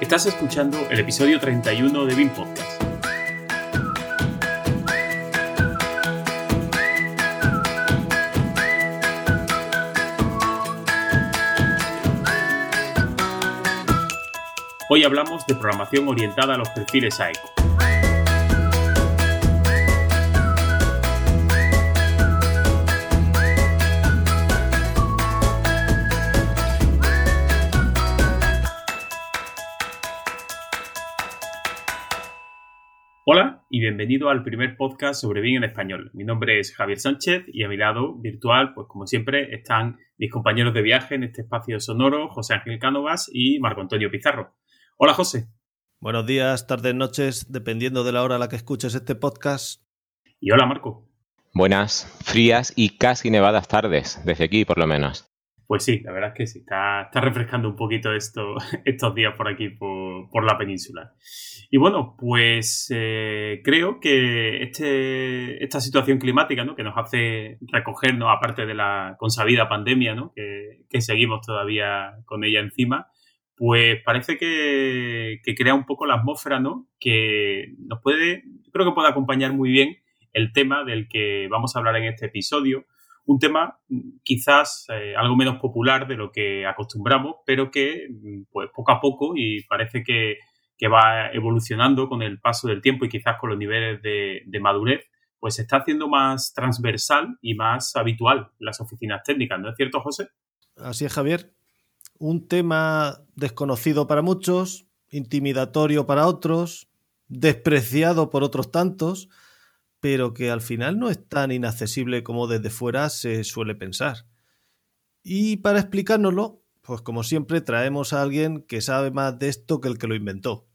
Estás escuchando el episodio 31 de BIM Podcast. Hoy hablamos de programación orientada a los perfiles AECO. Y bienvenido al primer podcast sobre BIM en español. Mi nombre es Javier Sánchez y a mi lado virtual, pues como siempre, están mis compañeros de viaje en este espacio sonoro, José Ángel Cánovas y Marco Antonio Pizarro. Hola José. Buenos días, tardes, noches, dependiendo de la hora a la que escuches este podcast. Y hola Marco. Buenas, frías y casi nevadas tardes, desde aquí por lo menos. Pues sí, la verdad es que sí, está, refrescando un poquito esto, estos días por aquí, por, la península. Y bueno, pues eh, creo que este, esta situación climática ¿no? que nos hace recogernos, aparte de la consabida pandemia, ¿no? que, seguimos todavía con ella encima, pues parece que, que, crea un poco la atmósfera, ¿no? Que nos puede, creo que puede acompañar muy bien el tema del que vamos a hablar en este episodio, un tema quizás eh, algo menos popular de lo que acostumbramos, pero que mm, pues poco a poco y parece que, va evolucionando con el paso del tiempo y quizás con los niveles de, madurez, pues se está haciendo más transversal y más habitual las oficinas técnicas, ¿no es cierto, José? Así es, Javier. Un tema desconocido para muchos, intimidatorio para otros, despreciado por otros tantos, pero que al final no es tan inaccesible como desde fuera se suele pensar. Y para explicárnoslo, pues como siempre traemos a alguien que sabe más de esto que el que lo inventó.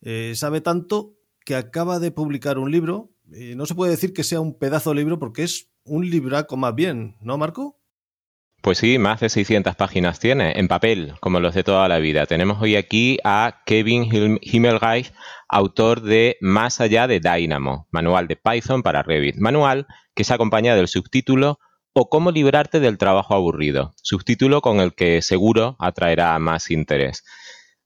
Eh, sabe tanto que acaba de publicar un libro. no se puede decir que sea un pedazo de libro porque es un libraco más bien, ¿no, Marco? Pues sí, más de 600 páginas tiene, en papel, como los de toda la vida. Tenemos hoy aquí a Kevin Himmelreich, autor de Más allá de Dynamo, manual de Python para Revit. Manual que se acompaña del subtítulo o cómo librarte del trabajo aburrido, subtítulo con el que seguro atraerá más interés.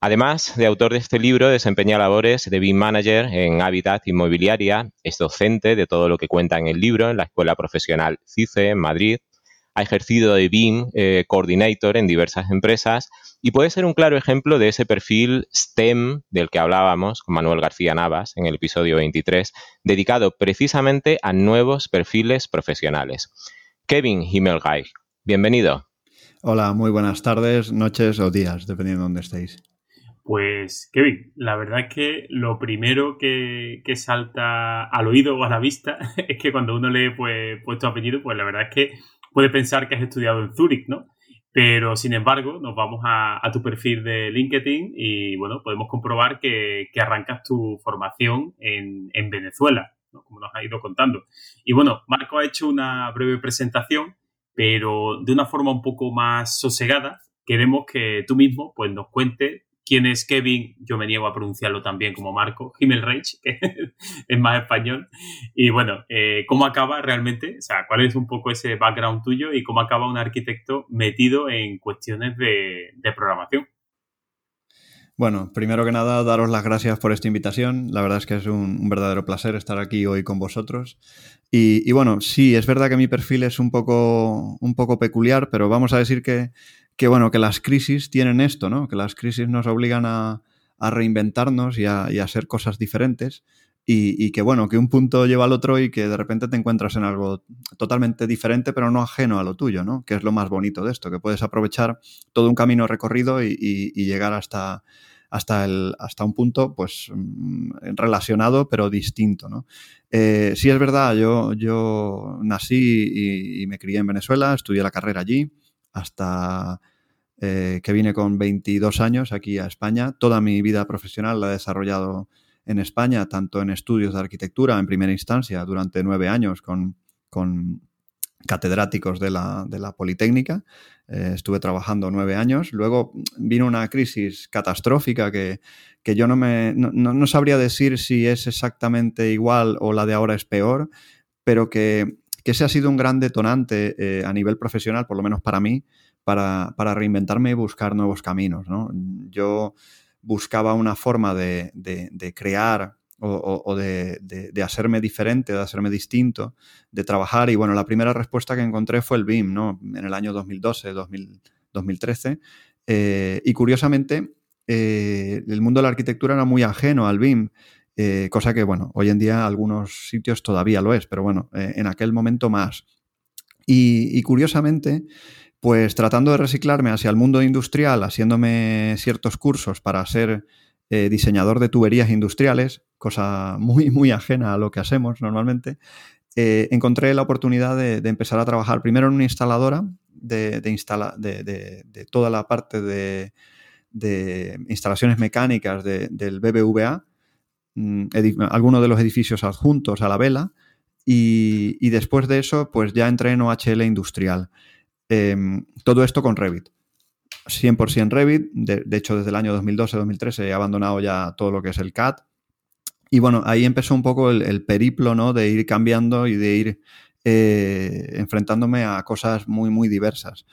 Además de autor de este libro, desempeña labores de BIM Manager en Habitat Inmobiliaria, es docente de todo lo que cuenta en el libro en la Escuela Profesional CICE en Madrid, ha ejercido de BIM eh, Coordinator en diversas empresas y puede ser un claro ejemplo de ese perfil STEM del que hablábamos con Manuel García Navas en el episodio 23, dedicado precisamente a nuevos perfiles profesionales. Kevin Himmelreich, bienvenido. Hola, muy buenas tardes, noches o días, dependiendo de dónde estéis. Pues, Kevin, la verdad es que lo primero que, salta al oído o a la vista es que cuando uno lee pues, pues tu apellido, pues la verdad es que puede pensar que has estudiado en Zúrich, ¿no? Pero, sin embargo, nos vamos a, tu perfil de LinkedIn y, bueno, podemos comprobar que, arrancas tu formación en, Venezuela, ¿no? como nos ha ido contando. Y, bueno, Marco ha hecho una breve presentación, pero de una forma un poco más sosegada, queremos que tú mismo pues, nos cuentes quién es Kevin, yo me niego a pronunciarlo también como Marco, Himmelreich, que es más español. Y bueno, eh, ¿cómo acaba realmente? O sea, ¿cuál es un poco ese background tuyo y cómo acaba un arquitecto metido en cuestiones de, programación? Bueno, primero que nada, daros las gracias por esta invitación. La verdad es que es un, verdadero placer estar aquí hoy con vosotros. Y, y, bueno, sí, es verdad que mi perfil es un poco, un poco peculiar, pero vamos a decir que que bueno, que las crisis tienen esto, ¿no? Que las crisis nos obligan a, reinventarnos y a, hacer cosas diferentes. Y, que bueno, que un punto lleva al otro y que de repente te encuentras en algo totalmente diferente, pero no ajeno a lo tuyo, ¿no? Que es lo más bonito de esto, que puedes aprovechar todo un camino recorrido y, llegar hasta, hasta, el, hasta un punto, pues, mm, relacionado, pero distinto, ¿no? Eh, sí es verdad, yo, yo nací y, me crié en Venezuela, estudié la carrera allí hasta eh, que vine con 22 años aquí a España. Toda mi vida profesional la he desarrollado en España, tanto en estudios de arquitectura en primera instancia durante nueve años con, catedráticos de la, Politécnica. Eh, estuve trabajando nueve años. Luego vino una crisis catastrófica que, yo no, me, no, sabría decir si es exactamente igual o la de ahora es peor, pero que, que ese ha sido un gran detonante eh, a nivel profesional, por lo menos para mí, para, reinventarme y buscar nuevos caminos. ¿no? Yo buscaba una forma de, crear o, de, hacerme diferente, de hacerme distinto, de trabajar. Y bueno, la primera respuesta que encontré fue el BIM, ¿no? En el año 2012, 2013. Eh, y curiosamente, eh, el mundo de la arquitectura era muy ajeno al BIM. Eh, cosa que, bueno, hoy en día algunos sitios todavía lo es, pero bueno, en aquel momento más. y curiosamente, pues tratando de reciclarme hacia el mundo industrial, haciéndome ciertos cursos para ser eh, diseñador de tuberías industriales, cosa muy, muy ajena a lo que hacemos normalmente, eh, encontré la oportunidad de, empezar a trabajar primero en una instaladora de, toda la parte de, instalaciones mecánicas del BBVA, mm, algunos de los edificios adjuntos a la vela, y, y después de eso, pues ya entré en OHL industrial. Em, todo esto con Revit. 100% Revit. De, hecho, desde el año 2012-2013 he abandonado ya todo lo que es el CAD. Y bueno, ahí empezó un poco el, periplo, ¿no? De ir cambiando y de ir eh, enfrentándome a cosas muy, muy diversas.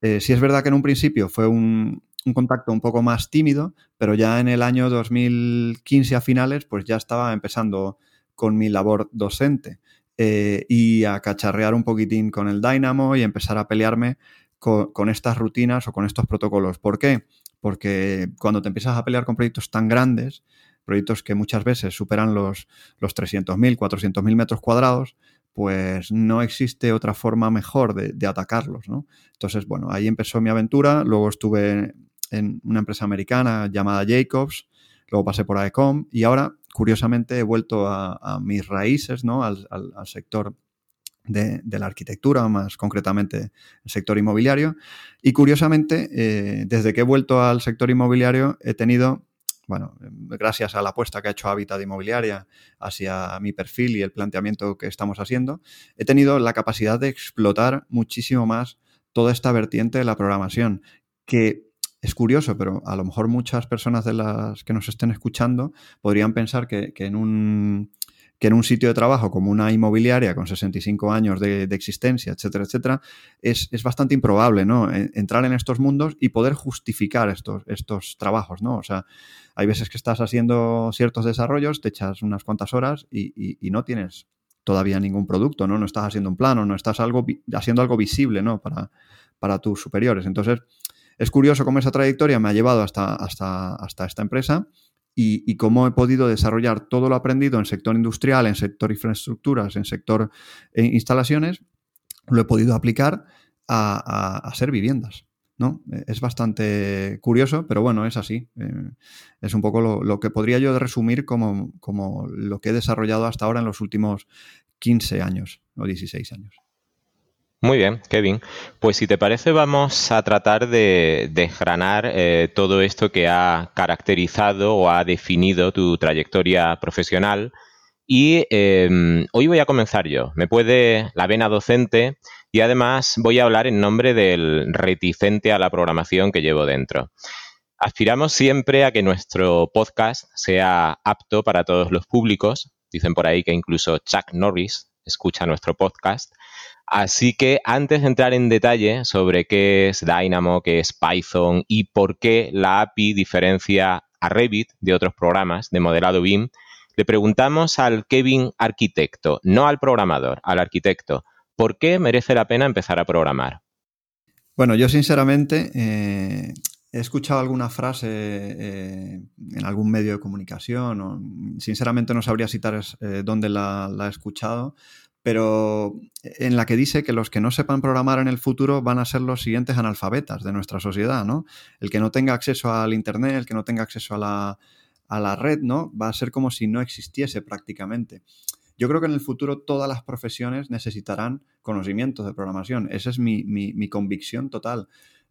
Eh, sí es verdad que en un principio fue un, contacto un poco más tímido, pero ya en el año 2015 a finales, pues ya estaba empezando con mi labor docente. Eh, y a cacharrear un poquitín con el Dynamo y empezar a pelearme con, estas rutinas o con estos protocolos. ¿Por qué? Porque cuando te empiezas a pelear con proyectos tan grandes, proyectos que muchas veces superan los, los 300.000, 400.000 metros cuadrados, pues no existe otra forma mejor de, atacarlos, ¿no? Entonces, bueno, ahí empezó mi aventura, luego estuve en una empresa americana llamada Jacobs, luego pasé por AECOM y ahora curiosamente he vuelto a, mis raíces, ¿no? al, sector de, la arquitectura, más concretamente el sector inmobiliario. Y curiosamente, eh, desde que he vuelto al sector inmobiliario, he tenido, bueno, gracias a la apuesta que ha hecho Habitat Inmobiliaria hacia mi perfil y el planteamiento que estamos haciendo, he tenido la capacidad de explotar muchísimo más toda esta vertiente de la programación, que es curioso, pero a lo mejor muchas personas de las que nos estén escuchando podrían pensar que, en, un, que en un sitio de trabajo como una inmobiliaria con 65 años de, existencia, etcétera, etcétera, es, bastante improbable, ¿no? Entrar en estos mundos y poder justificar estos, estos trabajos, ¿no? O sea, hay veces que estás haciendo ciertos desarrollos, te echas unas cuantas horas y, no tienes todavía ningún producto, ¿no? No estás haciendo un plano, no estás algo, haciendo algo visible, ¿no? Para, para tus superiores. Entonces, es curioso cómo esa trayectoria me ha llevado hasta, hasta, hasta esta empresa y, cómo he podido desarrollar todo lo aprendido en sector industrial, en sector infraestructuras, en sector eh, instalaciones, lo he podido aplicar a, a, hacer viviendas. ¿no? Es bastante curioso, pero bueno, es así. Eh, es un poco lo, lo, que podría yo resumir como, como lo que he desarrollado hasta ahora en los últimos 15 años o 16 años. Muy bien, Kevin. Pues si te parece, vamos a tratar de desgranar eh, todo esto que ha caracterizado o ha definido tu trayectoria profesional. Y em, hoy voy a comenzar yo. Me puede la vena docente y además voy a hablar en nombre del reticente a la programación que llevo dentro. Aspiramos siempre a que nuestro podcast sea apto para todos los públicos. Dicen por ahí que incluso Chuck Norris escucha nuestro podcast. Así que antes de entrar en detalle sobre qué es Dynamo, qué es Python y por qué la API diferencia a Revit de otros programas de modelado BIM, le preguntamos al Kevin arquitecto, no al programador, al arquitecto, ¿por qué merece la pena empezar a programar? Bueno, yo sinceramente eh, he escuchado alguna frase eh, en algún medio de comunicación, o, sinceramente no sabría citar eh, dónde la, he escuchado, pero en la que dice que los que no sepan programar en el futuro van a ser los siguientes analfabetas de nuestra sociedad, ¿no? El que no tenga acceso al Internet, el que no tenga acceso a la, a la red, ¿no? Va a ser como si no existiese prácticamente. Yo creo que en el futuro todas las profesiones necesitarán conocimientos de programación. Esa es mi, mi, convicción total.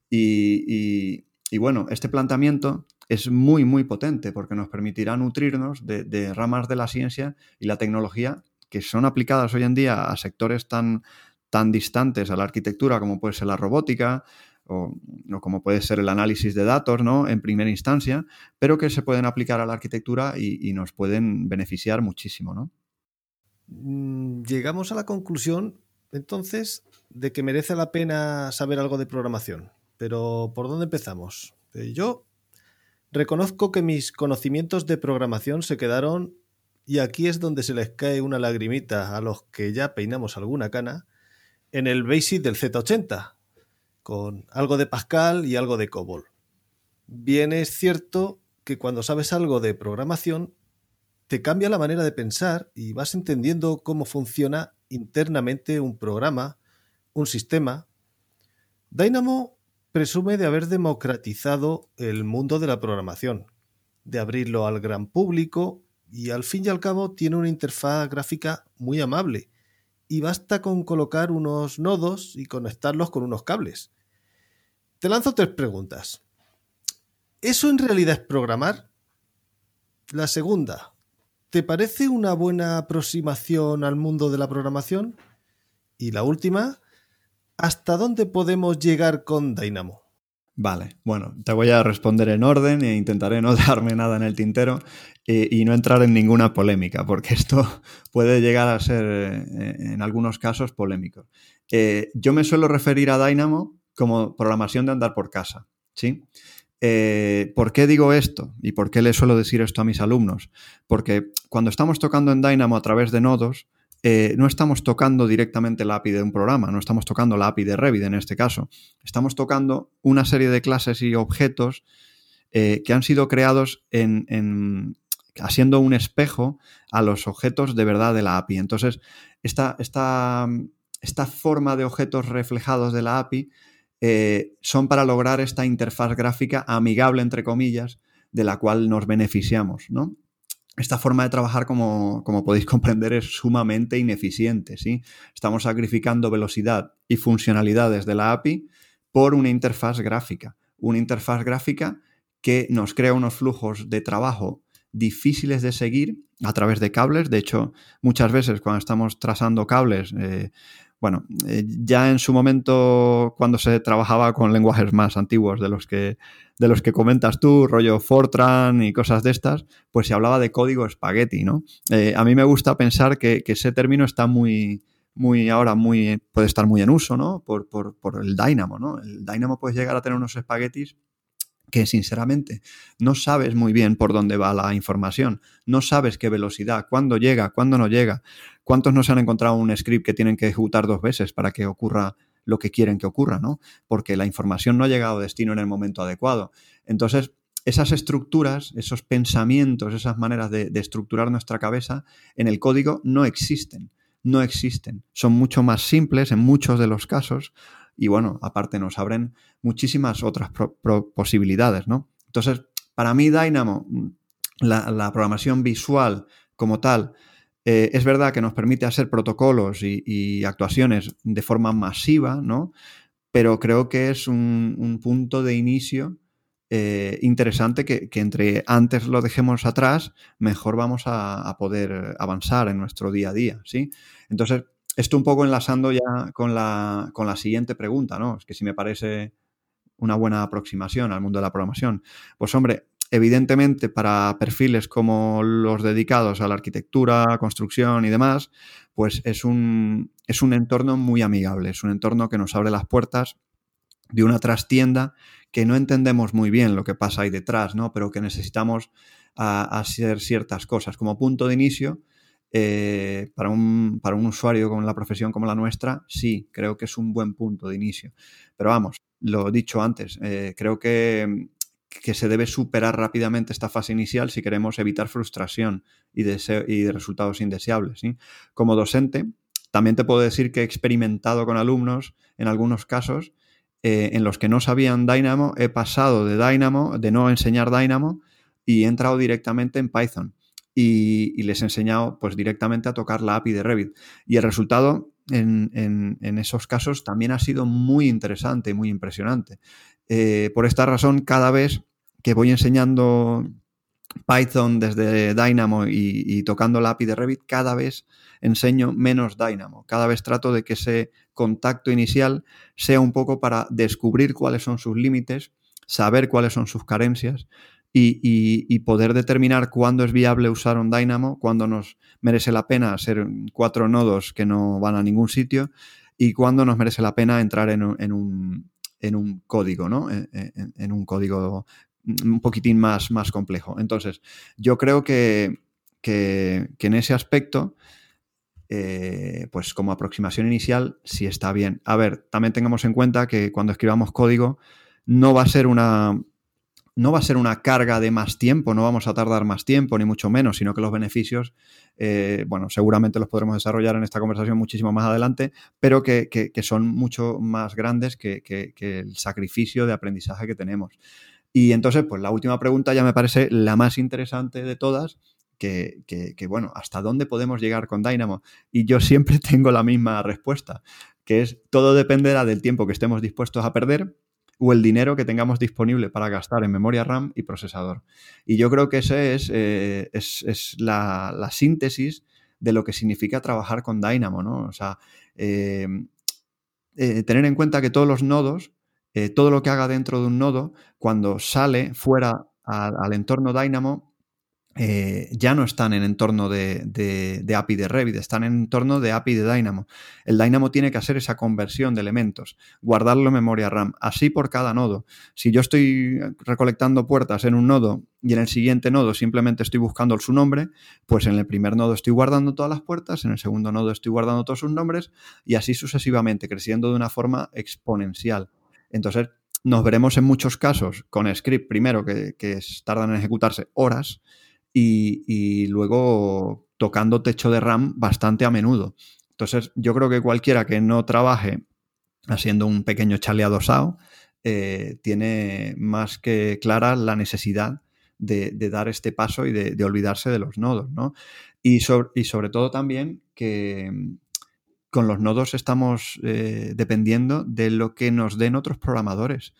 Y, bueno, este planteamiento es muy, muy potente porque nos permitirá nutrirnos de, ramas de la ciencia y la tecnología que son aplicadas hoy en día a sectores tan, tan distantes a la arquitectura como puede ser la robótica o, como puede ser el análisis de datos ¿no? en primera instancia, pero que se pueden aplicar a la arquitectura y, nos pueden beneficiar muchísimo. ¿no? Mm, llegamos a la conclusión entonces de que merece la pena saber algo de programación, pero ¿por dónde empezamos? Eh, yo Reconozco que mis conocimientos de programación se quedaron, y aquí es donde se les cae una lagrimita a los que ya peinamos alguna cana, en el BASIC del Z80, con algo de Pascal y algo de COBOL. Bien es cierto que cuando sabes algo de programación, te cambia la manera de pensar y vas entendiendo cómo funciona internamente un programa, un sistema. Dynamo presume de haber democratizado el mundo de la programación, de abrirlo al gran público y al fin y al cabo tiene una interfaz gráfica muy amable y basta con colocar unos nodos y conectarlos con unos cables. Te lanzo tres preguntas. ¿Eso en realidad es programar? La segunda, ¿te parece una buena aproximación al mundo de la programación? Y la última, ¿hasta dónde podemos llegar con Dynamo? Vale, bueno, te voy a responder en orden e intentaré no darme nada en el tintero eh, y no entrar en ninguna polémica, porque esto puede llegar a ser eh, en algunos casos polémico. Eh, yo me suelo referir a Dynamo como programación de andar por casa, ¿sí? ¿Por qué digo esto? ¿Y por qué le suelo decir esto a mis alumnos? Porque cuando estamos tocando en Dynamo a través de nodos, eh, no estamos tocando directamente la API de un programa, no estamos tocando la API de Revit en este caso. Estamos tocando una serie de clases y objetos eh, que han sido creados en, haciendo un espejo a los objetos de verdad de la API. Entonces, esta, esta, esta forma de objetos reflejados de la API eh, son para lograr esta interfaz gráfica amigable, entre comillas, de la cual nos beneficiamos, ¿no? Esta forma de trabajar, como, podéis comprender, es sumamente ineficiente. ¿sí? Estamos sacrificando velocidad y funcionalidades de la API por una interfaz gráfica. Una interfaz gráfica que nos crea unos flujos de trabajo difíciles de seguir a través de cables. De hecho, muchas veces cuando estamos trazando cables, eh, bueno, eh, ya en su momento, cuando se trabajaba con lenguajes más antiguos de los que, de los que comentas tú, rollo Fortran y cosas de estas, pues se hablaba de código espagueti, ¿no? Eh, a mí me gusta pensar que, ese término está muy, muy ahora muy, puede estar muy en uso, ¿no? Por, por, por el Dynamo, ¿no? El Dynamo puede llegar a tener unos espaguetis que sinceramente no sabes muy bien por dónde va la información, no sabes qué velocidad, cuándo llega, cuándo no llega, cuántos no se han encontrado un script que tienen que ejecutar dos veces para que ocurra lo que quieren que ocurra, ¿no? Porque la información no ha llegado a destino en el momento adecuado. Entonces, esas estructuras, esos pensamientos, esas maneras de, de estructurar nuestra cabeza en el código no existen, no existen. Son mucho más simples en muchos de los casos, y bueno, aparte nos abren muchísimas otras posibilidades, ¿no? Entonces, para mí Dynamo, la, programación visual como tal, eh, es verdad que nos permite hacer protocolos y, actuaciones de forma masiva, ¿no? Pero creo que es un, punto de inicio eh, interesante que, entre antes lo dejemos atrás, mejor vamos a, a, poder avanzar en nuestro día a día, ¿sí? Entonces, esto un poco enlazando ya con la, con la siguiente pregunta, ¿no? Es que si me parece una buena aproximación al mundo de la programación. Pues hombre, evidentemente para perfiles como los dedicados a la arquitectura, construcción y demás, pues es un, es un entorno muy amigable, es un entorno que nos abre las puertas de una trastienda que no entendemos muy bien lo que pasa ahí detrás, ¿no? Pero que necesitamos hacer ciertas cosas. Como punto de inicio, eh, para, un, para, un, usuario con la profesión como la nuestra, sí, creo que es un buen punto de inicio. Pero vamos, lo dicho antes, eh, creo que, que, se debe superar rápidamente esta fase inicial si queremos evitar frustración y, y resultados indeseables. Como docente, también te puedo decir que he experimentado con alumnos en algunos casos eh, en los que no sabían Dynamo, he pasado de Dynamo, de no enseñar Dynamo, y he entrado directamente en Python y, les he enseñado pues directamente a tocar la API de Revit. Y el resultado en, esos casos también ha sido muy interesante, muy impresionante. Eh, por esta razón, cada vez que voy enseñando Python desde Dynamo y, tocando la API de Revit, cada vez enseño menos Dynamo. Cada vez trato de que ese contacto inicial sea un poco para descubrir cuáles son sus límites, saber cuáles son sus carencias y, poder determinar cuándo es viable usar un Dynamo, cuándo nos merece la pena hacer cuatro nodos que no van a ningún sitio y cuándo nos merece la pena entrar en un, código, ¿no? En, un código un poquitín más, más complejo. Entonces, yo creo que, que, en ese aspecto, eh, pues como aproximación inicial, sí está bien. A ver, también tengamos en cuenta que cuando escribamos código, no va a ser una, no va a ser una carga de más tiempo, no vamos a tardar más tiempo, ni mucho menos, sino que los beneficios, eh, bueno, seguramente los podremos desarrollar en esta conversación muchísimo más adelante, pero que, son mucho más grandes que, el sacrificio de aprendizaje que tenemos. Y entonces, pues la última pregunta ya me parece la más interesante de todas, que, que, bueno, ¿hasta dónde podemos llegar con Dynamo? Y yo siempre tengo la misma respuesta, que es todo dependerá del tiempo que estemos dispuestos a perder o el dinero que tengamos disponible para gastar en memoria RAM y procesador. Y yo creo que ese es, eh, es, la, síntesis de lo que significa trabajar con Dynamo, ¿no? O sea, eh, eh, tener en cuenta que todos los nodos, todo lo que haga dentro de un nodo, cuando sale fuera al entorno Dynamo, eh, ya no están en entorno de, API de Revit, están en entorno de API de Dynamo. El Dynamo tiene que hacer esa conversión de elementos, guardarlo en memoria RAM, así por cada nodo. Si yo estoy recolectando puertas en un nodo y en el siguiente nodo simplemente estoy buscando su nombre, pues en el primer nodo estoy guardando todas las puertas, en el segundo nodo estoy guardando todos sus nombres y así sucesivamente, creciendo de una forma exponencial. Entonces, nos veremos en muchos casos con script primero que, que tardan en ejecutarse horas y, luego tocando techo de RAM bastante a menudo. Entonces, yo creo que cualquiera que no trabaje haciendo un pequeño chaleado SAO eh, tiene más que clara la necesidad de, dar este paso y de, olvidarse de los nodos, ¿no? Y, y, sobre todo también que mm, con los nodos estamos eh, dependiendo de lo que nos den otros programadores.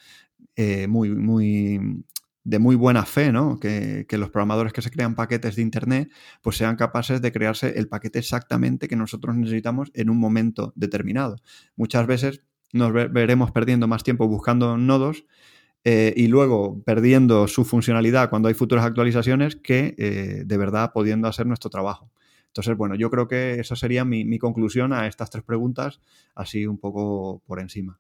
Eh, muy, muy, de muy buena fe, ¿no? Que, los programadores que se crean paquetes de Internet, pues sean capaces de crearse el paquete exactamente que nosotros necesitamos en un momento determinado. Muchas veces nos veremos perdiendo más tiempo buscando nodos eh, y luego perdiendo su funcionalidad cuando hay futuras actualizaciones que eh, de verdad pudiendo hacer nuestro trabajo. Entonces, bueno, yo creo que esa sería mi conclusión a estas tres preguntas, así un poco por encima.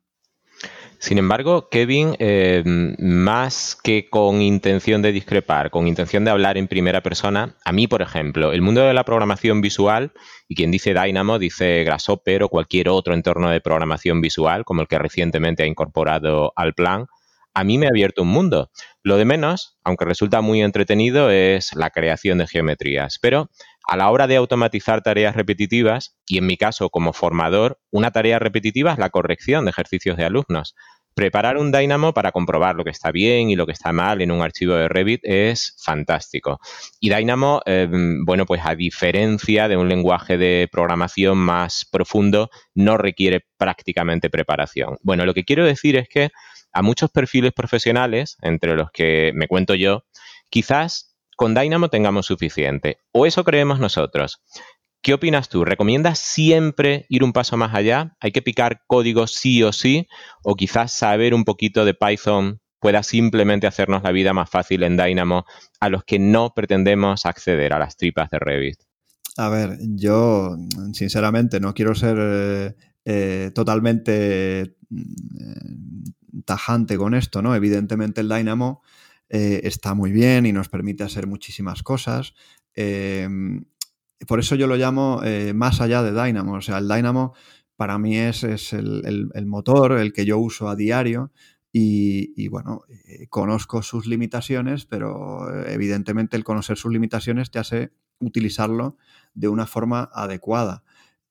Sin embargo, Kevin, eh, más que con intención de discrepar, con intención de hablar en primera persona, a mí, por ejemplo, el mundo de la programación visual, y quien dice Dynamo dice Grasshopper o cualquier otro entorno de programación visual, como el que recientemente ha incorporado al plan, a mí me ha abierto un mundo. Lo de menos, aunque resulta muy entretenido, es la creación de geometrías. Pero a la hora de automatizar tareas repetitivas, y en mi caso como formador, una tarea repetitiva es la corrección de ejercicios de alumnos. Preparar un Dynamo para comprobar lo que está bien y lo que está mal en un archivo de Revit es fantástico. Y Dynamo, em, bueno, pues a diferencia de un lenguaje de programación más profundo, no requiere prácticamente preparación. Bueno, lo que quiero decir es que a muchos perfiles profesionales, entre los que me cuento yo, quizás con Dynamo tengamos suficiente. O eso creemos nosotros. ¿Qué opinas tú? ¿Recomiendas siempre ir un paso más allá? ¿Hay que picar código sí o sí? ¿O quizás saber un poquito de Python pueda simplemente hacernos la vida más fácil en Dynamo a los que no pretendemos acceder a las tripas de Revit? A ver, yo sinceramente no quiero ser eh, eh, totalmente mm, tajante con esto, ¿no? Evidentemente el Dynamo eh, está muy bien y nos permite hacer muchísimas cosas. Por eso yo lo llamo eh, más allá de Dynamo. O sea, el Dynamo para mí es, el, motor, el que yo uso a diario. Y, bueno, eh, conozco sus limitaciones, pero evidentemente el conocer sus limitaciones te hace utilizarlo de una forma adecuada.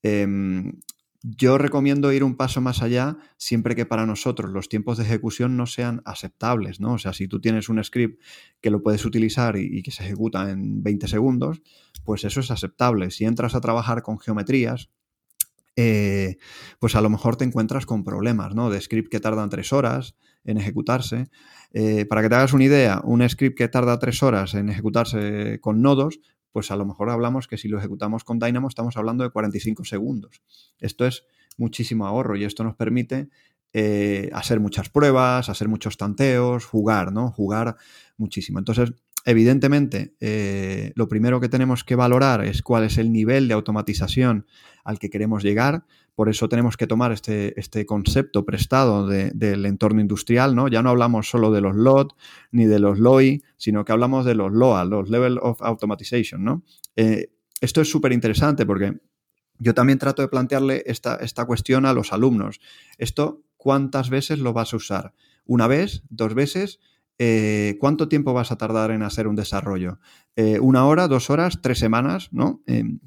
Em, yo recomiendo ir un paso más allá siempre que para nosotros los tiempos de ejecución no sean aceptables, ¿no? O sea, si tú tienes un script que lo puedes utilizar y, que se ejecuta en 20 segundos, pues eso es aceptable. Si entras a trabajar con geometrías, eh, pues a lo mejor te encuentras con problemas, ¿no? De script que tardan tres horas en ejecutarse. Eh, para que te hagas una idea, un script que tarda tres horas en ejecutarse con nodos, pues a lo mejor hablamos que si lo ejecutamos con Dynamo estamos hablando de 45 segundos. Esto es muchísimo ahorro y esto nos permite eh, hacer muchas pruebas, hacer muchos tanteos, jugar, ¿no? Jugar muchísimo. Entonces, evidentemente, eh, lo primero que tenemos que valorar es cuál es el nivel de automatización al que queremos llegar, por eso tenemos que tomar este, este concepto prestado del entorno industrial, ¿no? Ya no hablamos solo de los LOT ni de los LOI, sino que hablamos de los LOA, los Level of Automatization, ¿no? Eh, esto es súper interesante porque yo también trato de plantearle esta, esta cuestión a los alumnos. Esto, ¿cuántas veces lo vas a usar? ¿Una vez? ¿Dos veces? Eh, ¿cuánto tiempo vas a tardar en hacer un desarrollo? Eh, ¿Una hora, dos horas, tres semanas? ¿no?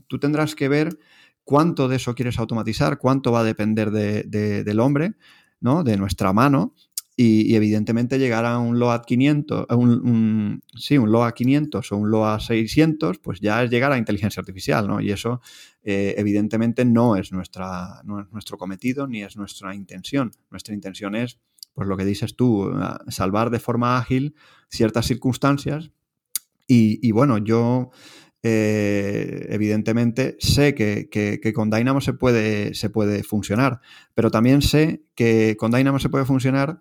Tú tendrás que ver cuánto de eso quieres automatizar, cuánto va a depender del hombre, ¿no? de nuestra mano, y, evidentemente llegar a un LOA 500, un, sí, un LOA 500 o un LOA 600, pues ya es llegar a inteligencia artificial, ¿no? Y eso evidentemente no es, nuestra, no es nuestro cometido ni es nuestra intención. Nuestra intención es pues lo que dices tú, salvar de forma ágil ciertas circunstancias. Y, bueno, yo eh, evidentemente sé que, con Dynamo se puede, se puede funcionar, pero también sé que con Dynamo se puede funcionar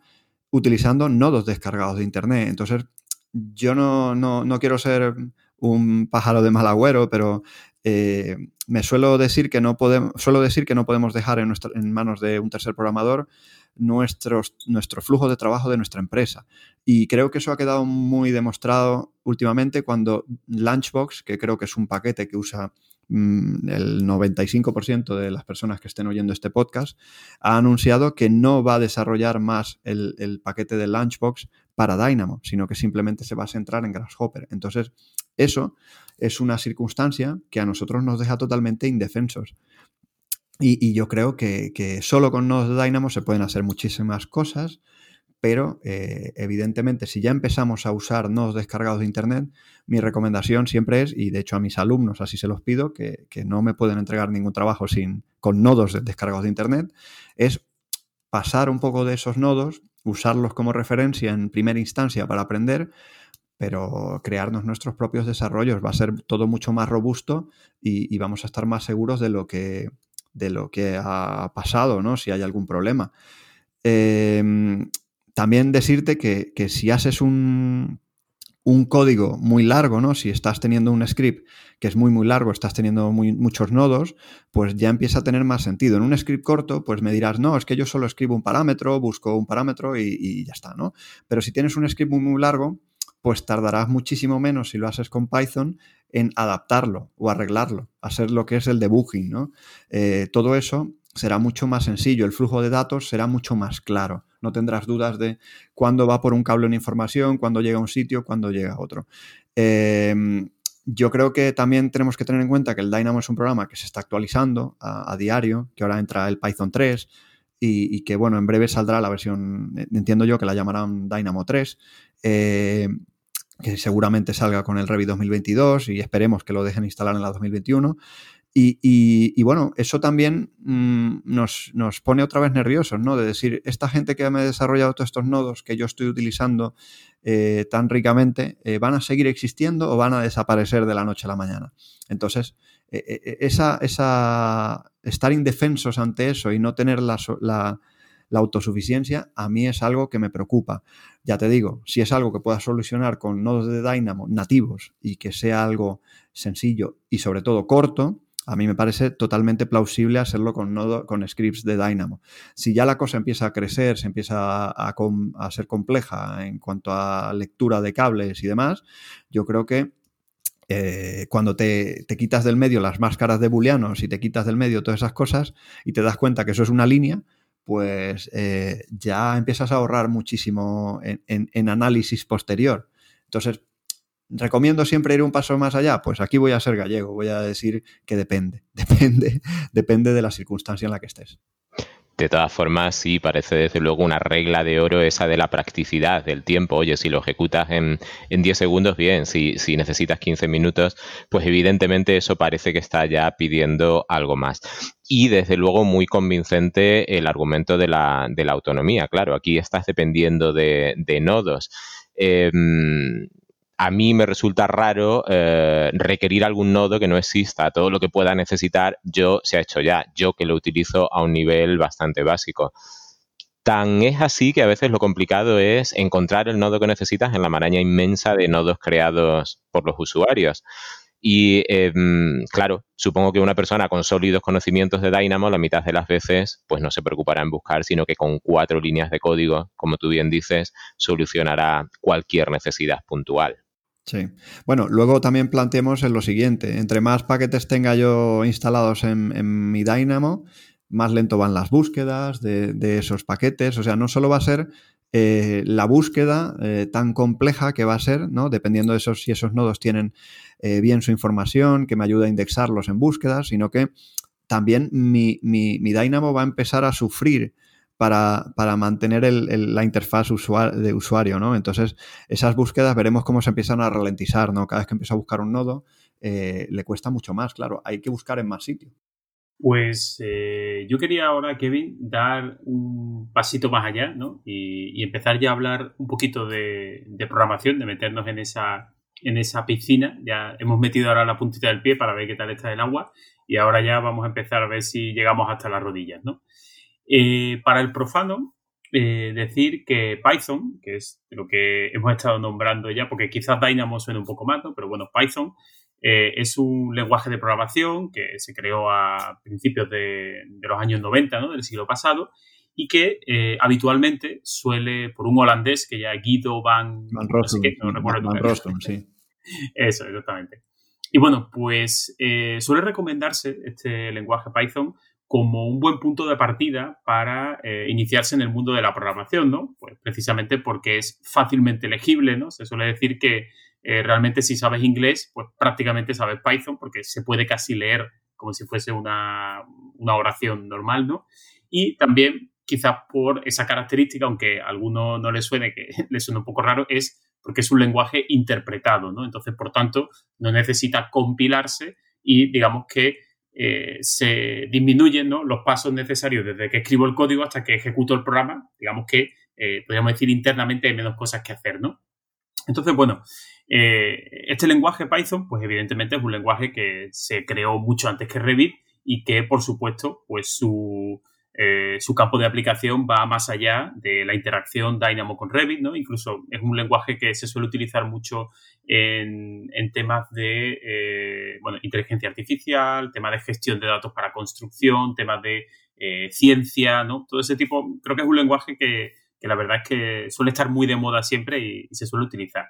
utilizando nodos descargados de Internet. Entonces, yo no, no, quiero ser un pájaro de mal agüero, pero eh, me suelo decir que no podemos, suelo decir que no podemos dejar en, en manos de un tercer programador nuestros, nuestro flujo de trabajo de nuestra empresa. Y creo que eso ha quedado muy demostrado últimamente cuando Lunchbox, que creo que es un paquete que usa mm, el 95% de las personas que estén oyendo este podcast, ha anunciado que no va a desarrollar más el, paquete de Lunchbox para Dynamo, sino que simplemente se va a centrar en Grasshopper. Entonces, eso es una circunstancia que a nosotros nos deja totalmente indefensos. Y, yo creo que, solo con nodos de Dynamo se pueden hacer muchísimas cosas, pero eh, evidentemente si ya empezamos a usar nodos descargados de Internet, mi recomendación siempre es, y de hecho a mis alumnos así se los pido, que, no me pueden entregar ningún trabajo sin, con nodos descargados de Internet, es pasar un poco de esos nodos, usarlos como referencia en primera instancia para aprender, pero crearnos nuestros propios desarrollos va a ser todo mucho más robusto y vamos a estar más seguros de lo que de lo que ha pasado, ¿no? Si hay algún problema. Em, también decirte que, si haces un, un, código muy largo, ¿no? Si estás teniendo un script que es muy, muy largo, estás teniendo muchos nodos, pues ya empieza a tener más sentido. En un script corto, pues me dirás, no, es que yo solo escribo un parámetro, busco un parámetro y, y ya está, ¿no? Pero si tienes un script muy, muy largo, pues tardarás muchísimo menos si lo haces con Python en adaptarlo o arreglarlo, hacer lo que es el debugging, ¿no? Eh, todo eso será mucho más sencillo, el flujo de datos será mucho más claro. No tendrás dudas de cuándo va por un cable una información, cuándo llega a un sitio, cuándo llega a otro. Em, yo creo que también tenemos que tener en cuenta que el Dynamo es un programa que se está actualizando a, diario, que ahora entra el Python 3 y, que, bueno, en breve saldrá la versión, entiendo yo que la llamarán Dynamo 3 que seguramente salga con el Revit 2022 y esperemos que lo dejen instalar en la 2021. Y, bueno, eso también mm, nos, pone otra vez nerviosos, ¿no? De decir, esta gente que me ha desarrollado todos estos nodos que yo estoy utilizando eh, tan ricamente, eh, ¿van a seguir existiendo o van a desaparecer de la noche a la mañana? Entonces, eh, esa, esa, estar indefensos ante eso y no tener la, la la autosuficiencia a mí es algo que me preocupa. Ya te digo, si es algo que pueda solucionar con nodos de Dynamo nativos y que sea algo sencillo y sobre todo corto, a mí me parece totalmente plausible hacerlo con, nodo, con scripts de Dynamo. Si ya la cosa empieza a crecer, se empieza a, ser compleja en cuanto a lectura de cables y demás, yo creo que eh, cuando te, quitas del medio las máscaras de booleanos y te quitas del medio todas esas cosas y te das cuenta que eso es una línea, pues eh, ya empiezas a ahorrar muchísimo en, análisis posterior. Entonces, ¿recomiendo siempre ir un paso más allá? Pues aquí voy a ser gallego, voy a decir que depende, depende, depende de la circunstancia en la que estés. De todas formas, sí, parece desde luego una regla de oro esa de la practicidad del tiempo. Oye, si lo ejecutas en, en 10 segundos, bien, si, si, necesitas 15 minutos, pues evidentemente eso parece que está ya pidiendo algo más. Y desde luego muy convincente el argumento de la, de la autonomía. Claro, aquí estás dependiendo de, de nodos. Em, a mí me resulta raro eh, requerir algún nodo que no exista. Todo lo que pueda necesitar yo se ha hecho ya, yo que lo utilizo a un nivel bastante básico. Tan es así que a veces lo complicado es encontrar el nodo que necesitas en la maraña inmensa de nodos creados por los usuarios. Y em, claro, supongo que una persona con sólidos conocimientos de Dynamo, la mitad de las veces, pues no se preocupará en buscar, sino que con cuatro líneas de código, como tú bien dices, solucionará cualquier necesidad puntual. Sí. Bueno, luego también planteemos en lo siguiente. Entre más paquetes tenga yo instalados en, mi Dynamo, más lento van las búsquedas de, esos paquetes. O sea, no solo va a ser eh, la búsqueda eh, tan compleja que va a ser, ¿no? Dependiendo de esos, si esos nodos tienen eh, bien su información, que me ayuda a indexarlos en búsquedas, sino que también mi, mi, Dynamo va a empezar a sufrir para, mantener la interfaz de usuario, ¿no? Entonces, esas búsquedas veremos cómo se empiezan a ralentizar, ¿no? Cada vez que empiezo a buscar un nodo, le cuesta mucho más, claro. Hay que buscar en más sitios. Pues eh, yo quería ahora, Kevin, dar un pasito más allá ¿no? y, empezar ya a hablar un poquito de, programación, de meternos en esa, en esa piscina. Ya hemos metido ahora la puntita del pie para ver qué tal está el agua y ahora ya vamos a empezar a ver si llegamos hasta las rodillas. ¿no? Eh, para el profano, eh, decir que Python, que es lo que hemos estado nombrando ya, porque quizás Dynamo suene un poco más, ¿no? pero bueno, Python eh, es un lenguaje de programación que se creó a principios de, los años 90 ¿no? del siglo pasado y que eh, habitualmente suele, por un holandés que ya Guido Van... Van no sí. Eso, exactamente. Y bueno, pues suele recomendarse este lenguaje Python como un buen punto de partida para iniciarse en el mundo de la programación, ¿no? Pues precisamente porque es fácilmente legible, ¿no? Se suele decir que eh, realmente si sabes inglés, pues prácticamente sabes Python porque se puede casi leer como si fuese una, oración normal, ¿no? Y también quizás por esa característica, aunque a alguno no le suene, que le suene un poco raro, es porque es un lenguaje interpretado, ¿no? Entonces, por tanto, no necesita compilarse y digamos que eh, se disminuyen los pasos necesarios desde que escribo el código hasta que ejecuto el programa. Digamos que, eh, podríamos decir, internamente hay menos cosas que hacer, ¿no? Entonces, bueno, eh, este lenguaje Python, pues evidentemente es un lenguaje que se creó mucho antes que Revit y que, por supuesto, pues su, eh, su campo de aplicación va más allá de la interacción Dynamo con Revit, ¿no? Incluso es un lenguaje que se suele utilizar mucho en, temas de eh, bueno, inteligencia artificial, temas de gestión de datos para construcción, temas de ciencia, ¿no? Todo ese tipo, creo que es un lenguaje que, la verdad es que suele estar muy de moda siempre y se suele utilizar.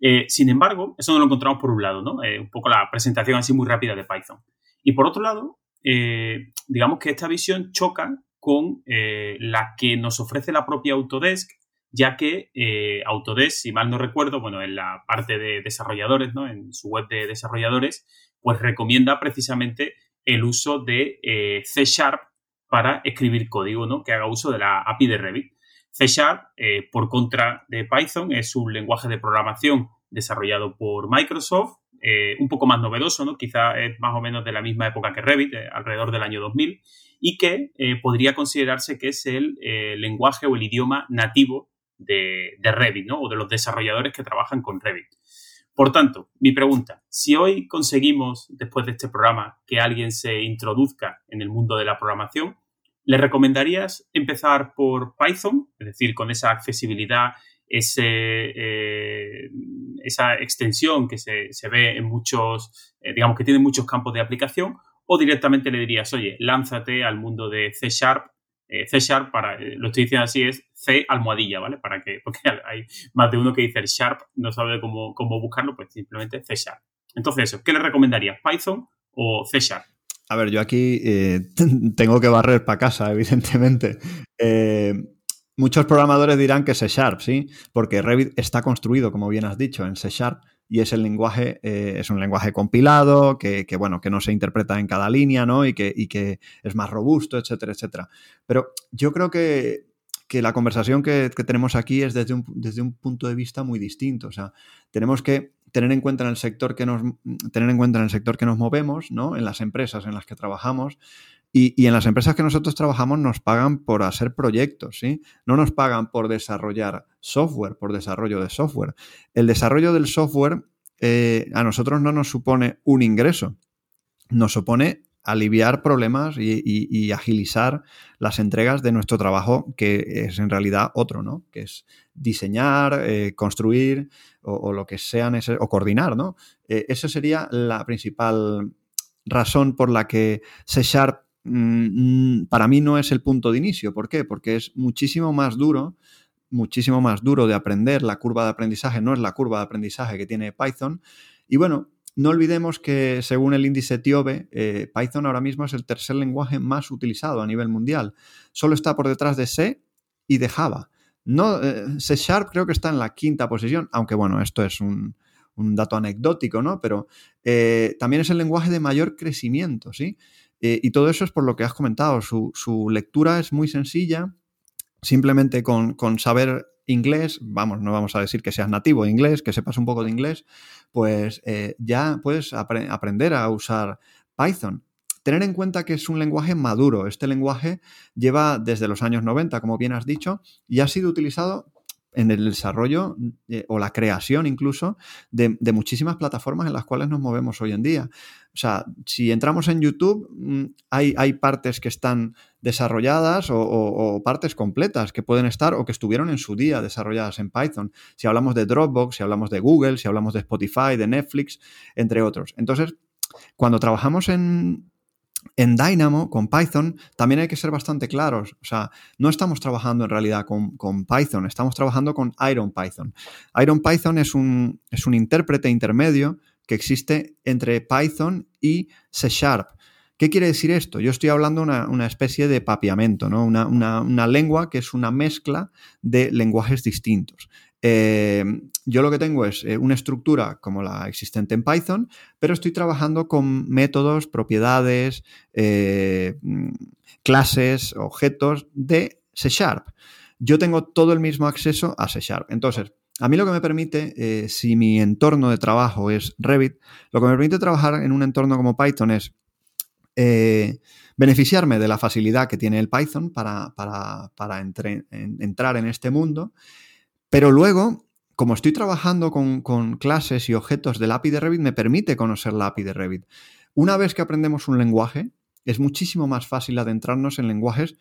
Eh, sin embargo, eso no lo encontramos por un lado, ¿no? Eh, un poco la presentación así muy rápida de Python. Y por otro lado, eh, digamos que esta visión choca con la que nos ofrece la propia Autodesk, ya que Autodesk, si mal no recuerdo, bueno, en la parte de desarrolladores, ¿no? En su web de desarrolladores, pues recomienda precisamente el uso de C Sharp para escribir código, ¿no? Que haga uso de la API de Revit. C Sharp, eh, por contra de Python, es un lenguaje de programación desarrollado por Microsoft, eh, un poco más novedoso, ¿no? quizá es más o menos de la misma época que Revit, eh, alrededor del año 2000, y que podría considerarse que es el lenguaje o el idioma nativo de, de, Revit, ¿no? o de los desarrolladores que trabajan con Revit. Por tanto, mi pregunta, si hoy conseguimos, después de este programa, que alguien se introduzca en el mundo de la programación, ¿Le recomendarías empezar por Python? Es decir, con esa accesibilidad, ese, eh, esa extensión que se, ve en muchos, eh, digamos que tiene muchos campos de aplicación, o directamente le dirías, oye, lánzate al mundo de C Sharp. Eh, C Sharp, para, lo estoy diciendo así, es C almohadilla, ¿vale? Para que, porque hay más de uno que dice Sharp, no sabe cómo, cómo buscarlo, pues simplemente C Sharp. Entonces, eso, ¿qué le recomendarías? ¿Python o C Sharp? A ver, yo aquí tengo que barrer para casa, evidentemente. Muchos programadores dirán que C Sharp, ¿sí? Porque Revit está construido, como bien has dicho, en C Sharp y es el lenguaje, eh, es un lenguaje compilado, que, bueno, que no se interpreta en cada línea, ¿no? Y que, y que es más robusto, etcétera, etcétera. Pero yo creo que, la conversación que, tenemos aquí es desde un, desde un punto de vista muy distinto. O sea, tenemos que tener en cuenta en el sector que nos, tener en cuenta en el sector que nos movemos, ¿no? En las empresas en las que trabajamos. Y, en las empresas que nosotros trabajamos nos pagan por hacer proyectos, ¿sí? No nos pagan por desarrollar software, por desarrollo de software. El desarrollo del software eh, a nosotros no nos supone un ingreso, nos supone aliviar problemas y, agilizar las entregas de nuestro trabajo, que es en realidad otro, ¿no? Que es diseñar, eh, construir o, lo que sean, o coordinar, ¿no? Eh, esa sería la principal razón por la que C Sharp mm, mm, para mí no es el punto de inicio. ¿Por qué? Porque es muchísimo más duro, muchísimo más duro de aprender. La curva de aprendizaje no es la curva de aprendizaje que tiene Python. Y bueno, no olvidemos que según el índice TIOBE, eh, Python ahora mismo es el tercer lenguaje más utilizado a nivel mundial. Solo está por detrás de C y de Java. No, eh, C Sharp creo que está en la quinta posición, aunque bueno, esto es un, dato anecdótico, ¿no? Pero eh, también es el lenguaje de mayor crecimiento, ¿sí? Y todo eso es por lo que has comentado. Su, lectura es muy sencilla, simplemente con, con saber inglés, vamos, no vamos a decir que seas nativo inglés, que sepas un poco de inglés, pues eh, ya puedes aprender a usar Python. Tener en cuenta que es un lenguaje maduro. Este lenguaje lleva desde los años 90, como bien has dicho, y ha sido utilizado en el desarrollo eh, o la creación incluso de, muchísimas plataformas en las cuales nos movemos hoy en día. O sea, si entramos en YouTube, mm, hay, hay partes que están desarrolladas o, partes completas que pueden estar o que estuvieron en su día desarrolladas en Python. Si hablamos de Dropbox, si hablamos de Google, si hablamos de Spotify, de Netflix, entre otros. Entonces, cuando trabajamos en, en Dynamo, con Python, también hay que ser bastante claros. O sea, no estamos trabajando en realidad con, Python, estamos trabajando con Iron Python. Iron Python es un, es un intérprete intermedio que existe entre Python y C Sharp. ¿Qué quiere decir esto? Yo estoy hablando de una, especie de papiamento, ¿no? Una, una, lengua que es una mezcla de lenguajes distintos. Eh, yo lo que tengo es eh, una estructura como la existente en Python, pero estoy trabajando con métodos, propiedades, eh, clases, objetos de C Sharp. Yo tengo todo el mismo acceso a C Sharp. Entonces, a mí lo que me permite, si mi entorno de trabajo es Revit, lo que me permite trabajar en un entorno como Python es beneficiarme de la facilidad que tiene el Python para, entrar en este mundo pero luego, como estoy trabajando con, clases y objetos del API de Revit, me permite conocer la API de Revit. Una vez que aprendemos un lenguaje, es muchísimo más fácil adentrarnos en lenguajes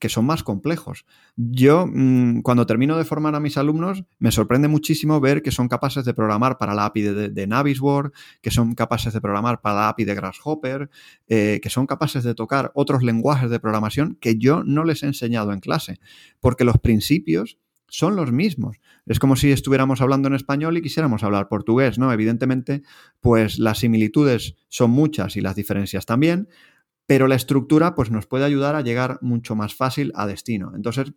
que son más complejos. Yo, mm, cuando termino de formar a mis alumnos, me sorprende muchísimo ver que son capaces de programar para la API de, Navisworks, que son capaces de programar para la API de Grasshopper, eh, que son capaces de tocar otros lenguajes de programación que yo no les he enseñado en clase, porque los principios son los mismos. Es como si estuviéramos hablando en español y quisiéramos hablar portugués, ¿no? Evidentemente, pues las similitudes son muchas y las diferencias también, pero la estructura pues nos puede ayudar a llegar mucho más fácil a destino. Entonces,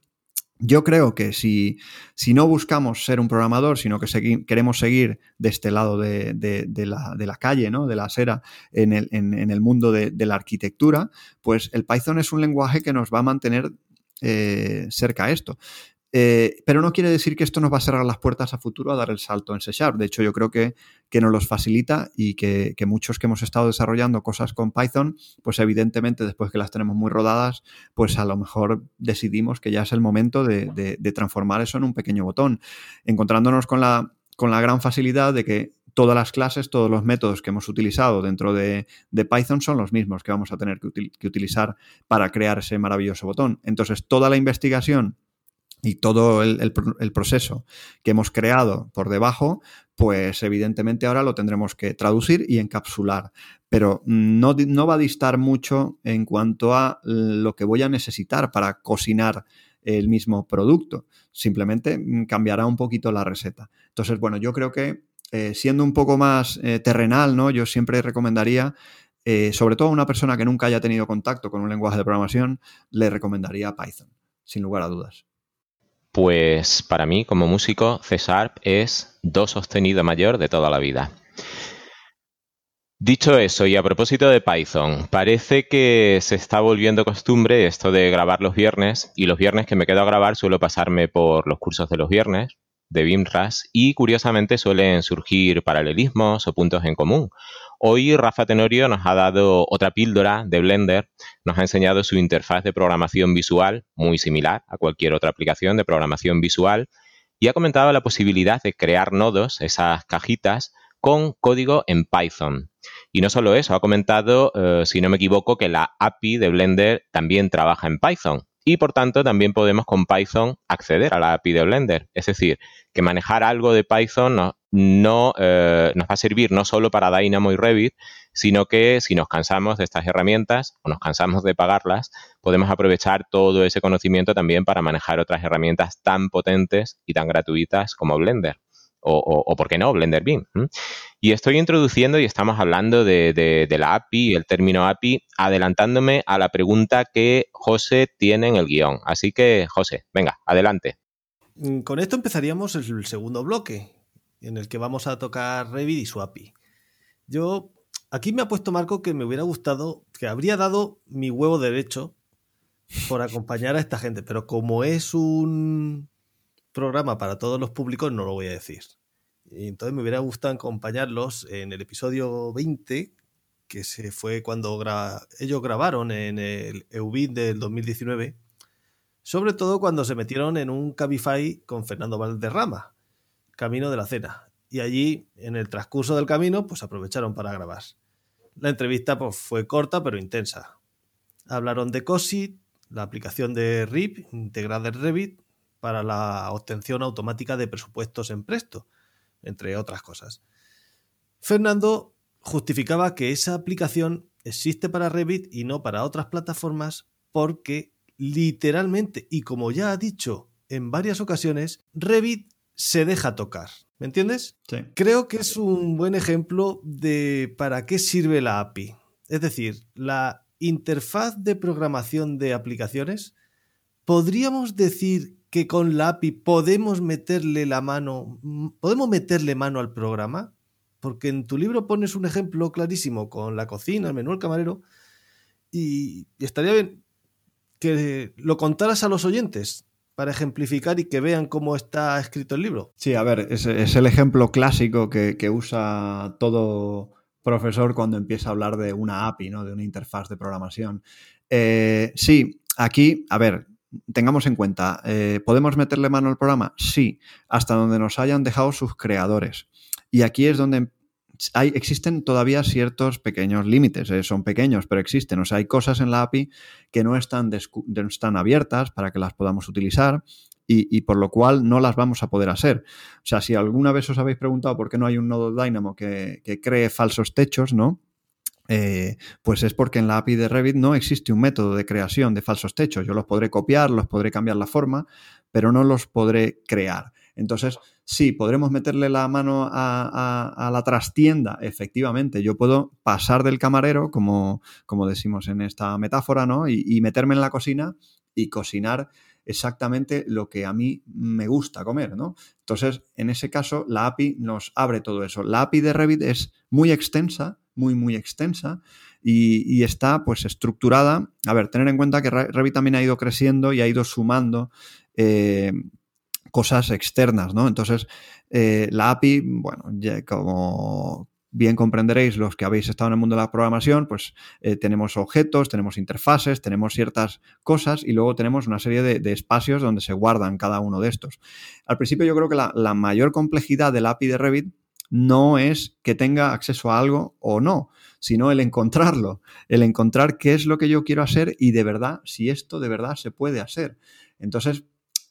yo creo que si, si no buscamos ser un programador, sino que queremos seguir de este lado de, la, calle, ¿no? de la acera, en el, en, el mundo de, la arquitectura, pues el Python es un lenguaje que nos va a mantener eh, cerca a esto. Eh, pero no quiere decir que esto nos va a cerrar las puertas a futuro a dar el salto en C Sharp. De hecho, yo creo que, que nos los facilita y que, muchos que hemos estado desarrollando cosas con Python, pues evidentemente después que las tenemos muy rodadas, pues a lo mejor decidimos que ya es el momento de, transformar eso en un pequeño botón, encontrándonos con la, con la gran facilidad de que todas las clases, todos los métodos que hemos utilizado dentro de, Python son los mismos que vamos a tener que, utilizar para crear ese maravilloso botón. Entonces, toda la investigación y todo el, proceso que hemos creado por debajo, pues evidentemente ahora lo tendremos que traducir y encapsular. Pero no, va a distar mucho en cuanto a lo que voy a necesitar para cocinar el mismo producto. Simplemente mm, cambiará un poquito la receta. Entonces, bueno, yo creo que eh, siendo un poco más eh, terrenal, ¿no? Yo siempre recomendaría eh, sobre todo a una persona que nunca haya tenido contacto con un lenguaje de programación, le recomendaría Python, sin lugar a dudas. Pues para mí, como músico, C Sharp es do sostenido mayor de toda la vida. Dicho eso, y a propósito de Python, parece que se está volviendo costumbre esto de grabar los viernes, y los viernes que me quedo a grabar suelo pasarme por los cursos de los viernes de BIMRAS, y curiosamente suelen surgir paralelismos o puntos en común. Hoy Rafa Tenorio nos ha dado otra píldora de Blender, nos ha enseñado su interfaz de programación visual, muy similar a cualquier otra aplicación de programación visual, y ha comentado la posibilidad de crear nodos, esas cajitas, con código en Python. Y no solo eso, ha comentado, eh, si no me equivoco, que la API de Blender también trabaja en Python. Y por tanto, también podemos con Python acceder a la API de Blender. Es decir, que manejar algo de Python no, eh, nos va a servir no solo para Dynamo y Revit, sino que si nos cansamos de estas herramientas o nos cansamos de pagarlas, podemos aprovechar todo ese conocimiento también para manejar otras herramientas tan potentes y tan gratuitas como Blender o, ¿por qué no? Blender Beam. Y estoy introduciendo y estamos hablando de, la API, el término API, adelantándome a la pregunta que José tiene en el guion. Así que, José, venga, adelante. Mm, con esto empezaríamos el segundo bloque, en el que vamos a tocar Revit y su API. Yo, aquí me ha puesto Marco que me hubiera gustado, que habría dado mi huevo derecho por acompañar a esta gente, pero como es un programa para todos los públicos, no lo voy a decir. Entonces me hubiera gustado acompañarlos en el episodio 20, que se fue cuando ellos grabaron en el EUBIT del 2019, sobre todo cuando se metieron en un Cabify con Fernando Valderrama, camino de la cena. Y allí, en el transcurso del camino, pues aprovecharon para grabar. La entrevista pues, fue corta pero intensa. Hablaron de COSIT, la aplicación de RIP integrada en Revit, para la obtención automática de presupuestos en Presto, entre otras cosas. Fernando justificaba que esa aplicación existe para Revit y no para otras plataformas porque literalmente, y como ya ha dicho en varias ocasiones, Revit se deja tocar. ¿Me entiendes? Creo que es un buen ejemplo de para qué sirve la API. Es decir, la interfaz de programación de aplicaciones, podríamos decir que con la API podemos meterle la mano, podemos meterle mano al programa, porque en tu libro pones un ejemplo clarísimo con la cocina, el menú, el camarero, y, estaría bien que lo contaras a los oyentes para ejemplificar y que vean cómo está escrito el libro. Sí, a ver, es, el ejemplo clásico que, usa todo profesor cuando empieza a hablar de una API, ¿no? de una interfaz de programación. Eh, sí, aquí, a ver, tengamos en cuenta, eh, ¿podemos meterle mano al programa? Sí, hasta donde nos hayan dejado sus creadores. Y aquí es donde hay, existen todavía ciertos pequeños límites, eh, son pequeños, pero existen. O sea, hay cosas en la API que no están, están abiertas para que las podamos utilizar y, por lo cual no las vamos a poder hacer. O sea, si alguna vez os habéis preguntado por qué no hay un nodo Dynamo que, que cree falsos techos, ¿no? Eh, pues es porque en la API de Revit no existe un método de creación de falsos techos. Yo los podré copiar, los podré cambiar la forma, pero no los podré crear. Entonces, sí, podremos meterle la mano a, la trastienda, efectivamente. Yo puedo pasar del camarero, como, decimos en esta metáfora, ¿no? Y, y meterme en la cocina y cocinar exactamente lo que a mí me gusta comer, ¿no? Entonces, en ese caso, la API nos abre todo eso. La API de Revit es muy extensa, muy, muy extensa y, está pues estructurada. A ver, tener en cuenta que Revit también ha ido creciendo y ha ido sumando eh, cosas externas, ¿no? Entonces, eh, la API, bueno, como bien comprenderéis los que habéis estado en el mundo de la programación, pues eh, tenemos objetos, tenemos interfaces, tenemos ciertas cosas y luego tenemos una serie de, espacios donde se guardan cada uno de estos. Al principio yo creo que la, la mayor complejidad de la API de Revit no es que tenga acceso a algo o no, sino el encontrarlo, el encontrar qué es lo que yo quiero hacer y de verdad, si esto de verdad se puede hacer. Entonces,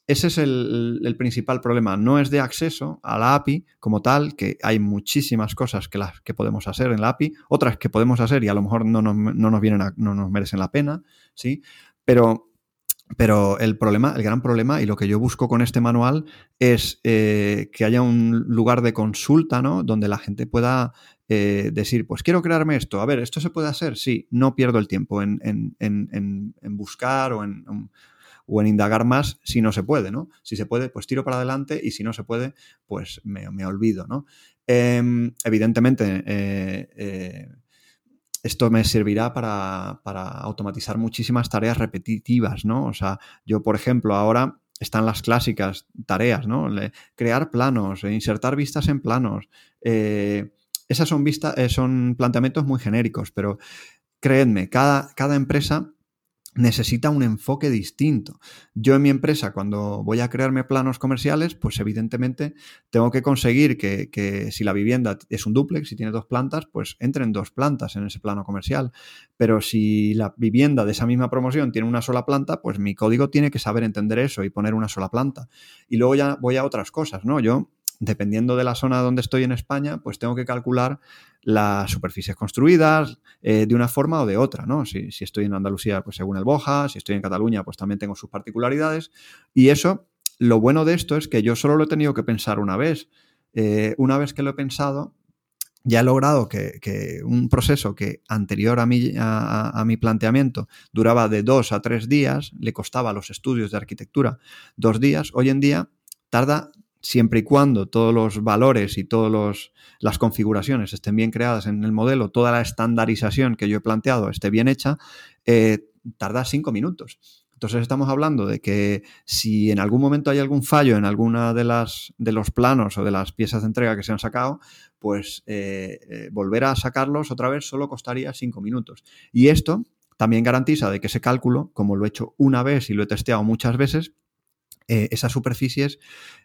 ese es el, principal problema. No es de acceso a la API como tal, que hay muchísimas cosas que, las, que podemos hacer en la API, otras que podemos hacer y a lo mejor no nos, no nos vienen no nos merecen la pena, ¿sí? Pero pero el problema, el gran problema, y lo que yo busco con este manual es eh, que haya un lugar de consulta, ¿no? Donde la gente pueda eh, decir, pues quiero crearme esto. A ver, ¿esto se puede hacer? Sí, no pierdo el tiempo en, buscar o en, o en indagar más si no se puede, ¿no? Si se puede, pues tiro para adelante y si no se puede, pues me, olvido, ¿no? Em, evidentemente, eh, esto me servirá para, automatizar muchísimas tareas repetitivas, ¿no? O sea, yo, por ejemplo, ahora están las clásicas tareas, ¿no? crear planos, eh, insertar vistas en planos. Eh, esas son, vistas, eh, son planteamientos muy genéricos, pero creedme, cada, cada empresa necesita un enfoque distinto. Yo en mi empresa, cuando voy a crearme planos comerciales, pues evidentemente tengo que conseguir que, si la vivienda es un duplex, si tiene dos plantas, pues entren dos plantas en ese plano comercial. Pero si la vivienda de esa misma promoción tiene una sola planta, pues mi código tiene que saber entender eso y poner una sola planta. Y luego ya voy a otras cosas, ¿no? Yo dependiendo de la zona donde estoy en España, pues tengo que calcular las superficies construidas eh, de una forma o de otra, ¿no? Si, estoy en Andalucía, pues según el Boja, si estoy en Cataluña, pues también tengo sus particularidades. Y eso, lo bueno de esto es que yo solo lo he tenido que pensar una vez. Eh, una vez que lo he pensado, ya he logrado que, un proceso que anterior a mi, a mi, planteamiento duraba de dos a tres días, le costaba a los estudios de arquitectura dos días, hoy en día tarda siempre y cuando todos los valores y todas las configuraciones estén bien creadas en el modelo, toda la estandarización que yo he planteado esté bien hecha, eh, tarda cinco minutos. Entonces estamos hablando de que si en algún momento hay algún fallo en alguna de las de los planos o de las piezas de entrega que se han sacado, pues eh, eh, volver a sacarlos otra vez solo costaría cinco minutos. Y esto también garantiza de que ese cálculo, como lo he hecho una vez y lo he testeado muchas veces, eh, esas superficies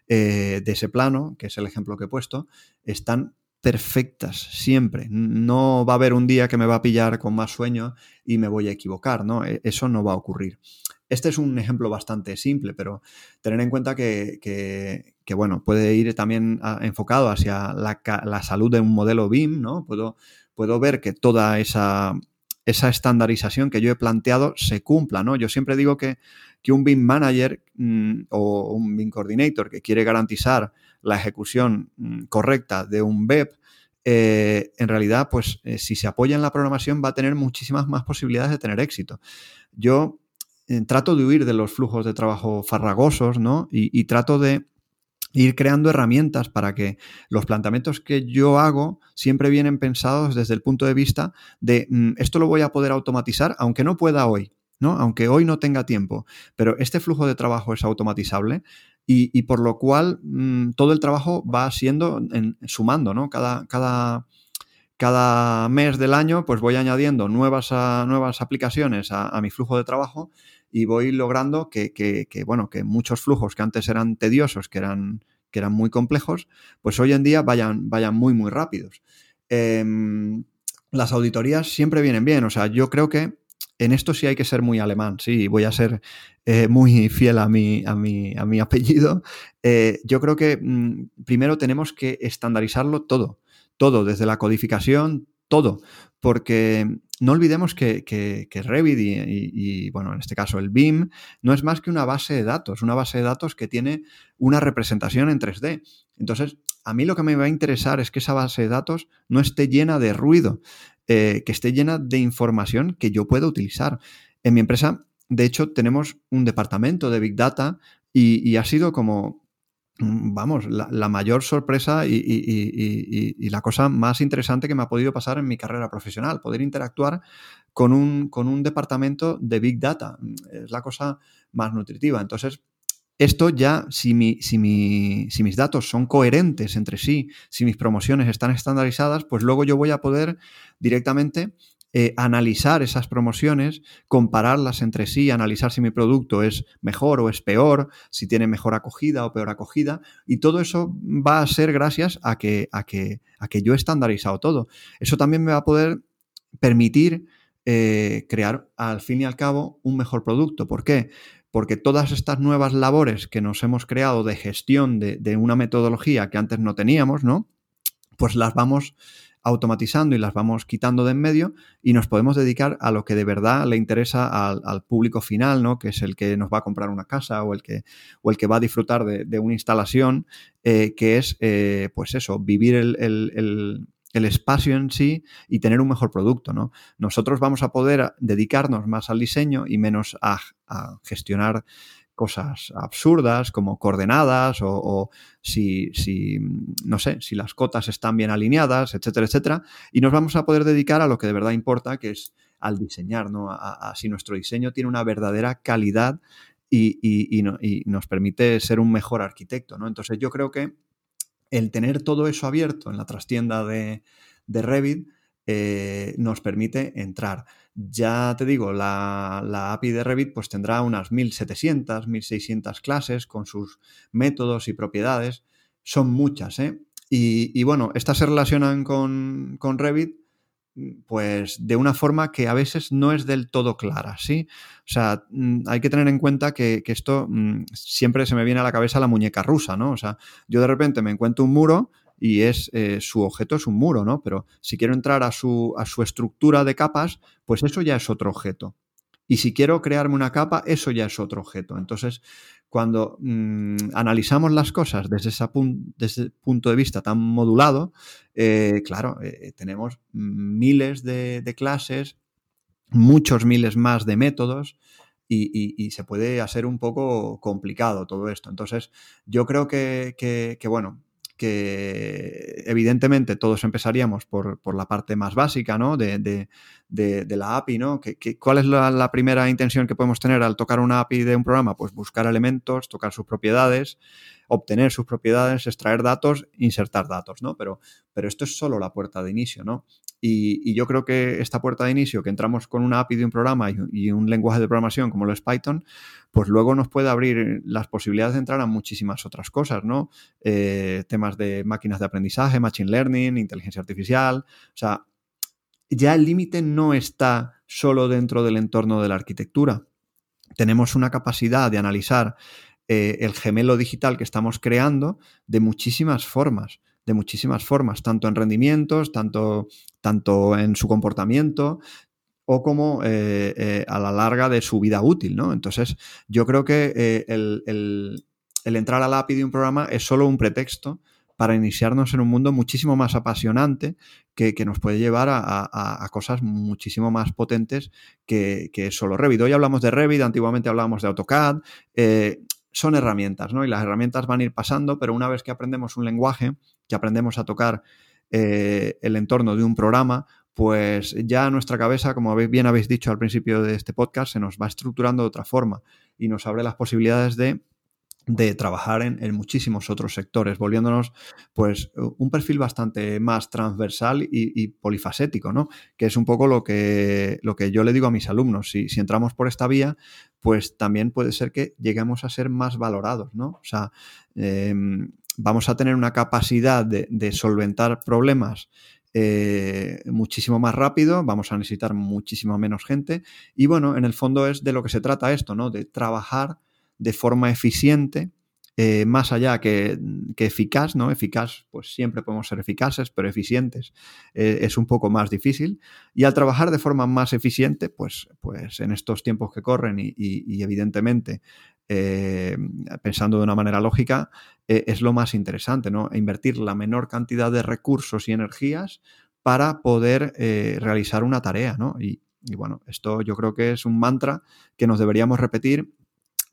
eh, de ese plano, que es el ejemplo que he puesto, están perfectas siempre. No va a haber un día que me va a pillar con más sueño y me voy a equivocar, ¿no? E, eso no va a ocurrir. Este es un ejemplo bastante simple, pero tener en cuenta que, bueno, puede ir también enfocado hacia la, la, salud de un modelo BIM, ¿no? Puedo, puedo ver que toda esa, esa estandarización que yo he planteado se cumpla, ¿no? Yo siempre digo que, que un BIM manager mm, o un BIM coordinator que quiere garantizar la ejecución mm, correcta de un BEP, eh, en realidad, pues eh, si se apoya en la programación va a tener muchísimas más posibilidades de tener éxito. Yo eh, trato de huir de los flujos de trabajo farragosos, ¿no? y trato de ir creando herramientas para que los planteamientos que yo hago siempre vienen pensados desde el punto de vista de mm, esto lo voy a poder automatizar, aunque no pueda hoy, Aunque hoy no tenga tiempo. Pero este flujo de trabajo es automatizable y, por lo cual mm, todo el trabajo va siendo sumando, ¿no? Cada, mes del año, pues voy añadiendo nuevas, nuevas aplicaciones a, mi flujo de trabajo y voy logrando que, bueno, que muchos flujos que antes eran tediosos, que eran, muy complejos, pues hoy en día vayan, vayan muy, muy rápidos. Em, las auditorías siempre vienen bien, o sea, yo creo que en esto sí hay que ser muy alemán, sí, voy a ser eh, muy fiel a mi, a mi, a mi apellido. Eh, yo creo que mm, primero tenemos que estandarizarlo todo, todo, desde la codificación, todo, porque no olvidemos que, Revit y, bueno, en este caso el BIM, no es más que una base de datos, una base de datos que tiene una representación en 3D. Entonces, a mí lo que me va a interesar es que esa base de datos no esté llena de ruido, eh, que esté llena de información que yo pueda utilizar. En mi empresa, de hecho, tenemos un departamento de Big Data y ha sido como Mm, vamos, la, mayor sorpresa y, la cosa más interesante que me ha podido pasar en mi carrera profesional, poder interactuar con un, con un departamento de Big Data. Mm, es la cosa más nutritiva. Entonces, esto ya, si, mi, si, mi, si, mis datos son coherentes entre sí, si mis promociones están estandarizadas, pues luego yo voy a poder directamente eh, analizar esas promociones, compararlas entre sí, analizar si mi producto es mejor o es peor, si tiene mejor acogida o peor acogida, y todo eso va a ser gracias a que, a que, a que yo he estandarizado todo. Eso también me va a poder permitir eh, crear al fin y al cabo un mejor producto. ¿Por qué? Porque todas estas nuevas labores que nos hemos creado de gestión de, de una metodología que antes no teníamos, ¿no? Pues las vamos automatizando y las vamos quitando de en medio y nos podemos dedicar a lo que de verdad le interesa al, público final, ¿no? que es el que nos va a comprar una casa o el que, o el que va a disfrutar de, una instalación, eh, que es, eh, pues eso, vivir el, espacio en sí y tener un mejor producto. ¿no? Nosotros vamos a poder dedicarnos más al diseño y menos a, gestionar cosas absurdas como coordenadas o, si, si, no sé, si las cotas están bien alineadas, etcétera, etcétera. Y nos vamos a poder dedicar a lo que de verdad importa, que es al diseñar, ¿no? A, si nuestro diseño tiene una verdadera calidad y, y, nos permite ser un mejor arquitecto, ¿no? Entonces yo creo que el tener todo eso abierto en la trastienda de, Revit eh, nos permite entrar. Ya te digo, la, API de Revit pues tendrá unas 1700, 1600 clases con sus métodos y propiedades. Son muchas, ¿eh? Y, bueno, estas se relacionan con, con Revit pues de una forma que a veces no es del todo clara, ¿sí? O sea, mm, hay que tener en cuenta que, esto mm, siempre se me viene a la cabeza la muñeca rusa, ¿no? O sea, yo de repente me encuentro un muro y es eh, su objeto es un muro, ¿no? Pero si quiero entrar a su, a su estructura de capas, pues eso ya es otro objeto. Y si quiero crearme una capa, eso ya es otro objeto. Entonces, cuando mm, analizamos las cosas desde, ese punto de vista tan modulado, eh, claro, eh, tenemos miles de, clases, muchos miles más de métodos. Y, se puede hacer un poco complicado todo esto. Entonces, yo creo que bueno, que evidentemente todos empezaríamos por, la parte más básica ¿no? de, la API. ¿no? cuál es la, primera intención que podemos tener al tocar una API de un programa? Pues buscar elementos, tocar sus propiedades, obtener sus propiedades, extraer datos, insertar datos. ¿no? Pero, pero esto es solo la puerta de inicio. ¿no? Y, yo creo que esta puerta de inicio, que entramos con una API de un programa y, un lenguaje de programación como lo es Python, pues luego nos puede abrir las posibilidades de entrar a muchísimas otras cosas, ¿no? Eh, temas de máquinas de aprendizaje, machine learning, inteligencia artificial. O sea, ya el límite no está solo dentro del entorno de la arquitectura. Tenemos una capacidad de analizar eh, el gemelo digital que estamos creando de muchísimas formas de muchísimas formas, tanto en rendimientos, tanto, tanto en su comportamiento, o como eh, eh, a la larga de su vida útil, ¿no? Entonces, yo creo que eh, el, entrar al API de un programa es solo un pretexto para iniciarnos en un mundo muchísimo más apasionante que, nos puede llevar a, cosas muchísimo más potentes que, que, solo Revit. Hoy hablamos de Revit, antiguamente hablábamos de AutoCAD. son herramientas, ¿no? Y las herramientas van a ir pasando, pero una vez que aprendemos un lenguaje, aprendemos a tocar eh, el entorno de un programa, pues ya nuestra cabeza, como bien habéis dicho al principio de este podcast, se nos va estructurando de otra forma y nos abre las posibilidades de, trabajar en, muchísimos otros sectores, volviéndonos pues un perfil bastante más transversal y, polifacético, ¿no? Que es un poco lo que, lo que yo le digo a mis alumnos. Si, si, entramos por esta vía, pues también puede ser que lleguemos a ser más valorados, ¿no? O sea, em, vamos a tener una capacidad de, solventar problemas eh, muchísimo más rápido, vamos a necesitar muchísimo menos gente y bueno, en el fondo es de lo que se trata esto, ¿no? De trabajar de forma eficiente, eh, más allá que, eficaz, ¿no? Eficaz, pues siempre podemos ser eficaces, pero eficientes eh, es un poco más difícil. Y al trabajar de forma más eficiente, pues, pues en estos tiempos que corren y evidentemente pensando de una manera lógica, eh, es lo más interesante, ¿no? Invertir la menor cantidad de recursos y energías para poder eh, realizar una tarea, ¿no? y, bueno, esto yo creo que es un mantra que nos deberíamos repetir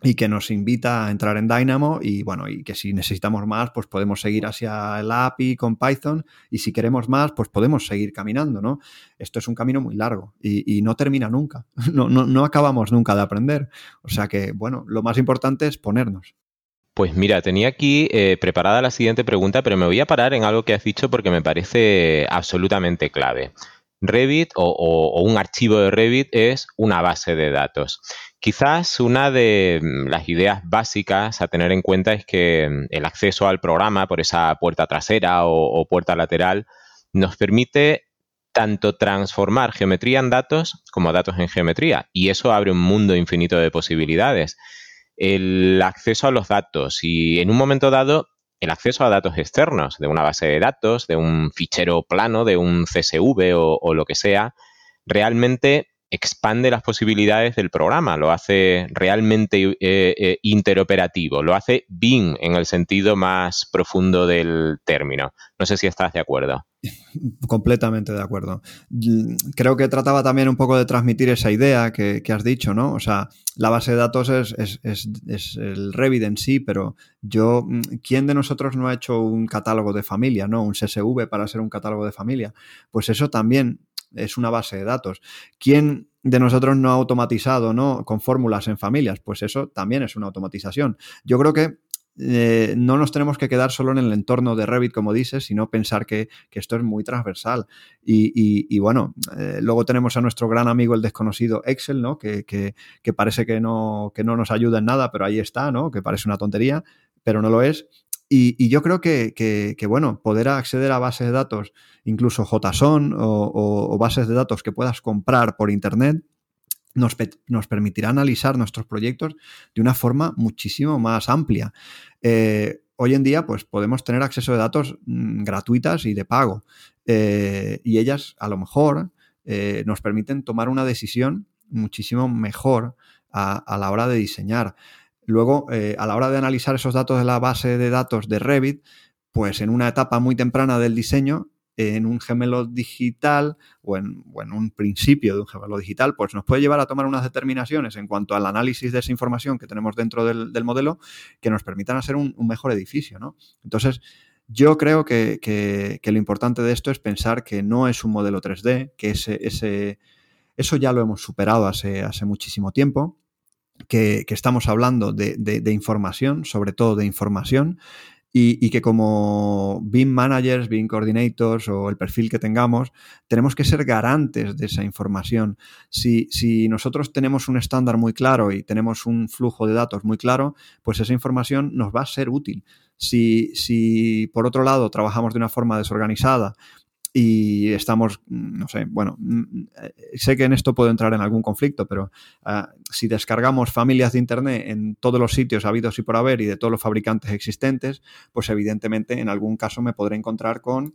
y que nos invita a entrar en Dynamo y bueno, y que si necesitamos más, pues podemos seguir hacia el API con Python y si queremos más, pues podemos seguir caminando, ¿no? Esto es un camino muy largo y, no termina nunca, no, no, no acabamos nunca de aprender. O sea que, bueno, lo más importante es ponernos. Pues mira, tenía aquí eh, preparada la siguiente pregunta, pero me voy a parar en algo que has dicho porque me parece absolutamente clave. Revit o, un archivo de Revit es una base de datos. Quizás una de mm, las ideas básicas a tener en cuenta es que mm, el acceso al programa por esa puerta trasera o, puerta lateral nos permite tanto transformar geometría en datos como datos en geometría. Y eso abre un mundo infinito de posibilidades. El acceso a los datos y en un momento dado el acceso a datos externos de una base de datos, de un fichero plano, de un CSV o, lo que sea, realmente expande las posibilidades del programa, lo hace realmente eh, eh, interoperativo, lo hace bien en el sentido más profundo del término. No sé si estás de acuerdo. Completamente de acuerdo. Creo que trataba también un poco de transmitir esa idea que, has dicho, ¿no? O sea, la base de datos es, es, el Revit en sí, pero yo, ¿quién de nosotros no ha hecho un catálogo de familia, ¿no? Un CSV para ser un catálogo de familia? Pues eso también es una base de datos. ¿Quién de nosotros no ha automatizado, ¿no? Con fórmulas en familias? Pues eso también es una automatización. Yo creo que eh, no nos tenemos que quedar solo en el entorno de Revit, como dices, sino pensar que, esto es muy transversal. Y, bueno, eh, luego tenemos a nuestro gran amigo el desconocido Excel, ¿no? Que, parece que no, que no nos ayuda en nada, pero ahí está, ¿no? Que parece una tontería, pero no lo es. Y, yo creo que, bueno, poder acceder a bases de datos, incluso JSON o, bases de datos que puedas comprar por Internet, nos, nos, permitirá analizar nuestros proyectos de una forma muchísimo más amplia. Eh, hoy en día, pues podemos tener acceso de datos mm, gratuitas y de pago. Eh, y ellas, a lo mejor, eh, nos permiten tomar una decisión muchísimo mejor a, la hora de diseñar. Luego, a la hora de analizar esos datos de la base de datos de Revit, pues en una etapa muy temprana del diseño, en un gemelo digital o en, un principio de un gemelo digital, pues nos puede llevar a tomar unas determinaciones en cuanto al análisis de esa información que tenemos dentro del, modelo que nos permitan hacer un, mejor edificio, ¿no? Entonces, yo creo que, lo importante de esto es pensar que no es un modelo 3D, que ese, ese, eso ya lo hemos superado hace, hace muchísimo tiempo, que, estamos hablando de, información, sobre todo de información, y, que como BIM managers, BIM coordinators o el perfil que tengamos, tenemos que ser garantes de esa información. Si, si nosotros tenemos un estándar muy claro y tenemos un flujo de datos muy claro, pues esa información nos va a ser útil. Si, si, por otro lado trabajamos de una forma desorganizada y estamos, no sé, bueno, mm, eh, sé que en esto puedo entrar en algún conflicto, pero ah, si descargamos familias de Internet en todos los sitios habidos y por haber y de todos los fabricantes existentes, pues evidentemente en algún caso me podré encontrar con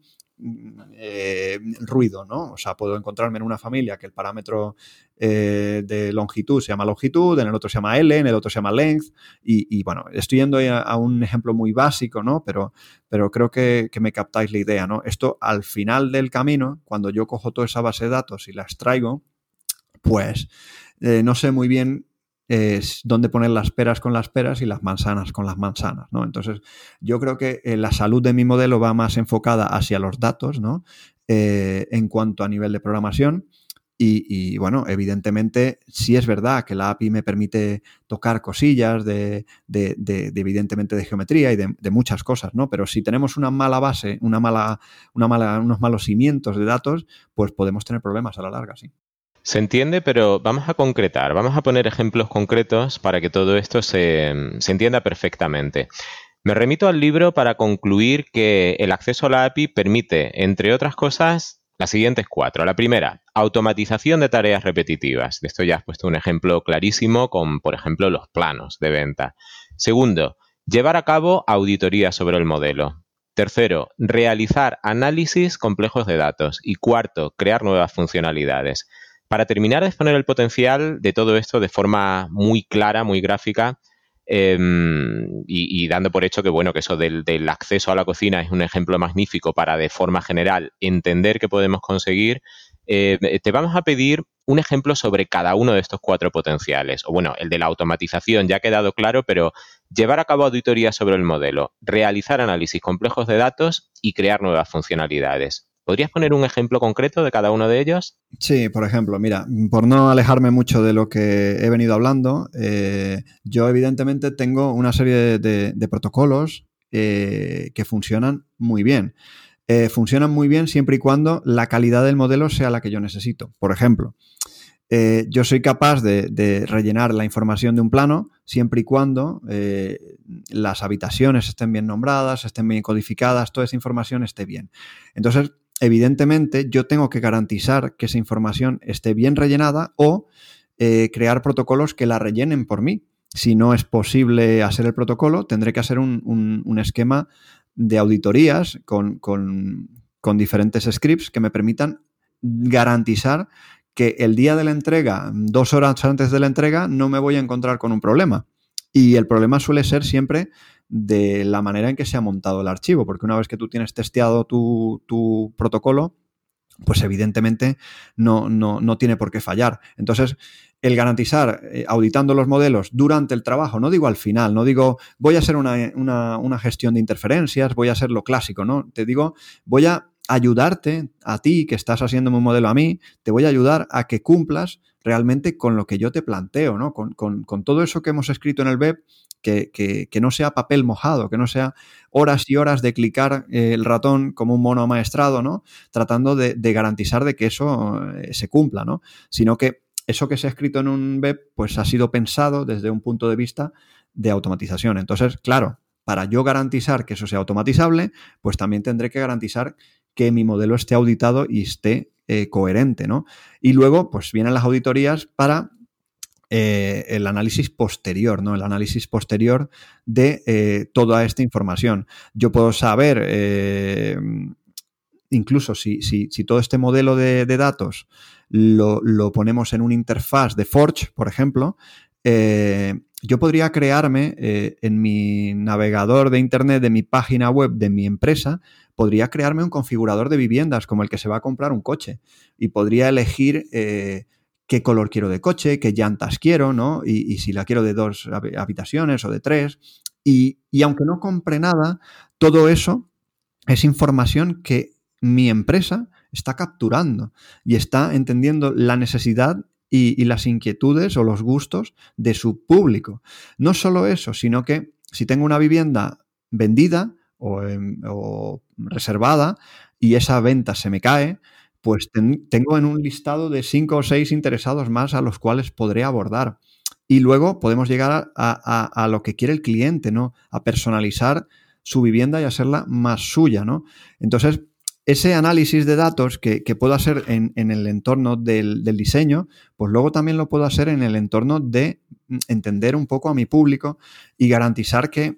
eh, ruido, ¿no? O sea, puedo encontrarme en una familia que el parámetro eh, de longitud se llama longitud, en el otro se llama L, en el otro se llama length, y, bueno, estoy yendo a, un ejemplo muy básico, ¿no? Pero, pero creo que, me captáis la idea, ¿no? Esto al final del camino, cuando yo cojo toda esa base de datos y la extraigo, pues eh, no sé muy bien es dónde poner las peras con las peras y las manzanas con las manzanas, ¿no? Entonces, yo creo que eh, la salud de mi modelo va más enfocada hacia los datos, ¿no? Eh, en cuanto a nivel de programación. Y, bueno, evidentemente, sí es verdad que la API me permite tocar cosillas de, evidentemente, de geometría y de, muchas cosas, ¿no? Pero si tenemos una mala base, una mala, una mala, unos malos cimientos de datos, pues podemos tener problemas a la larga, sí. Se entiende, pero vamos a concretar, vamos a poner ejemplos concretos para que todo esto se, entienda perfectamente. Me remito al libro para concluir que el acceso a la API permite, entre otras cosas, las siguientes cuatro. La primera, automatización de tareas repetitivas. De esto ya has puesto un ejemplo clarísimo con, por ejemplo, los planos de venta. Segundo, llevar a cabo auditoría sobre el modelo. Tercero, realizar análisis complejos de datos. Y cuarto, crear nuevas funcionalidades. Para terminar de exponer el potencial de todo esto de forma muy clara, muy gráfica, em, y, dando por hecho que bueno, que eso del, acceso a la cocina es un ejemplo magnífico para de forma general entender qué podemos conseguir, eh, te vamos a pedir un ejemplo sobre cada uno de estos cuatro potenciales. O bueno, el de la automatización ya ha quedado claro, pero llevar a cabo auditorías sobre el modelo, realizar análisis complejos de datos y crear nuevas funcionalidades. ¿Podrías poner un ejemplo concreto de cada uno de ellos? Sí, por ejemplo, mira, por no alejarme mucho de lo que he venido hablando, eh, yo evidentemente tengo una serie de, protocolos eh, que funcionan muy bien. Eh, funcionan muy bien siempre y cuando la calidad del modelo sea la que yo necesito. Por ejemplo, yo soy capaz de, rellenar la información de un plano siempre y cuando las habitaciones estén bien nombradas, estén bien codificadas, toda esa información esté bien. Entonces, evidentemente yo tengo que garantizar que esa información esté bien rellenada o eh, crear protocolos que la rellenen por mí. Si no es posible hacer el protocolo, tendré que hacer un, esquema de auditorías con, diferentes scripts que me permitan garantizar que el día de la entrega, dos horas antes de la entrega, no me voy a encontrar con un problema. Y el problema suele ser siempre de la manera en que se ha montado el archivo, porque una vez que tú tienes testeado tu, protocolo, pues evidentemente no, no, tiene por qué fallar. Entonces, el garantizar, eh, auditando los modelos durante el trabajo, no digo al final, no digo voy a hacer una, una, gestión de interferencias, voy a hacer lo clásico, ¿no? Te digo, voy a ayudarte a ti, que estás haciéndome un modelo a mí, te voy a ayudar a que cumplas realmente con lo que yo te planteo, ¿no? Con, todo eso que hemos escrito en el web, que, no sea papel mojado, que no sea horas y horas de clicar eh, el ratón como un mono amaestrado, ¿no? Tratando de, garantizar de que eso eh, se cumpla, ¿no? Sino que eso que se ha escrito en un web, pues ha sido pensado desde un punto de vista de automatización. Entonces, claro, para yo garantizar que eso sea automatizable, pues también tendré que garantizar que mi modelo esté auditado y esté eh, coherente, ¿no? Y luego, pues vienen las auditorías para eh, el análisis posterior, ¿no? El análisis posterior de eh, toda esta información. Yo puedo saber, incluso si, todo este modelo de, datos lo, ponemos en una interfaz de Forge, por ejemplo, yo podría crearme en mi navegador de Internet, de mi página web, de mi empresa, podría crearme un configurador de viviendas como el que se va a comprar un coche y podría elegir eh, qué color quiero de coche, qué llantas quiero, ¿no? Y, si la quiero de dos habitaciones o de tres. Y, aunque no compre nada, todo eso es información que mi empresa está capturando y está entendiendo la necesidad y, las inquietudes o los gustos de su público. No solo eso, sino que si tengo una vivienda vendida, o, reservada y esa venta se me cae, pues tengo en un listado de cinco o seis interesados más a los cuales podré abordar. Y luego podemos llegar a, lo que quiere el cliente, ¿no? A personalizar su vivienda y hacerla más suya, ¿no? Entonces, ese análisis de datos que, puedo hacer en, el entorno del, del, diseño, pues luego también lo puedo hacer en el entorno de entender un poco a mi público y garantizar que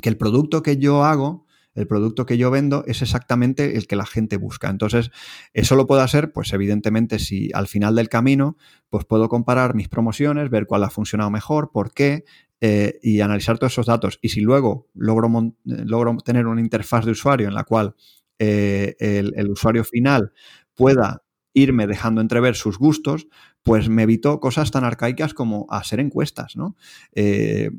que el producto que yo hago, el producto que yo vendo es exactamente el que la gente busca. Entonces, eso lo puedo hacer, pues evidentemente, si al final del camino, pues puedo comparar mis promociones, ver cuál ha funcionado mejor, por qué, eh, y analizar todos esos datos. Y si luego logro, logro tener una interfaz de usuario en la cual eh, el, usuario final pueda irme dejando entrever sus gustos, pues me evito cosas tan arcaicas como hacer encuestas, ¿no? Eh,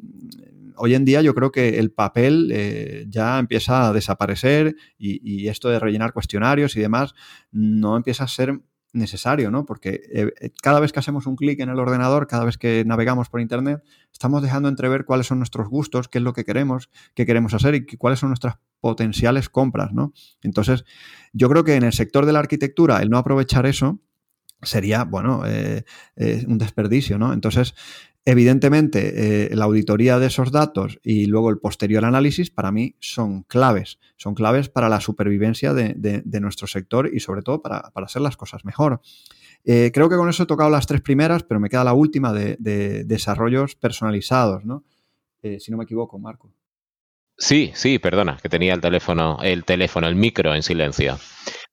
hoy en día yo creo que el papel eh, ya empieza a desaparecer y, esto de rellenar cuestionarios y demás no empieza a ser necesario, ¿no? Porque eh, eh, cada vez que hacemos un clic en el ordenador, cada vez que navegamos por Internet, estamos dejando entrever cuáles son nuestros gustos, qué es lo que queremos, qué queremos hacer y cuáles son nuestras potenciales compras, ¿no? Entonces, yo creo que en el sector de la arquitectura, el no aprovechar eso sería, bueno, un desperdicio, ¿no? Entonces, Evidentemente, eh, la auditoría de esos datos y luego el posterior análisis para mí son claves, son claves para la supervivencia de, nuestro sector y sobre todo para, hacer las cosas mejor. Eh, creo que con eso he tocado las tres primeras, pero me queda la última de, desarrollos personalizados, ¿no? Eh, si no me equivoco, Marco. Sí, sí, perdona, que tenía el teléfono, el teléfono, el micro en silencio.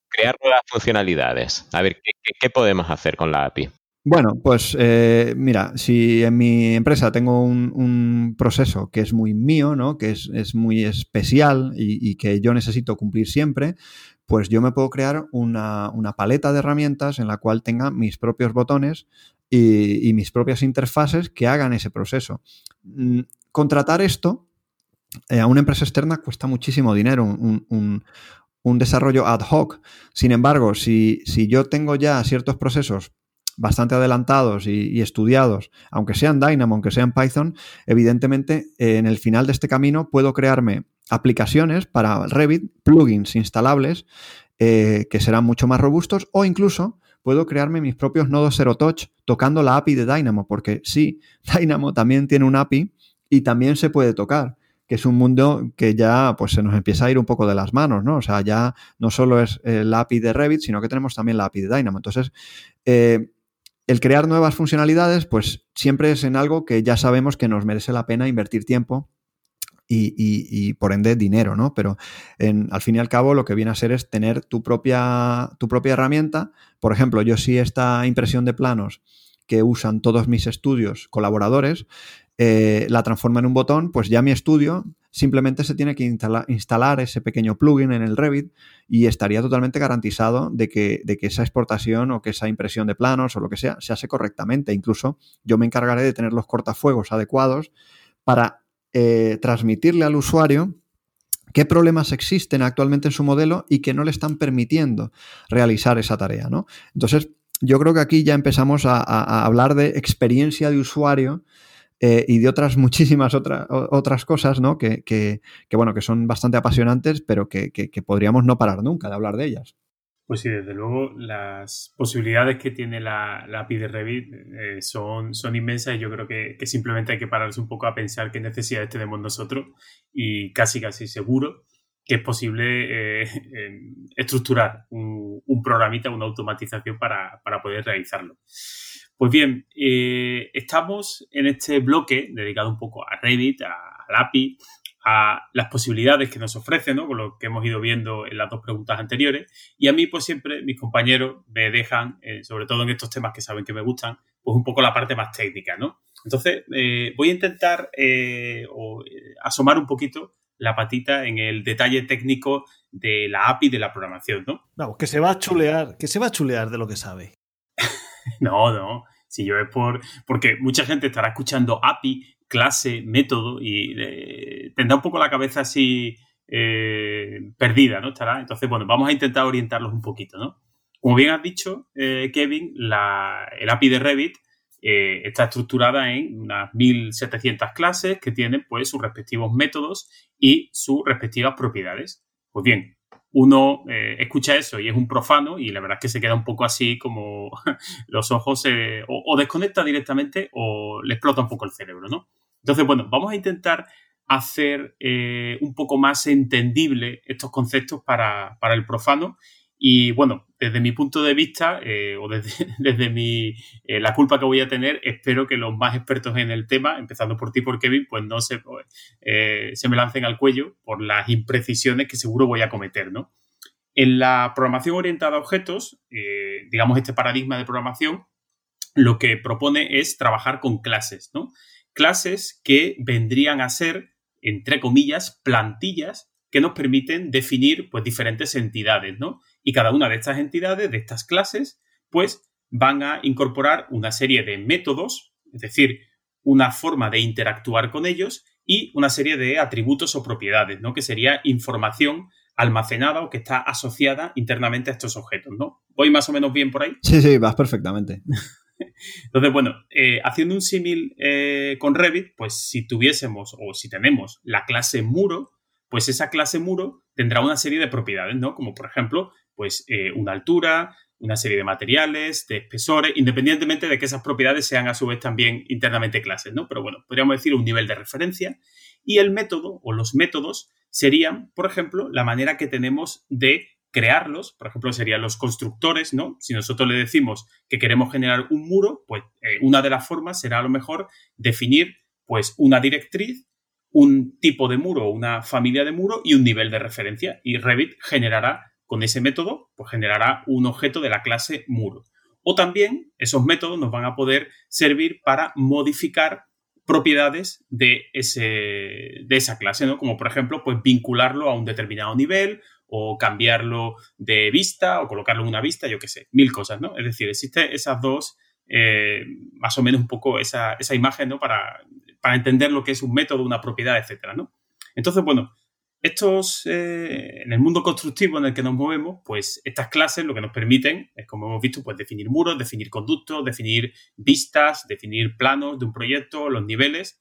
Crear nuevas funcionalidades. A ver, qué podemos hacer con la API? Bueno, pues eh, mira, si en mi empresa tengo un, proceso que es muy mío, ¿no? que es, muy especial y, que yo necesito cumplir siempre, pues yo me puedo crear una, paleta de herramientas en la cual tenga mis propios botones y, mis propias interfaces que hagan ese proceso. Mm, contratar esto eh, a una empresa externa cuesta muchísimo dinero, un, desarrollo ad hoc. Sin embargo, si, si yo tengo ya ciertos procesos bastante adelantados y, estudiados, aunque sean Dynamo, aunque sean Python, evidentemente eh, en el final de este camino puedo crearme aplicaciones para Revit, plugins instalables eh, que serán mucho más robustos o incluso puedo crearme mis propios nodos Zero Touch tocando la API de Dynamo, porque sí, Dynamo también tiene un API y también se puede tocar que es un mundo que ya pues se nos empieza a ir un poco de las manos, ¿no? O sea, ya no solo es la API de Revit, sino que tenemos también la API de Dynamo. Entonces, eh, el crear nuevas funcionalidades, pues siempre es en algo que ya sabemos que nos merece la pena invertir tiempo y, por ende dinero, ¿no? Pero al fin y al cabo lo que viene a ser es tener tu propia, tu propia herramienta. Por ejemplo, yo sí esta impresión de planos que usan todos mis estudios colaboradores, eh, la transforma en un botón, pues ya mi estudio simplemente se tiene que instalar, ese pequeño plugin en el Revit y estaría totalmente garantizado de que, de que, esa exportación o que esa impresión de planos o lo que sea se hace correctamente. Incluso yo me encargaré de tener los cortafuegos adecuados para eh, transmitirle al usuario qué problemas existen actualmente en su modelo y que no le están permitiendo realizar esa tarea, ¿no? Entonces, yo creo que aquí ya empezamos a, hablar de experiencia de usuario eh, y de otras muchísimas otras cosas, ¿no? Que, bueno, que son bastante apasionantes, pero que, podríamos no parar nunca de hablar de ellas. Pues sí, desde luego las posibilidades que tiene la, API de Revit eh, son, son inmensas y yo creo que, simplemente hay que pararse un poco a pensar qué necesidades tenemos nosotros y casi casi seguro que es posible eh, estructurar un, programita, una automatización para, poder realizarlo. Pues bien, eh, estamos en este bloque dedicado un poco a Revit, al API, a las posibilidades que nos ofrece, ¿no? Con lo que hemos ido viendo en las dos preguntas anteriores. Y a mí, pues siempre mis compañeros me dejan, eh, sobre todo en estos temas que saben que me gustan, pues un poco la parte más técnica, ¿no? Entonces, eh, voy a intentar asomar un poquito la patita en el detalle técnico de la API de la programación, ¿no? Vamos, que se va a chulear, que se va a chulear de lo que sabe. no, no. Si yo es por. Porque mucha gente estará escuchando API clase, método y eh, tendrá un poco la cabeza así eh, perdida, ¿no? Estará. Entonces, bueno, vamos a intentar orientarlos un poquito, ¿no? Como bien has dicho, eh, Kevin, la, el API de Revit está estructurada en unas 1700 clases que tienen pues sus respectivos métodos y sus respectivas propiedades. Pues bien, uno eh, escucha eso y es un profano y la verdad es que se queda un poco así como los ojos o, desconecta directamente o le explota un poco el cerebro, ¿no? Entonces, bueno, vamos a intentar hacer eh, un poco más entendible estos conceptos para, para el profano y bueno, desde mi punto de vista, eh, o desde, desde mi, eh, la culpa que voy a tener, espero que los más expertos en el tema, empezando por ti, por Kevin, pues no se, pues, eh, se me lancen al cuello por las imprecisiones que seguro voy a cometer, ¿no? En la programación orientada a objetos, digamos, este paradigma de programación, lo que propone es trabajar con clases, ¿no? Clases que vendrían a ser, entre comillas, plantillas que nos permiten definir pues, diferentes entidades, ¿no? Y cada una de estas entidades, de estas clases, pues van a incorporar una serie de métodos, es decir, una forma de interactuar con ellos y una serie de atributos o propiedades, ¿no? Que sería información almacenada o que está asociada internamente a estos objetos, ¿no? ¿Voy más o menos bien por ahí? Sí, sí, vas perfectamente. Entonces, bueno, eh, haciendo un símil eh, con Revit, pues si tuviésemos o si tenemos la clase muro, pues esa clase muro tendrá una serie de propiedades, ¿no? Como por ejemplo, pues eh, una altura, una serie de materiales, de espesores, independientemente de que esas propiedades sean a su vez también internamente clases, ¿no? Pero bueno, podríamos decir un nivel de referencia. Y el método o los métodos serían, por ejemplo, la manera que tenemos de crearlos, por ejemplo, serían los constructores, ¿no? Si nosotros le decimos que queremos generar un muro, pues eh, una de las formas será a lo mejor definir pues una directriz un tipo de muro, una familia de muro y un nivel de referencia. Y Revit generará, con ese método, pues generará un objeto de la clase muro. O también esos métodos nos van a poder servir para modificar propiedades de, ese, de esa clase, ¿no? Como por ejemplo, pues vincularlo a un determinado nivel o cambiarlo de vista o colocarlo en una vista, yo qué sé, mil cosas, ¿no? Es decir, existe esas dos, eh, más o menos un poco esa, esa imagen, ¿no? Para para entender lo que es un método, una propiedad, etcétera, ¿no? Entonces, bueno, estos, eh, en el mundo constructivo en el que nos movemos, pues estas clases lo que nos permiten es, como hemos visto, pues definir muros, definir conductos, definir vistas, definir planos de un proyecto, los niveles.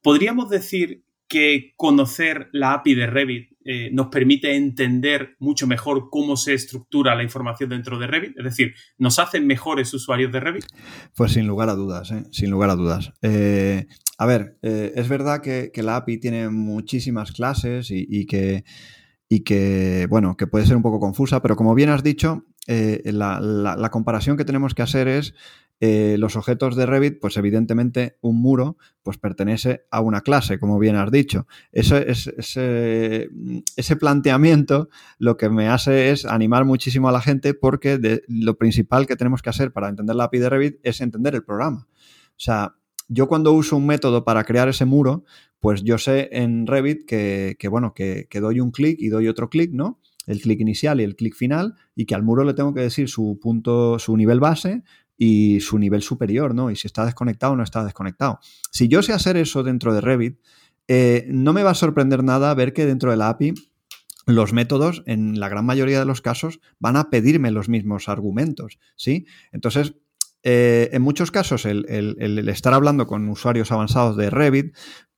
Podríamos decir que conocer la API de Revit eh, nos permite entender mucho mejor cómo se estructura la información dentro de Revit? Es decir, ¿nos hacen mejores usuarios de Revit? Pues sin lugar a dudas, ¿eh? sin lugar a dudas. Eh, a ver, es verdad que, la API tiene muchísimas clases y, que, y que, bueno, que puede ser un poco confusa, pero como bien has dicho, la comparación que tenemos que hacer es eh, los objetos de Revit, pues evidentemente un muro pues pertenece a una clase, como bien has dicho. ese, ese, planteamiento lo que me hace es animar muchísimo a la gente porque lo principal que tenemos que hacer para entender la API de Revit es entender el programa. O sea, yo cuando uso un método para crear ese muro, pues yo sé en Revit que, bueno, que, que doy un clic y doy otro clic, ¿no? el clic inicial y el clic final, y que al muro le tengo que decir su punto, su nivel base, y su nivel superior, ¿no? Y si está desconectado o no está desconectado. Si yo sé hacer eso dentro de Revit, eh, no me va a sorprender nada ver que dentro de la API los métodos, en la gran mayoría de los casos, van a pedirme los mismos argumentos, ¿sí? Entonces, eh, en muchos casos, el, estar hablando con usuarios avanzados de Revit,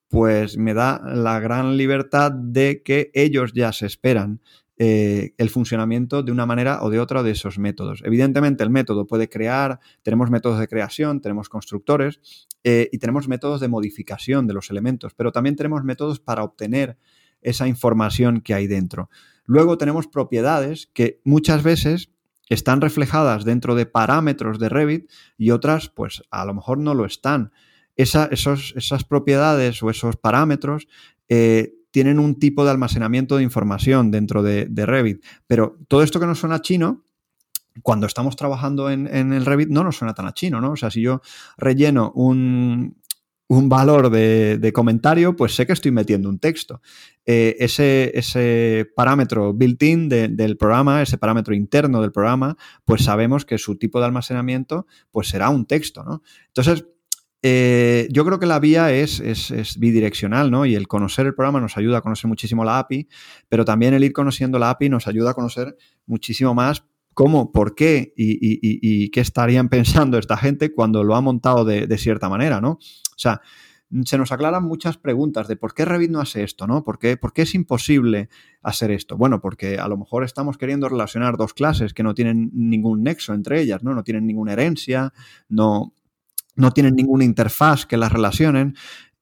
pues me da la gran libertad de que ellos ya se esperan eh, el funcionamiento de una manera o de otra de esos métodos. Evidentemente, el método puede crear, tenemos métodos de creación, tenemos constructores eh, y tenemos métodos de modificación de los elementos, pero también tenemos métodos para obtener esa información que hay dentro. Luego tenemos propiedades que muchas veces están reflejadas dentro de parámetros de Revit y otras, pues a lo mejor no lo están. esos, esas propiedades o esos parámetros eh, tienen un tipo de almacenamiento de información dentro de, Revit, pero todo esto que nos suena chino, cuando estamos trabajando en, el Revit no nos suena tan a chino, ¿no? O sea, si yo relleno un, un valor de, comentario, pues sé que estoy metiendo un texto. Eh, ese, ese, parámetro built-in del programa, ese parámetro interno del programa, pues sabemos que su tipo de almacenamiento pues será un texto, ¿no? Entonces, eh, yo creo que la vía es, bidireccional, ¿no? Y el conocer el programa nos ayuda a conocer muchísimo la API, pero también el ir conociendo la API nos ayuda a conocer muchísimo más cómo, por qué y, qué estarían pensando esta gente cuando lo ha montado de, cierta manera, ¿no? O sea, se nos aclaran muchas preguntas de por qué Revit no hace esto, ¿no? ¿Por qué, es imposible hacer esto? Bueno, porque a lo mejor estamos queriendo relacionar dos clases que no tienen ningún nexo entre ellas, ¿no? No tienen ninguna herencia, no, no tienen ninguna interfaz que las relacionen.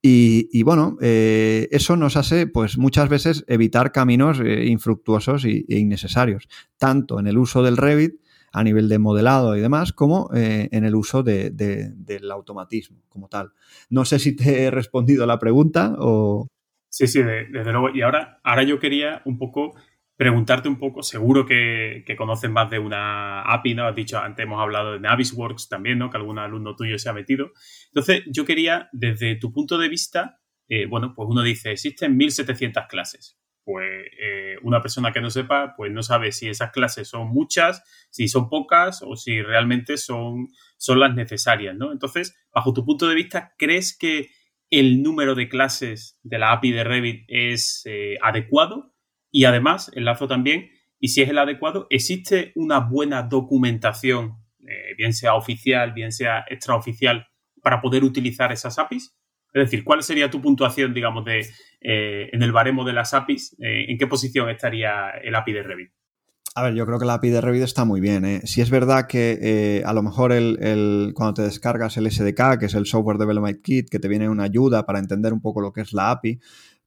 Y, bueno, eh, eso nos hace, pues muchas veces, evitar caminos eh, infructuosos e innecesarios, tanto en el uso del Revit a nivel de modelado y demás, como eh, en el uso del automatismo como tal. No sé si te he respondido a la pregunta o... Sí, sí, desde luego. Y ahora, ahora yo quería un poco preguntarte un poco, seguro que, que conocen más de una API, ¿no? Has dicho, antes hemos hablado de Navisworks también, ¿no? Que algún alumno tuyo se ha metido. Entonces, yo quería, desde tu punto de vista, eh, bueno, pues uno dice, existen 1700 clases. Pues eh, una persona que no sepa, pues no sabe si esas clases son muchas, si son pocas o si realmente son, son las necesarias, ¿no? Entonces, bajo tu punto de vista, ¿crees que el número de clases de la API de Revit es eh, adecuado? Y además, enlazo también, y si es el adecuado, ¿existe una buena documentación, eh, bien sea oficial, bien sea extraoficial, para poder utilizar esas APIs? Es decir, ¿cuál sería tu puntuación, digamos, de, eh, en el baremo de las APIs? Eh, ¿En qué posición estaría el API de Revit? A ver, yo creo que la API de Revit está muy bien. Si es verdad que a lo mejor el, cuando te descargas el SDK, que es el Software Development Kit, que te viene una ayuda para entender un poco lo que es la API,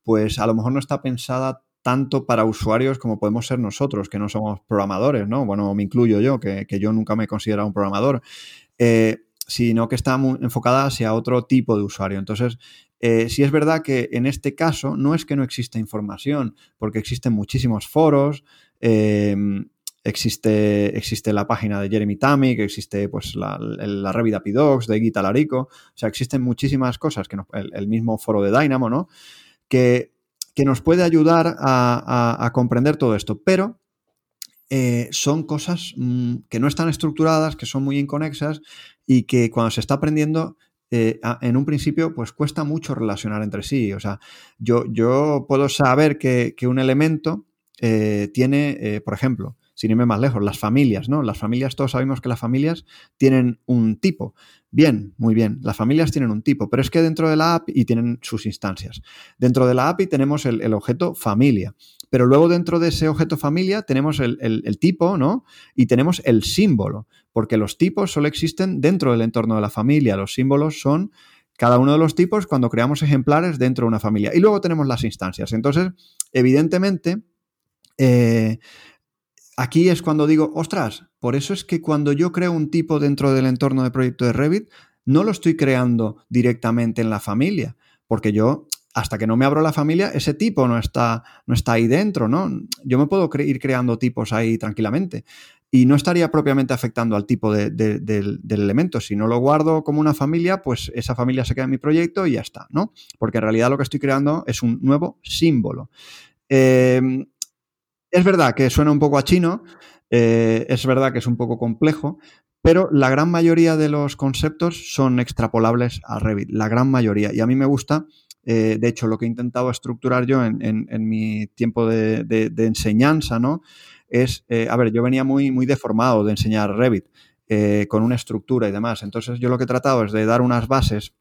pues a lo mejor no está pensada tanto para usuarios como podemos ser nosotros, que no somos programadores, ¿no? Bueno, me incluyo yo, que, yo nunca me he considerado un programador, eh, sino que está enfocada hacia otro tipo de usuario. Entonces, eh, sí es verdad que en este caso no es que no exista información, porque existen muchísimos foros, em, existe, existe la página de Jeremy Tamik, existe pues la, la Revit de Guita Larico, o sea, existen muchísimas cosas, que el, el, mismo foro de Dynamo, ¿no? Que que nos puede ayudar a, comprender todo esto, pero eh, son cosas mm, que no están estructuradas, que son muy inconexas y que cuando se está aprendiendo, eh, en un principio, pues cuesta mucho relacionar entre sí. O sea, yo, yo puedo saber que, un elemento eh, tiene, por ejemplo, sin irme más lejos, las familias, ¿no? Las familias, todos sabemos que las familias tienen un tipo. Bien, muy bien, las familias tienen un tipo, pero es que dentro de la API y tienen sus instancias. Dentro de la API tenemos el, objeto familia, pero luego dentro de ese objeto familia tenemos el, el, tipo, ¿no? Y tenemos el símbolo, porque los tipos solo existen dentro del entorno de la familia, los símbolos son cada uno de los tipos cuando creamos ejemplares dentro de una familia. Y luego tenemos las instancias. Entonces, evidentemente, eh, aquí es cuando digo, ostras, por eso es que cuando yo creo un tipo dentro del entorno de proyecto de Revit, no lo estoy creando directamente en la familia, porque yo, hasta que no me abro la familia, ese tipo no está, no está ahí dentro, ¿no? Yo me puedo ir creando tipos ahí tranquilamente y no estaría propiamente afectando al tipo del elemento. Si no lo guardo como una familia, pues esa familia se queda en mi proyecto y ya está, ¿no? Porque en realidad lo que estoy creando es un nuevo símbolo. Eh, es verdad que suena un poco a chino, eh, es verdad que es un poco complejo, pero la gran mayoría de los conceptos son extrapolables a Revit, la gran mayoría. Y a mí me gusta de hecho, lo que he intentado estructurar yo en, mi tiempo de, enseñanza, ¿no? Es, a ver, yo venía muy, muy deformado de enseñar Revit. con una estructura y demás. Entonces yo lo que he tratado es de dar unas bases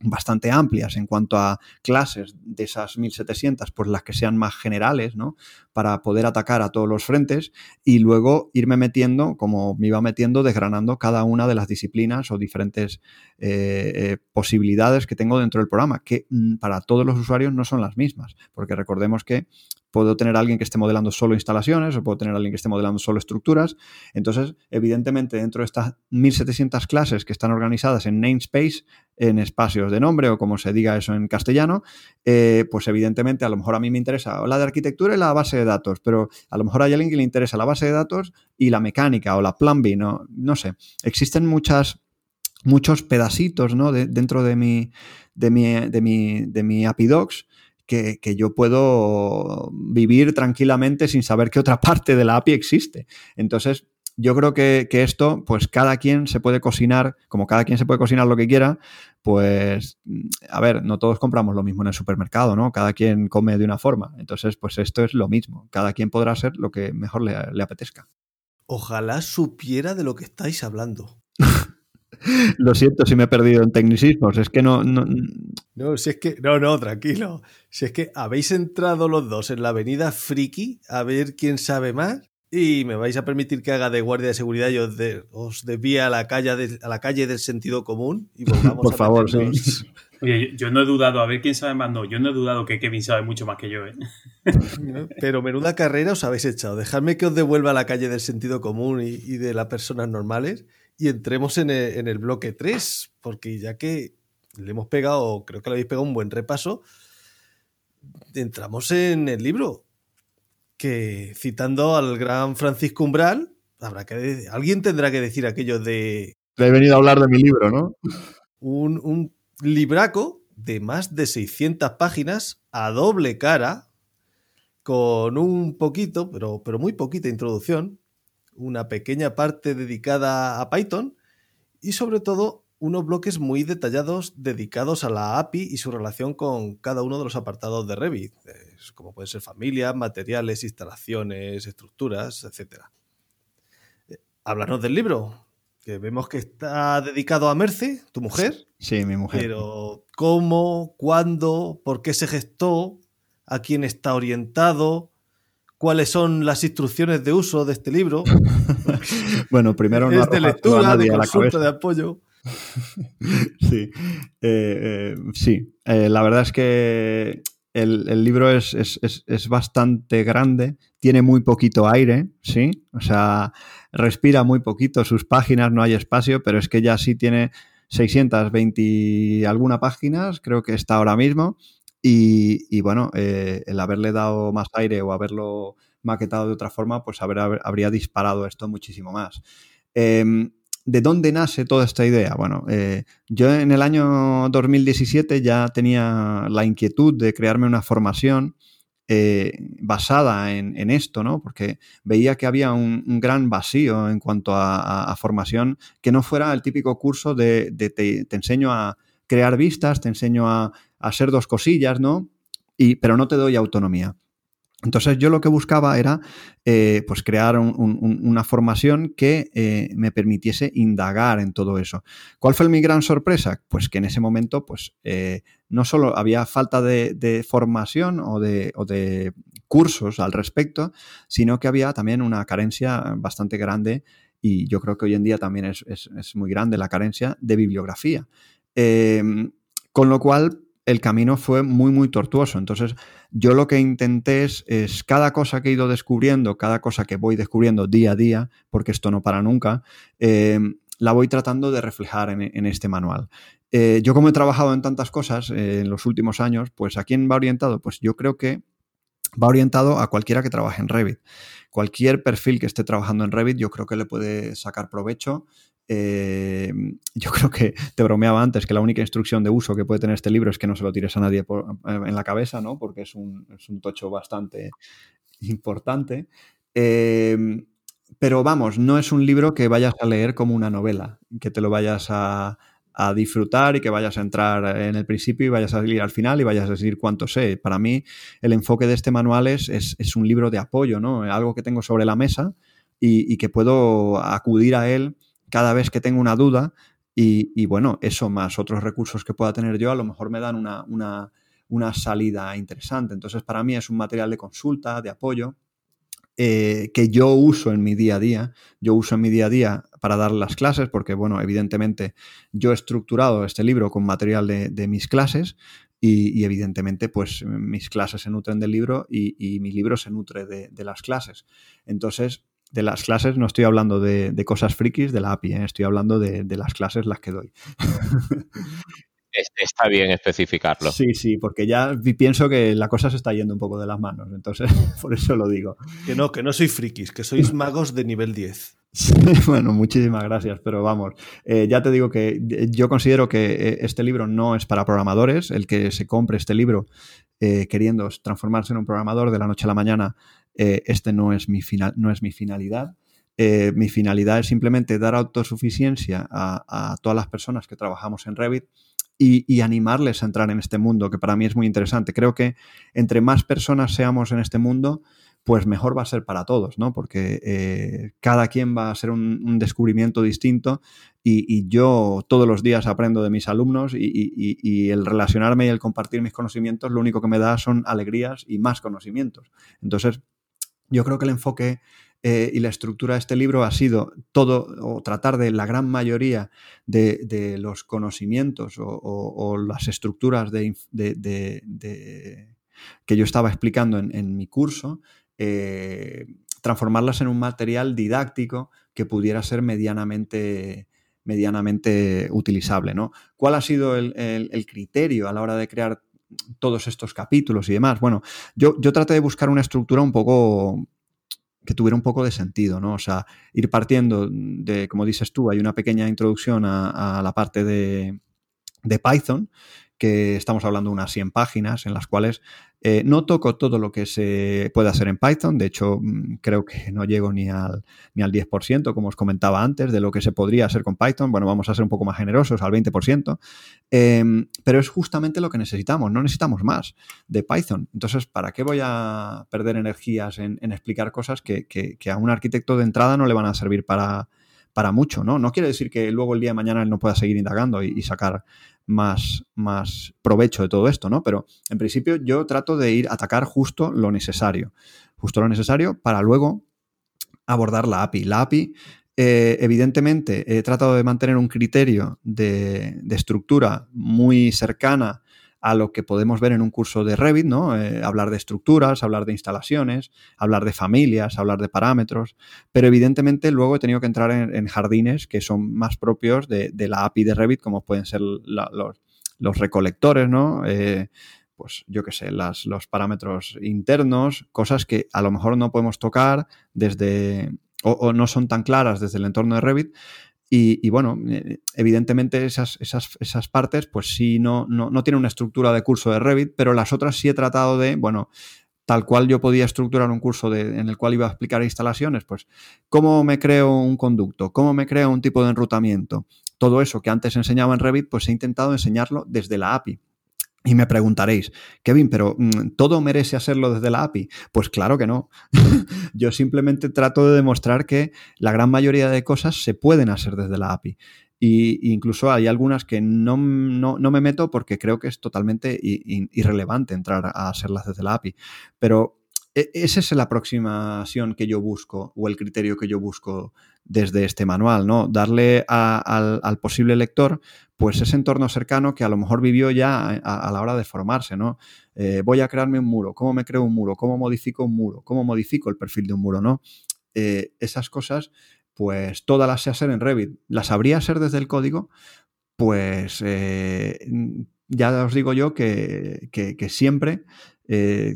bastante amplias en cuanto a clases de esas 1700, pues las que sean más generales, ¿no? Para poder atacar a todos los frentes y luego irme metiendo, como me iba metiendo, desgranando cada una de las disciplinas o diferentes eh, eh, posibilidades que tengo dentro del programa, que mm, para todos los usuarios no son las mismas, porque recordemos que puedo tener a alguien que esté modelando solo instalaciones o puedo tener alguien que esté modelando solo estructuras. Entonces, evidentemente, dentro de estas 1700 clases que están organizadas en namespace, en espacios de nombre o como se diga eso en castellano, eh, pues evidentemente a lo mejor a mí me interesa la de arquitectura y la base de datos, pero a lo mejor hay alguien que le interesa la base de datos y la mecánica o la plumbing, no, no sé. Existen muchas muchos pedacitos ¿no? dentro de mi, de mi, de mi, de mi API Docs que, yo puedo vivir tranquilamente sin saber que otra parte de la API existe. Entonces, yo creo que, esto, pues cada quien se puede cocinar, como cada quien se puede cocinar lo que quiera, pues, a ver, no todos compramos lo mismo en el supermercado, ¿no? Cada quien come de una forma. Entonces, pues esto es lo mismo. Cada quien podrá hacer lo que mejor le, le apetezca. Ojalá supiera de lo que estáis hablando. Lo siento si me he perdido en tecnicismos, es que no, no... si es que... No, no, tranquilo. Si es que habéis entrado los dos en la avenida Friki a ver quién sabe más y me vais a permitir que haga de guardia de seguridad y os, os desvíe a la, calle a la calle del sentido común y volvamos Por favor, Oye, yo no he dudado, a ver quién sabe más, no, yo no he dudado que Kevin sabe mucho más que yo, ¿eh? Pero menuda carrera os habéis echado. Dejadme que os devuelva a la calle del sentido común y, y de las personas normales y entremos en el, bloque 3, porque ya que le hemos pegado, creo que le habéis pegado un buen repaso, entramos en el libro, que citando al gran Francisco Umbral, habrá que alguien tendrá que decir aquello de... Le he venido a hablar de mi libro, ¿no? Un, un libraco de más de 600 páginas a doble cara, con un poquito, pero, pero muy poquita introducción, una pequeña parte dedicada a Python y sobre todo unos bloques muy detallados dedicados a la API y su relación con cada uno de los apartados de Revit, como pueden ser familias, materiales, instalaciones, estructuras, etc. Eh, háblanos del libro, que vemos que está dedicado a Merce, tu mujer. Sí, mi mujer. Pero ¿cómo, cuándo, por qué se gestó, a quién está orientado? Cuáles son las instrucciones de uso de este libro. bueno, primero no es de lectura, de consulta, de apoyo. sí, eh, eh, sí. Eh, la verdad es que el, libro es, es, bastante grande, tiene muy poquito aire, ¿sí? O sea, respira muy poquito, sus páginas no hay espacio, pero es que ya sí tiene 620 y alguna páginas, creo que está ahora mismo. Y, bueno, eh, el haberle dado más aire o haberlo maquetado de otra forma, pues habría disparado esto muchísimo más. Em, ¿De dónde nace toda esta idea? Bueno, eh, yo en el año 2017 ya tenía la inquietud de crearme una formación eh, basada en, esto, ¿no? Porque veía que había un, gran vacío en cuanto a, formación que no fuera el típico curso de, te, enseño a crear vistas, te enseño a, hacer dos cosillas, ¿no? Y, pero no te doy autonomía. Entonces yo lo que buscaba era eh, pues crear una formación que eh, me permitiese indagar en todo eso. ¿Cuál fue mi gran sorpresa? Pues que en ese momento pues eh, no solo había falta de, formación o de, cursos al respecto, sino que había también una carencia bastante grande y yo creo que hoy en día también es muy grande la carencia de bibliografía. con lo cual el camino fue muy, muy tortuoso. Entonces, yo lo que intenté es, cada cosa que he ido descubriendo, cada cosa que voy descubriendo día a día, porque esto no para nunca, eh, la voy tratando de reflejar en, este manual. Eh, yo como he trabajado en tantas cosas eh, en los últimos años, pues ¿a quién va orientado? Pues yo creo que va orientado a cualquiera que trabaje en Revit. Cualquier perfil que esté trabajando en Revit, yo creo que le puede sacar provecho eh, yo creo que te bromeaba antes que la única instrucción de uso que puede tener este libro es que no se lo tires a nadie en la cabeza, ¿no? Porque es un, tocho bastante importante. Eh, pero vamos, no es un libro que vayas a leer como una novela, que te lo vayas a, a disfrutar y que vayas a entrar en el principio y vayas a salir al final y vayas a decir cuánto sé. Para mí, el enfoque de este manual es, es, un libro de apoyo, ¿no? Algo que tengo sobre la mesa y, que puedo acudir a él cada vez que tengo una duda. Y, bueno, eso más otros recursos que pueda tener yo, a lo mejor me dan una, una, una salida interesante. Entonces, para mí es un material de consulta, de apoyo eh, que yo uso en mi día a día. Yo uso en mi día a día para dar las clases, porque, bueno, evidentemente yo he estructurado este libro con material de, mis clases y, evidentemente, pues mis clases se nutren del libro y, mi libro se nutre de, las clases. Entonces, de las clases no estoy hablando de, cosas frikis de la API, ¿eh? estoy hablando de, las clases las que doy. está bien especificarlo. Sí, sí, porque ya pienso que la cosa se está yendo un poco de las manos, entonces por eso lo digo. Que no, que no soy frikis, que sois magos de nivel 10. bueno, muchísimas gracias, pero vamos, eh, ya te digo que eh, yo considero que este libro no es para programadores, el que se compre este libro queriendo transformarse en un programador de la noche a la mañana, este no es mi, final, no es mi finalidad. mi finalidad es simplemente dar autosuficiencia a, a todas las personas que trabajamos en Revit y, animarles a entrar en este mundo, que para mí es muy interesante. Creo que entre más personas seamos en este mundo, pues mejor va a ser para todos, ¿no? Porque eh, cada quien va a ser un, descubrimiento distinto y, yo todos los días aprendo de mis alumnos y, el relacionarme y el compartir mis conocimientos lo único que me da son alegrías y más conocimientos. Entonces, yo creo que el enfoque eh, y la estructura de este libro ha sido todo o tratar de la gran mayoría de, los conocimientos o, las estructuras que yo estaba explicando en, mi curso, eh, transformarlas en un material didáctico que pudiera ser medianamente medianamente utilizable. ¿no? ¿Cuál ha sido el, criterio a la hora de crear todos estos capítulos y demás? Bueno, yo, yo traté de buscar una estructura un poco que tuviera un poco de sentido, ¿no? O sea, ir partiendo de, como dices tú, hay una pequeña introducción a, la parte de, de Python, que estamos hablando de unas 100 páginas en las cuales eh, no toco todo lo que se puede hacer en Python, de hecho mm, creo que no llego ni al, ni al 10%, como os comentaba antes, de lo que se podría hacer con Python. Bueno, vamos a ser un poco más generosos, al 20%, em, pero es justamente lo que necesitamos, no necesitamos más de Python. Entonces, ¿para qué voy a perder energías en, explicar cosas que, a un arquitecto de entrada no le van a servir para, para mucho, ¿no? No quiere decir que luego el día de mañana él no pueda seguir indagando y, sacar más, más provecho de todo esto, ¿no? Pero en principio yo trato de ir a atacar justo lo necesario, justo lo necesario para luego abordar la API. La API, eh, evidentemente, he tratado de mantener un criterio de, de estructura muy cercana a lo que podemos ver en un curso de Revit, ¿no? Eh, hablar de estructuras, hablar de instalaciones, hablar de familias, hablar de parámetros, pero evidentemente luego he tenido que entrar en, jardines que son más propios de, la API de Revit, como pueden ser los, recolectores, ¿no? Eh, pues yo qué sé, los parámetros internos, cosas que a lo mejor no podemos tocar desde, o, no son tan claras desde el entorno de Revit, y, bueno, eh, evidentemente esas, esas, esas, partes, pues sí, no, no, no tienen una estructura de curso de Revit, pero las otras sí he tratado de, bueno, tal cual yo podía estructurar un curso de, en el cual iba a explicar instalaciones, pues cómo me creo un conducto, cómo me creo un tipo de enrutamiento. Todo eso que antes enseñaba en Revit, pues he intentado enseñarlo desde la API. Y me preguntaréis, Kevin, pero mm, ¿todo merece hacerlo desde la API? Pues claro que no. Yo simplemente trato de demostrar que la gran mayoría de cosas se pueden hacer desde la API. Y incluso hay algunas que no, me meto porque creo que es totalmente irrelevante entrar a hacerlas desde la API. Pero esa es la aproximación que yo busco o el criterio que yo busco desde este manual, ¿no? Darle al, posible lector pues ese entorno cercano que a lo mejor vivió ya a, la hora de formarse, ¿no? Eh, voy a crearme un muro, ¿cómo me creo un muro? ¿Cómo modifico un muro? ¿Cómo modifico el perfil de un muro, ¿no? Eh, esas cosas, pues todas las sé hacer en Revit. ¿Las sabría hacer desde el código? Pues eh, ya os digo yo que siempre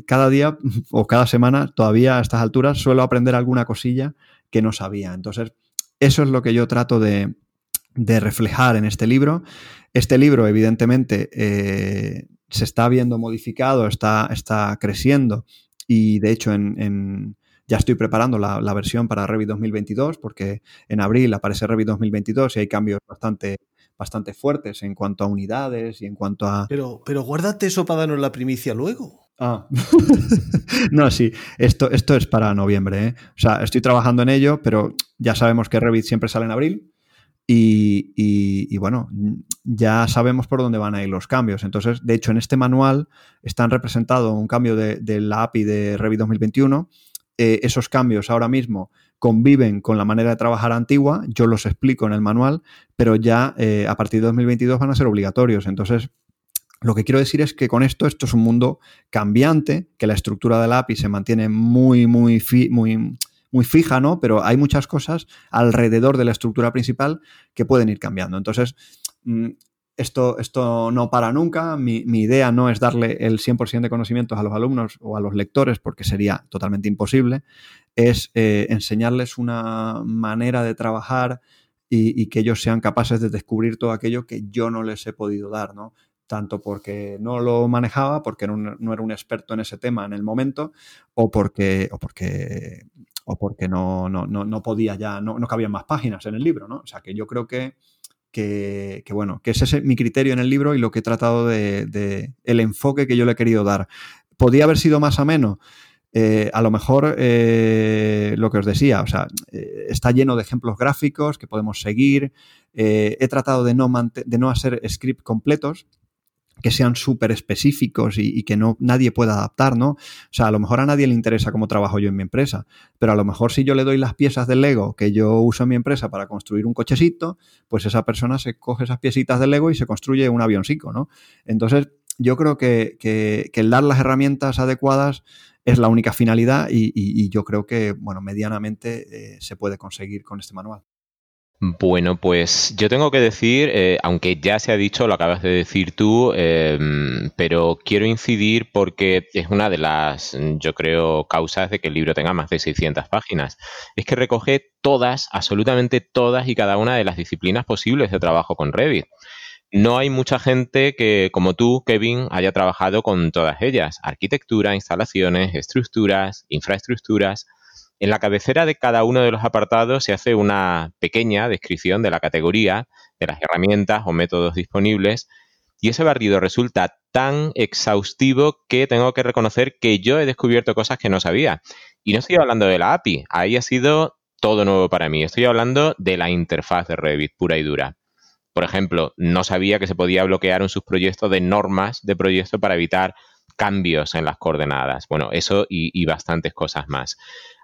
cada día o cada semana, todavía a estas alturas, suelo aprender alguna cosilla que no sabía. Entonces, eso es lo que yo trato de, reflejar en este libro. Este libro, evidentemente, eh, se está viendo modificado, está, está creciendo y de hecho en, ya estoy preparando la, versión para Revit 2022 porque en abril aparece Revit 2022 y hay cambios bastante, bastante fuertes en cuanto a unidades y en cuanto a... Pero, pero guárdate eso para darnos la primicia luego. Ah. no, sí, esto, esto es para noviembre. ¿eh? O sea, estoy trabajando en ello, pero ya sabemos que Revit siempre sale en abril. Y, bueno, ya sabemos por dónde van a ir los cambios. Entonces, de hecho, en este manual están representados un cambio de, la API de Revit 2021. Eh, esos cambios ahora mismo conviven con la manera de trabajar antigua, yo los explico en el manual, pero ya eh, a partir de 2022 van a ser obligatorios. Entonces, lo que quiero decir es que con esto, esto es un mundo cambiante, que la estructura del API se mantiene muy, muy, muy, muy fija, ¿no? Pero hay muchas cosas alrededor de la estructura principal que pueden ir cambiando. Entonces, mm, esto, esto no para nunca. Mi, idea no es darle el 100% de conocimientos a los alumnos o a los lectores, porque sería totalmente imposible. Es eh, enseñarles una manera de trabajar y, que ellos sean capaces de descubrir todo aquello que yo no les he podido dar, ¿no? tanto porque no lo manejaba, porque no, era un experto en ese tema en el momento, o porque, o porque, o porque no, no, no podía ya, no, no cabían más páginas en el libro, ¿no? O sea que yo creo que, que, bueno, que ese es mi criterio en el libro y lo que he tratado de, el enfoque que yo le he querido dar. ¿Podía haber sido más ameno? Eh, a lo mejor eh, lo que os decía, o sea, eh, está lleno de ejemplos gráficos que podemos seguir. he tratado de no, de no hacer script completos, que sean súper específicos y, que no, nadie pueda adaptar, ¿no? O sea, a lo mejor a nadie le interesa cómo trabajo yo en mi empresa, pero a lo mejor si yo le doy las piezas del Lego que yo uso en mi empresa para construir un cochecito, pues esa persona se coge esas piecitas del Lego y se construye un avioncico, ¿no? Entonces, yo creo que, el dar las herramientas adecuadas es la única finalidad y, yo creo que, bueno, medianamente eh, se puede conseguir con este manual. Bueno, pues yo tengo que decir, eh, aunque ya se ha dicho, lo acabas de decir tú, em, pero quiero incidir porque es una de las, yo creo, causas de que el libro tenga más de 600 páginas. Es que recoge todas, absolutamente todas y cada una de las disciplinas posibles de trabajo con Revit. No hay mucha gente que, como tú, Kevin, haya trabajado con todas ellas. Arquitectura, instalaciones, estructuras, infraestructuras en la cabecera de cada uno de los apartados se hace una pequeña descripción de la categoría, de las herramientas o métodos disponibles, y ese barrido resulta tan exhaustivo que tengo que reconocer que yo he descubierto cosas que no sabía. Y no estoy hablando de la API, ahí ha sido todo nuevo para mí. Estoy hablando de la interfaz de Revit pura y dura. Por ejemplo, no sabía que se podía bloquear un subproyecto de normas de proyecto para evitar cambios en las coordenadas. Bueno, eso y, bastantes cosas más.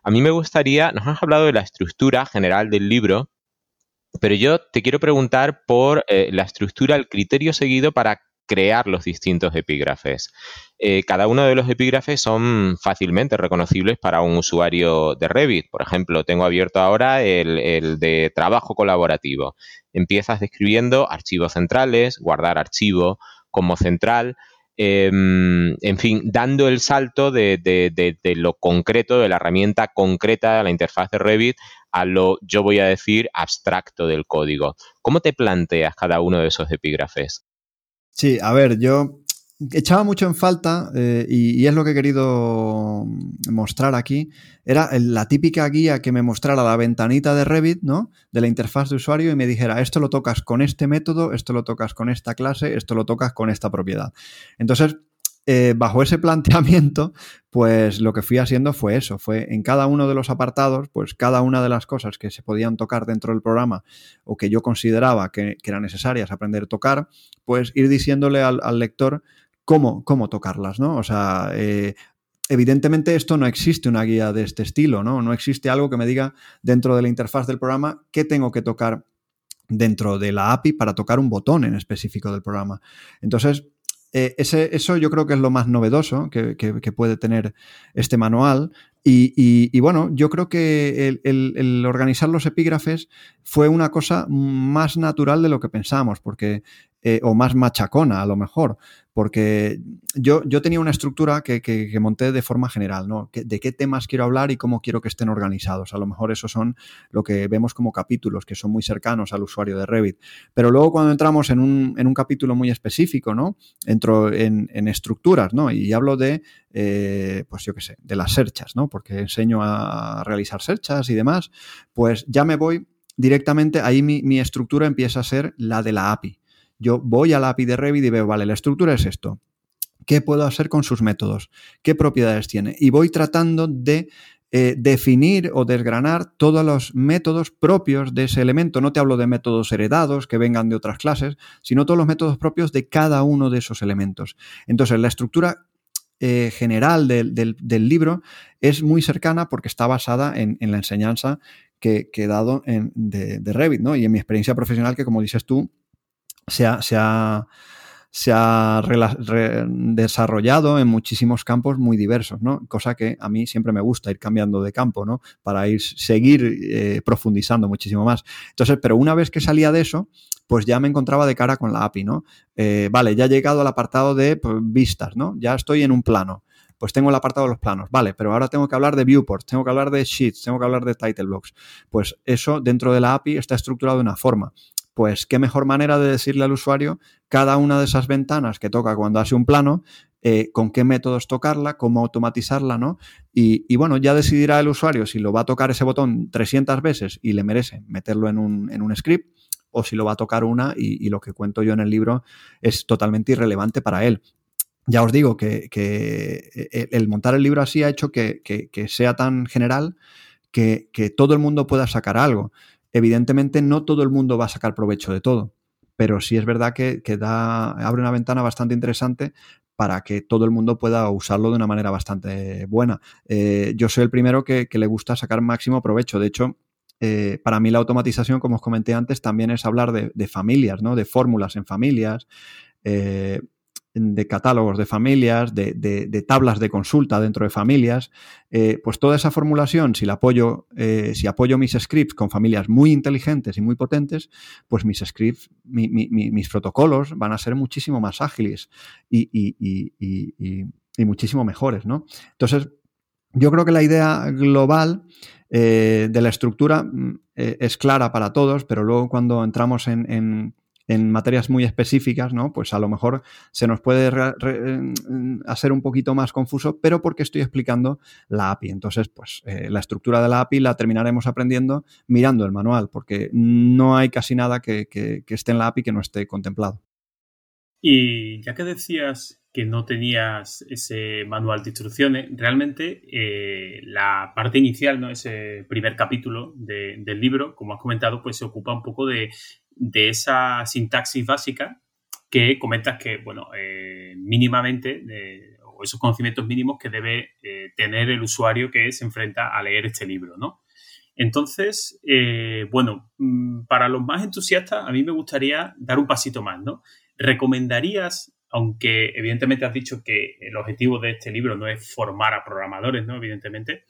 A mí me gustaría, nos has hablado de la estructura general del libro, pero yo te quiero preguntar por eh, la estructura, el criterio seguido para crear los distintos epígrafes. Eh, cada uno de los epígrafes son fácilmente reconocibles para un usuario de Revit. Por ejemplo, tengo abierto ahora el, de trabajo colaborativo. Empiezas describiendo archivos centrales, guardar archivo como central, Em, en fin, dando el salto de, lo concreto, de la herramienta concreta de la interfaz de Revit a lo, yo voy a decir, abstracto del código. ¿Cómo te planteas cada uno de esos epígrafes? Sí, a ver, yo echaba mucho en falta, eh, y, es lo que he querido mostrar aquí, era la típica guía que me mostrara la ventanita de Revit, ¿no? De la interfaz de usuario y me dijera, esto lo tocas con este método, esto lo tocas con esta clase, esto lo tocas con esta propiedad. Entonces, eh, bajo ese planteamiento, pues lo que fui haciendo fue eso, fue en cada uno de los apartados, pues cada una de las cosas que se podían tocar dentro del programa o que yo consideraba que, eran necesarias aprender a tocar, pues ir diciéndole al, lector cómo, cómo tocarlas, ¿no? O sea, eh, evidentemente esto no existe una guía de este estilo, ¿no? No existe algo que me diga dentro de la interfaz del programa qué tengo que tocar dentro de la API para tocar un botón en específico del programa. Entonces, eh, ese, eso yo creo que es lo más novedoso que, puede tener este manual. Y, bueno, yo creo que el, el, organizar los epígrafes fue una cosa más natural de lo que pensamos, porque eh, o más machacona a lo mejor, porque yo, yo tenía una estructura que, que, monté de forma general, ¿no? de qué temas quiero hablar y cómo quiero que estén organizados. A lo mejor esos son lo que vemos como capítulos, que son muy cercanos al usuario de Revit. Pero luego cuando entramos en un, en un capítulo muy específico, ¿no? Entro en, en estructuras, ¿no? Y hablo de, eh, pues yo qué sé, de las serchas, ¿no? Porque enseño a realizar serchas y demás, pues ya me voy directamente ahí mi, estructura empieza a ser la de la API. Yo voy a la API de Revit y veo, vale, la estructura es esto. ¿Qué puedo hacer con sus métodos? ¿Qué propiedades tiene? Y voy tratando de eh, definir o desgranar todos los métodos propios de ese elemento. No te hablo de métodos heredados que vengan de otras clases, sino todos los métodos propios de cada uno de esos elementos. Entonces, la estructura eh, general del, libro es muy cercana porque está basada en, la enseñanza que, he dado de, Revit, ¿no? Y en mi experiencia profesional que, como dices tú, se ha, se ha, desarrollado en muchísimos campos muy diversos, ¿no? Cosa que a mí siempre me gusta ir cambiando de campo, ¿no? Para ir, seguir eh, profundizando muchísimo más. Entonces, pero una vez que salía de eso, pues ya me encontraba de cara con la API, ¿no? Eh, vale, ya he llegado al apartado de pues, vistas, ¿no? Ya estoy en un plano. Pues tengo el apartado de los planos, vale, pero ahora tengo que hablar de viewports, tengo que hablar de sheets, tengo que hablar de title blocks. Pues eso dentro de la API está estructurado de una forma. Pues qué mejor manera de decirle al usuario cada una de esas ventanas que toca cuando hace un plano, eh, con qué métodos tocarla, cómo automatizarla, ¿no? Y, bueno, ya decidirá el usuario si lo va a tocar ese botón 300 veces y le merece meterlo en un, en un script o si lo va a tocar una y, lo que cuento yo en el libro es totalmente irrelevante para él. Ya os digo que, e, el montar el libro así ha hecho que, sea tan general que, todo el mundo pueda sacar algo. Evidentemente no todo el mundo va a sacar provecho de todo, pero sí es verdad que, da, abre una ventana bastante interesante para que todo el mundo pueda usarlo de una manera bastante buena. Eh, yo soy el primero que, le gusta sacar máximo provecho. De hecho, eh, para mí la automatización, como os comenté antes, también es hablar de, familias, ¿no? De fórmulas en familias, eh, de catálogos de familias, de, tablas de consulta dentro de familias. Eh, pues toda esa formulación, si apoyo, si apoyo mis scripts con familias muy inteligentes y muy potentes, pues mis scripts, mis protocolos van a ser muchísimo más ágiles y, y muchísimo mejores, ¿no? Entonces, yo creo que la idea global eh, de la estructura mm, eh, es clara para todos, pero luego cuando entramos en, materias muy específicas, ¿no? Pues a lo mejor se nos puede mm, hacer un poquito más confuso, pero porque estoy explicando la API. Entonces, pues eh, la estructura de la API la terminaremos aprendiendo mirando el manual, porque no hay casi nada que esté en la API que no esté contemplado. Y ya que decías que no tenías ese manual de instrucciones, realmente eh, la parte inicial, ¿no? ese primer capítulo del libro, como has comentado, pues se ocupa un poco de, esa sintaxis básica que comentas que, bueno, eh, mínimamente, o esos conocimientos mínimos que debe eh, tener el usuario que se enfrenta a leer este libro, ¿no? Entonces, bueno, mm, para los más entusiastas, a mí me gustaría dar un pasito más, ¿no? ¿Recomendarías, aunque evidentemente has dicho que el objetivo de este libro no es formar a programadores, ¿no? Evidentemente,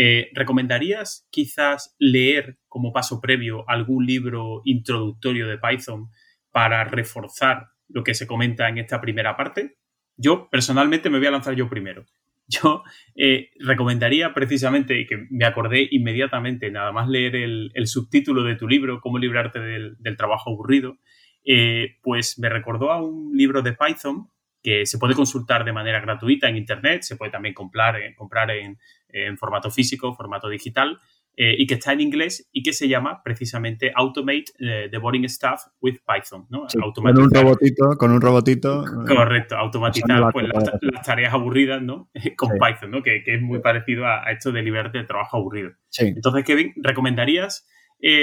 eh, ¿recomendarías quizás leer como paso previo algún libro introductorio de Python para reforzar lo que se comenta en esta primera parte? Yo personalmente me voy a lanzar yo primero. Yo eh, recomendaría precisamente, que me acordé inmediatamente, nada más leer el, subtítulo de tu libro, Cómo librarte del trabajo aburrido, eh, pues me recordó a un libro de Python que se puede consultar de manera gratuita en Internet, se puede también comprar, eh, comprar en, formato físico, formato digital, eh, y que está en inglés y que se llama precisamente Automate the Boring Stuff with Python. ¿no? con un robotito, con un robotito. Correcto, automatizar pues, las, tareas aburridas ¿no? con Python, ¿no? que, es muy parecido a, esto de liberarte de trabajo aburrido. Entonces, Kevin, ¿recomendarías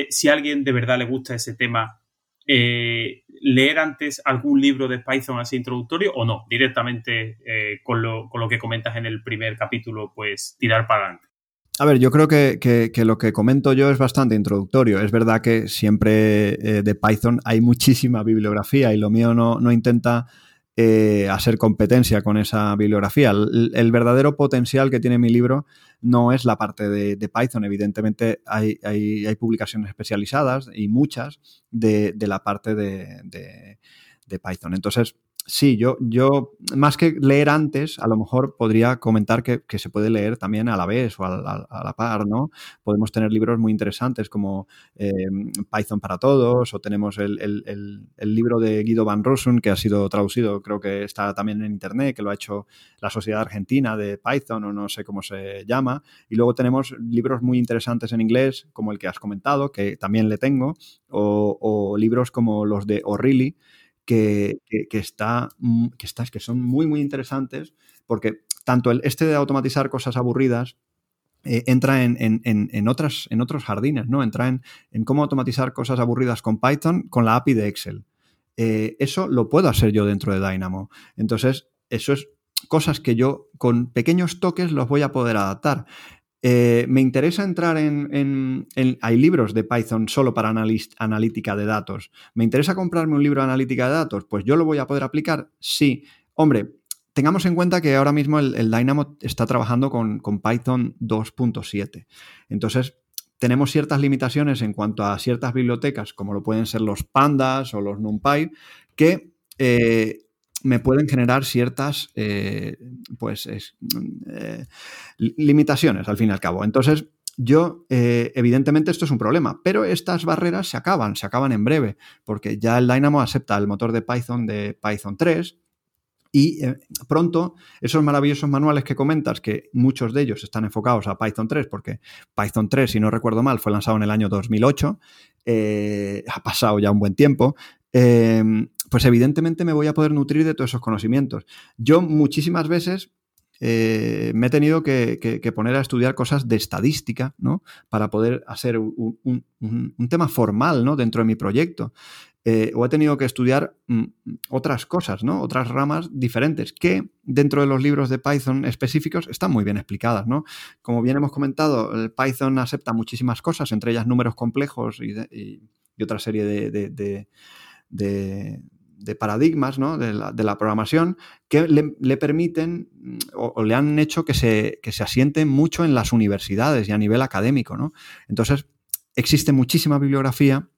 si a alguien de verdad le gusta ese tema? Eh, leer antes algún libro de Python así introductorio o no, directamente eh, con, lo, que comentas en el primer capítulo, pues tirar para adelante. A ver, yo creo que, lo que comento yo es bastante introductorio. Es verdad que siempre eh, de Python hay muchísima bibliografía y lo mío no, no intenta eh, hacer competencia con esa bibliografía. El, verdadero potencial que tiene mi libro no es la parte de, Python. Evidentemente hay, publicaciones especializadas y muchas de, la parte de, Python. Entonces, sí, yo, yo, más que leer antes, a lo mejor podría comentar que, se puede leer también a la vez o a, la par, ¿no? Podemos tener libros muy interesantes como eh, Python para todos o tenemos el, libro de Guido Van Rossum que ha sido traducido, creo que está también en Internet, que lo ha hecho la Sociedad Argentina de Python o no sé cómo se llama. Y luego tenemos libros muy interesantes en inglés como el que has comentado, que también le tengo, o, o libros como los de O'Reilly que, está, mm, que, que son muy, muy interesantes porque tanto el, este de automatizar cosas aburridas eh, entra en, otras, en otros jardines, ¿no? Entra en, cómo automatizar cosas aburridas con Python con la API de Excel. Eh, eso lo puedo hacer yo dentro de Dynamo. Entonces, eso es cosas que yo con pequeños toques los voy a poder adaptar. Eh, me interesa entrar en, Hay libros de Python solo para analítica de datos. ¿Me interesa comprarme un libro de analítica de datos? Pues yo lo voy a poder aplicar. Sí. Hombre, tengamos en cuenta que ahora mismo el, Dynamo está trabajando con, Python 2.7. Entonces, tenemos ciertas limitaciones en cuanto a ciertas bibliotecas, como lo pueden ser los pandas o los NumPy, que eh, me pueden generar ciertas eh, pues eh, limitaciones al fin y al cabo. Entonces, yo, eh, evidentemente, esto es un problema, pero estas barreras se acaban, se acaban en breve, porque ya el Dynamo acepta el motor de Python de Python 3 y pronto esos maravillosos manuales que comentas, que muchos de ellos están enfocados a Python 3, porque Python 3, si no recuerdo mal, fue lanzado en el año 2008, ha pasado ya un buen tiempo, pues evidentemente me voy a poder nutrir de todos esos conocimientos. Yo muchísimas veces eh, me he tenido que, poner a estudiar cosas de estadística, ¿no? Para poder hacer un, tema formal, ¿no? Dentro de mi proyecto. Eh, o he tenido que estudiar mm, otras cosas, ¿no? Otras ramas diferentes que dentro de los libros de Python específicos están muy bien explicadas, ¿no? Como bien hemos comentado, el Python acepta muchísimas cosas, entre ellas números complejos y, otra serie de paradigmas de, la, programación que le, permiten mm, o, le han hecho que se, que se asiente mucho en las universidades y a nivel académico. ¿no? Entonces, existe muchísima bibliografía.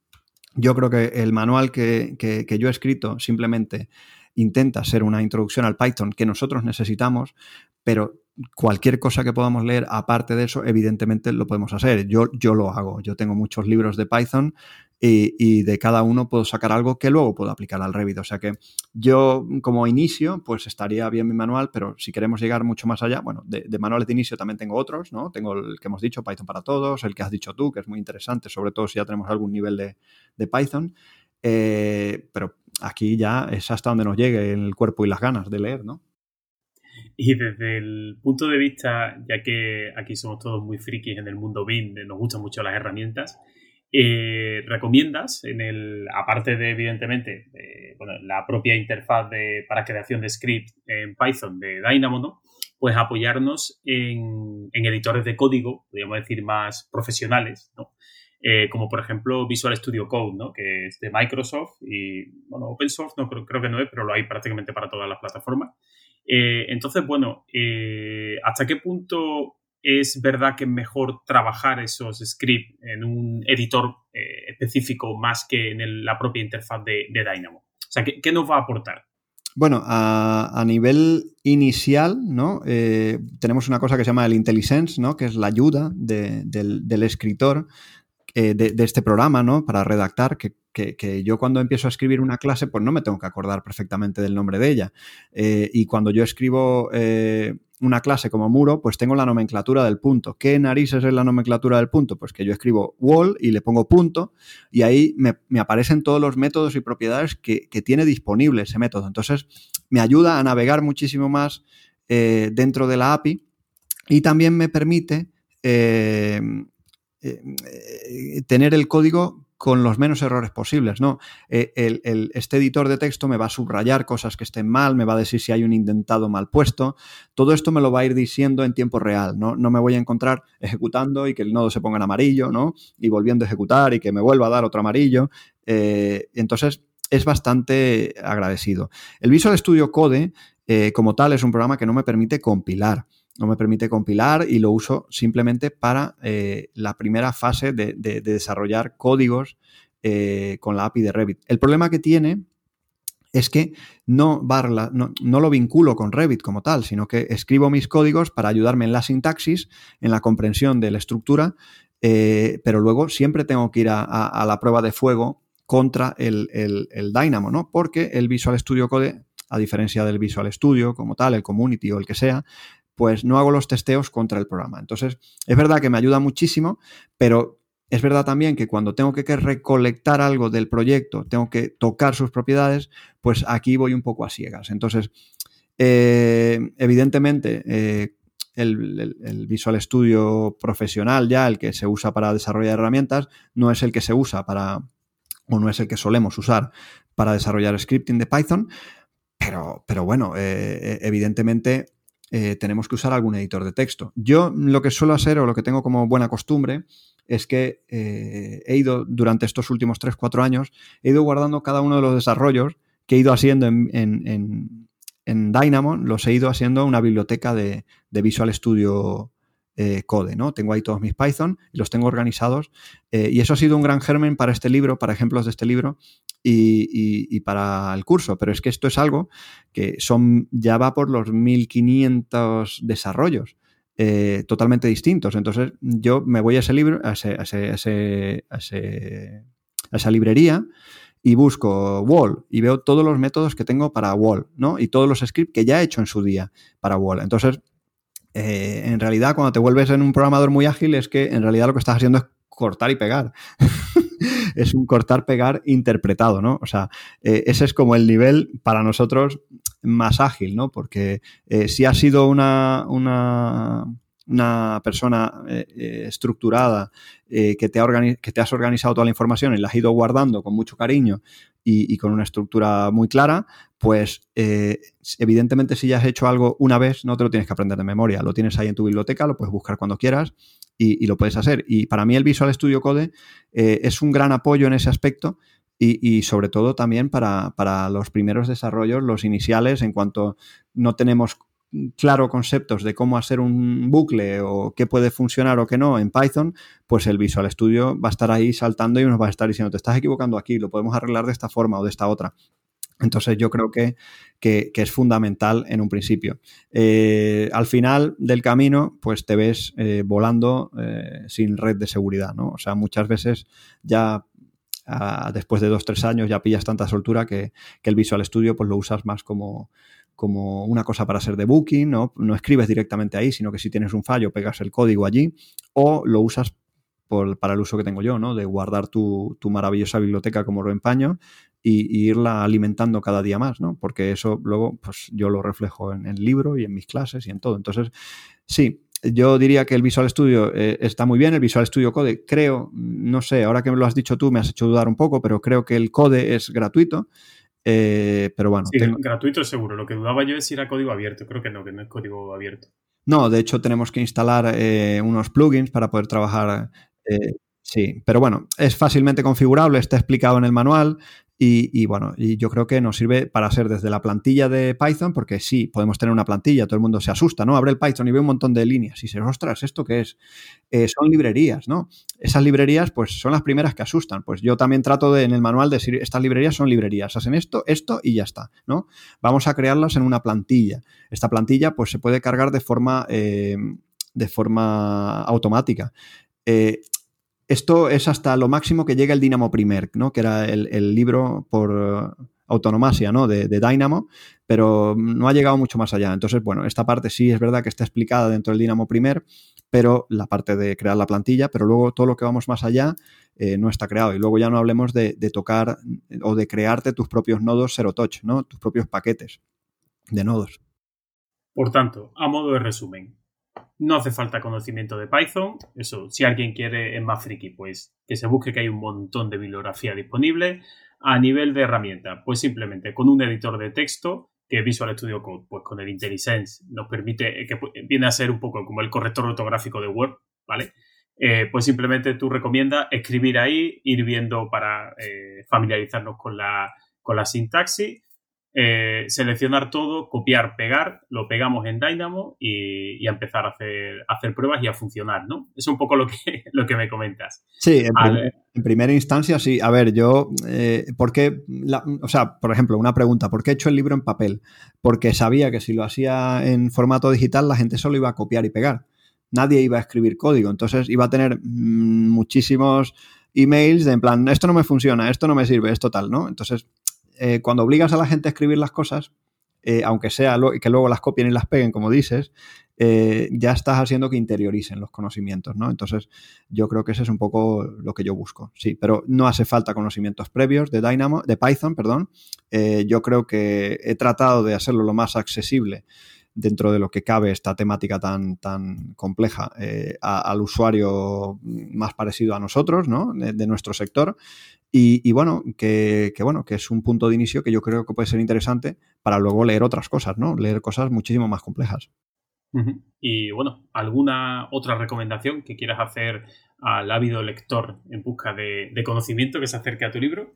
Yo creo que el manual que, que yo he escrito simplemente intenta ser una introducción al Python que nosotros necesitamos, pero cualquier cosa que podamos leer aparte de eso, evidentemente lo podemos hacer. Yo, yo lo hago. Yo tengo muchos libros de Python y, de cada uno puedo sacar algo que luego puedo aplicar al Revit. O sea que yo como inicio, pues estaría bien mi manual, pero si queremos llegar mucho más allá, bueno, de, manuales de inicio también tengo otros, ¿no? Tengo el que hemos dicho, Python para todos, el que has dicho tú, que es muy interesante, sobre todo si ya tenemos algún nivel de, Python. Eh, pero aquí ya es hasta donde nos llegue el cuerpo y las ganas de leer, ¿no? Y desde el punto de vista, ya que aquí somos todos muy frikis en el mundo BIM, nos gustan mucho las herramientas, eh, ¿recomiendas, en el, aparte de, evidentemente, la propia interfaz de, para creación de script en Python de Dynamo, ¿no? pues apoyarnos en, editores de código, podríamos decir, más profesionales, ¿no? Eh, como por ejemplo Visual Studio Code, ¿no? que es de Microsoft y, bueno, open source no creo, que no es, pero lo hay prácticamente para todas las plataformas. Eh, entonces, bueno, ¿hasta qué punto es verdad que es mejor trabajar esos scripts en un editor eh, específico más que en la propia interfaz de, Dynamo? O sea, ¿qué, nos va a aportar? Bueno, a, nivel inicial, ¿no? tenemos una cosa que se llama el IntelliSense, ¿no? Que es la ayuda del, escritor de, este programa, ¿no? Para redactar, que yo cuando empiezo a escribir una clase, pues no me tengo que acordar perfectamente del nombre de ella. Eh, y cuando yo escribo eh, una clase como muro, pues tengo la nomenclatura del punto. ¿Qué narices es la nomenclatura del punto? Pues que yo escribo wall y le pongo punto y ahí me, aparecen todos los métodos y propiedades que, tiene disponible ese método. Entonces, me ayuda a navegar muchísimo más eh, dentro de la API y también me permite tener el código con los menos errores posibles, ¿no? Eh, el, este editor de texto me va a subrayar cosas que estén mal, me va a decir si hay un indentado mal puesto. Todo esto me lo va a ir diciendo en tiempo real, ¿no? No me voy a encontrar ejecutando y que el nodo se ponga en amarillo, ¿no? Y volviendo a ejecutar y que me vuelva a dar otro amarillo. Eh, entonces, es bastante agradecido. El Visual Studio Code, eh, como tal, es un programa que no me permite compilar no me permite compilar y lo uso simplemente para eh, la primera fase de, desarrollar códigos eh, con la API de Revit. El problema que tiene es que no, lo vinculo con Revit como tal, sino que escribo mis códigos para ayudarme en la sintaxis, en la comprensión de la estructura, eh, pero luego siempre tengo que ir a, la prueba de fuego contra el, el, Dynamo, ¿no? Porque el Visual Studio Code, a diferencia del Visual Studio como tal, el Community o el que sea, pues no hago los testeos contra el programa. Entonces, es verdad que me ayuda muchísimo, pero es verdad también que cuando tengo que recolectar algo del proyecto, tengo que tocar sus propiedades, pues aquí voy un poco a ciegas. Entonces, eh, evidentemente, eh, el, Visual Studio profesional ya, el que se usa para desarrollar herramientas, no es el que se usa para, o no es el que solemos usar para desarrollar scripting de Python, pero, pero bueno, eh, evidentemente tenemos que usar algún editor de texto. Yo lo que suelo hacer o lo que tengo como buena costumbre es que eh, he ido durante estos últimos 3-4 años, he ido guardando cada uno de los desarrollos que he ido haciendo en, Dynamo, los he ido haciendo una biblioteca de, Visual Studio eh, Code, ¿no? Tengo ahí todos mis Python y los tengo organizados. Eh, y eso ha sido un gran germen para este libro, para ejemplos de este libro y, para el curso. Pero es que esto es algo que son, ya va por los 1500 desarrollos. Eh, totalmente distintos. Entonces yo me voy a ese libro, a, esa librería y busco Wall y veo todos los métodos que tengo para Wall, ¿no? Y todos los scripts que ya he hecho en su día para Wall. Entonces, eh, en realidad, cuando te vuelves en un programador muy ágil, es que en realidad lo que estás haciendo es cortar y pegar. es un cortar-pegar interpretado, ¿no? O sea, eh, ese es como el nivel para nosotros más ágil, ¿no? Porque eh, si has sido una, una, persona estructurada que, te que te has organizado toda la información y la has ido guardando con mucho cariño y, con una estructura muy clara, pues evidentemente si ya has hecho algo una vez, no te lo tienes que aprender de memoria, lo tienes ahí en tu biblioteca, lo puedes buscar cuando quieras y, lo puedes hacer. Y para mí el Visual Studio Code eh, es un gran apoyo en ese aspecto y, sobre todo también para, los primeros desarrollos, los iniciales, en cuanto no tenemos claro conceptos de cómo hacer un bucle o qué puede funcionar o qué no en Python, pues el Visual Studio va a estar ahí saltando y nos va a estar diciendo, te estás equivocando aquí, lo podemos arreglar de esta forma o de esta otra. Entonces yo creo que, es fundamental en un principio. Eh, al final del camino, pues te ves eh, volando eh, sin red de seguridad, ¿no? O sea, muchas veces ya ah, después de dos, tres años ya pillas tanta soltura que, el Visual Studio pues lo usas más como, como una cosa para hacer debooking, ¿no? No escribes directamente ahí, sino que si tienes un fallo pegas el código allí o lo usas para el uso que tengo yo, ¿no? De guardar tu, tu maravillosa biblioteca como lo empaño y, irla alimentando cada día más, ¿no? Porque eso luego, pues yo lo reflejo en el libro y en mis clases y en todo. Entonces, sí, yo diría que el Visual Studio eh, está muy bien, el Visual Studio Code, creo, no sé, ahora que me lo has dicho tú me has hecho dudar un poco, pero creo que el Code es gratuito. Eh, pero bueno. Sí, gratuito seguro. Lo que dudaba yo es si era código abierto. Creo que no, que no es código abierto. No, de hecho tenemos que instalar eh, unos plugins para poder trabajar. sí, pero bueno, es fácilmente configurable, está explicado en el manual. Y, bueno, y yo creo que nos sirve para ser desde la plantilla de Python, porque sí, podemos tener una plantilla, todo el mundo se asusta, ¿no? Abre el Python y ve un montón de líneas y se ostras, ¿esto qué es? Eh, son librerías, ¿no? Esas librerías, pues son las primeras que asustan. Pues yo también trato de en el manual decir, estas librerías son librerías, hacen esto, esto y ya está, ¿no? Vamos a crearlas en una plantilla. Esta plantilla, pues se puede cargar de forma, eh, de forma automática. Eh, esto es hasta lo máximo que llega el Dynamo Primer, ¿no? que era el, libro por eh, autonomasia ¿no? de, Dynamo, pero no ha llegado mucho más allá. Entonces, bueno, esta parte sí es verdad que está explicada dentro del Dynamo Primer, pero la parte de crear la plantilla, pero luego todo lo que vamos más allá eh, no está creado. Y luego ya no hablemos de, tocar o de crearte tus propios nodos Zero Touch, ¿no? tus propios paquetes de nodos. Por tanto, a modo de resumen, no hace falta conocimiento de Python. Eso, si alguien quiere es más friki, pues que se busque que hay un montón de bibliografía disponible. A nivel de herramienta, pues simplemente con un editor de texto que Visual Studio Code, pues con el IntelliSense nos permite, que viene a ser un poco como el corrector ortográfico de Word, ¿vale? Eh, pues simplemente tú recomiendas escribir ahí, ir viendo para eh, familiarizarnos con la, con la sintaxis eh, seleccionar todo, copiar, pegar, lo pegamos en Dynamo y, a empezar a hacer, hacer, pruebas y a funcionar, ¿no? Es un poco lo que, lo que me comentas. Sí, en, primera instancia sí. A ver, yo, eh, ¿por qué? o sea, por ejemplo, una pregunta, ¿por qué he hecho el libro en papel? Porque sabía que si lo hacía en formato digital la gente solo iba a copiar y pegar. Nadie iba a escribir código, entonces iba a tener mm, muchísimos emails de en plan, esto no me funciona, esto no me sirve, esto tal, ¿no? Entonces, eh, cuando obligas a la gente a escribir las cosas, eh, aunque sea que luego las copien y las peguen, como dices, eh, ya estás haciendo que interioricen los conocimientos, ¿no? Entonces, yo creo que ese es un poco lo que yo busco, sí, pero no hace falta conocimientos previos de Dynamo, de Python, perdón. yo creo que he tratado de hacerlo lo más accesible dentro de lo que cabe esta temática tan, tan compleja al usuario más parecido a nosotros, ¿no? de, nuestro sector. Y, bueno, que, bueno, que es un punto de inicio que yo creo que puede ser interesante para luego leer otras cosas, ¿no? Leer cosas muchísimo más complejas. Y bueno, ¿alguna otra recomendación que quieras hacer al ávido lector en busca de, de conocimiento que se acerque a tu libro?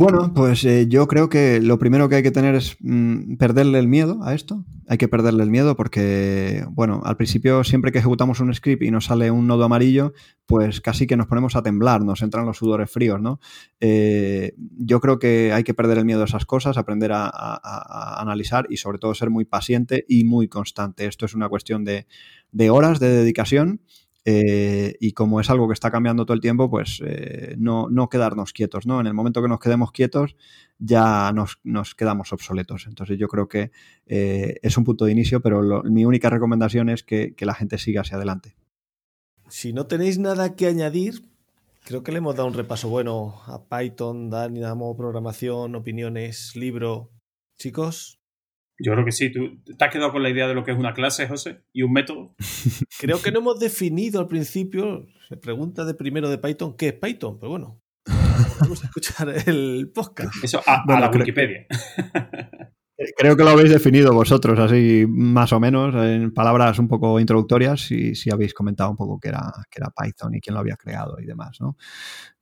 Bueno, pues eh, yo creo que lo primero que hay que tener es mm, perderle el miedo a esto. Hay que perderle el miedo porque, bueno, al principio siempre que ejecutamos un script y nos sale un nodo amarillo, pues casi que nos ponemos a temblar, nos entran los sudores fríos, ¿no? Eh, yo creo que hay que perder el miedo a esas cosas, aprender a, analizar y sobre todo ser muy paciente y muy constante. Esto es una cuestión de, de horas de dedicación eh, y como es algo que está cambiando todo el tiempo, pues eh, no, quedarnos quietos, ¿no? En el momento que nos quedemos quietos, ya nos, quedamos obsoletos. Entonces yo creo que eh, es un punto de inicio, pero mi única recomendación es que, la gente siga hacia adelante. Si no tenéis nada que añadir, creo que le hemos dado un repaso bueno a Python, Dynamo, programación, opiniones, libro. Chicos, yo creo que sí. ¿Tú te has quedado con la idea de lo que es una clase, José? ¿Y un método? Creo que no hemos definido al principio. Se pregunta de primero de Python, ¿qué es Python? Pero bueno, vamos a escuchar el podcast. Eso a, la Wikipedia. Creo que lo habéis definido vosotros, así más o menos, en palabras un poco introductorias, y si habéis comentado un poco qué era, qué era Python y quién lo había creado y demás, ¿no?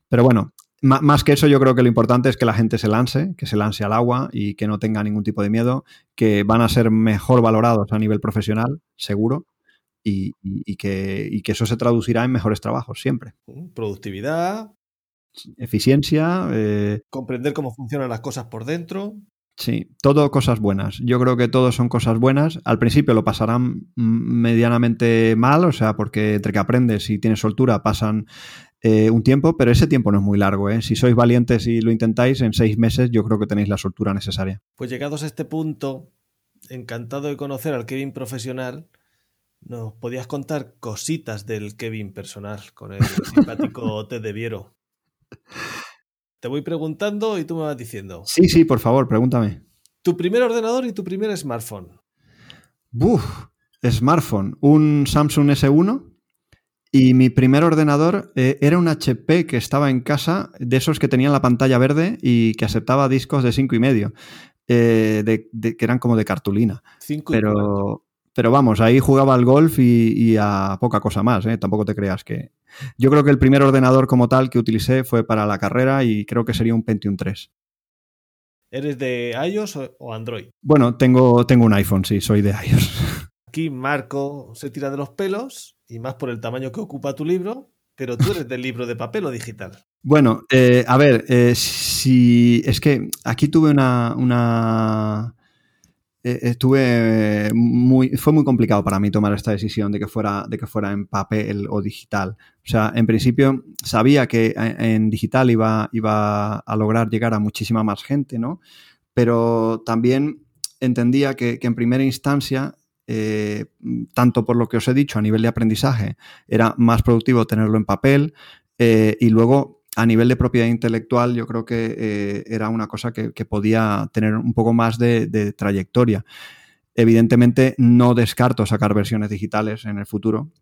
Pero bueno, más que eso, yo creo que lo importante es que la gente se lance, que se lance al agua y que no tenga ningún tipo de miedo, que van a ser mejor valorados a nivel profesional, seguro, y, que, eso se traducirá en mejores trabajos siempre. Productividad. Eficiencia. Eh, comprender cómo funcionan las cosas por dentro. Sí, todo cosas buenas. Yo creo que todo son cosas buenas. Al principio lo pasarán medianamente mal, o sea, porque entre que aprendes y tienes soltura pasan eh, un tiempo, pero ese tiempo no es muy largo. ¿eh? Si sois valientes y lo intentáis, en seis meses yo creo que tenéis la soltura necesaria. Pues llegados a este punto, encantado de conocer al Kevin profesional. ¿Nos podías contar cositas del Kevin personal con el simpático Ted de Viero? Te voy preguntando y tú me vas diciendo. Sí, sí, por favor, pregúntame. Tu primer ordenador y tu primer smartphone. Buf, smartphone. Un Samsung S1 y mi primer ordenador eh, era un HP que estaba en casa, de esos que tenían la pantalla verde y que aceptaba discos de 5 y medio, eh, de, que eran como de cartulina. pero, pero vamos, ahí jugaba al golf y, a poca cosa más, ¿eh? tampoco te creas que... Yo creo que el primer ordenador como tal que utilicé fue para la carrera y creo que sería un Pentium 3. ¿Eres de iOS o Android? Bueno, tengo, tengo un iPhone, sí, soy de iOS. Aquí Marco se tira de los pelos y más por el tamaño que ocupa tu libro, pero tú eres del libro de papel o digital. Bueno, eh, a ver, eh, si es que aquí tuve una, una eh, estuve muy, fue muy complicado para mí tomar esta decisión de que fuera, de que fuera en papel o digital. O sea, en principio sabía que en digital iba, iba a lograr llegar a muchísima más gente, ¿no? Pero también entendía que, que en primera instancia eh, tanto por lo que os he dicho a nivel de aprendizaje, era más productivo tenerlo en papel eh, y luego a nivel de propiedad intelectual yo creo que eh, era una cosa que, podía tener un poco más de, trayectoria. Evidentemente no descarto sacar versiones digitales en el futuro,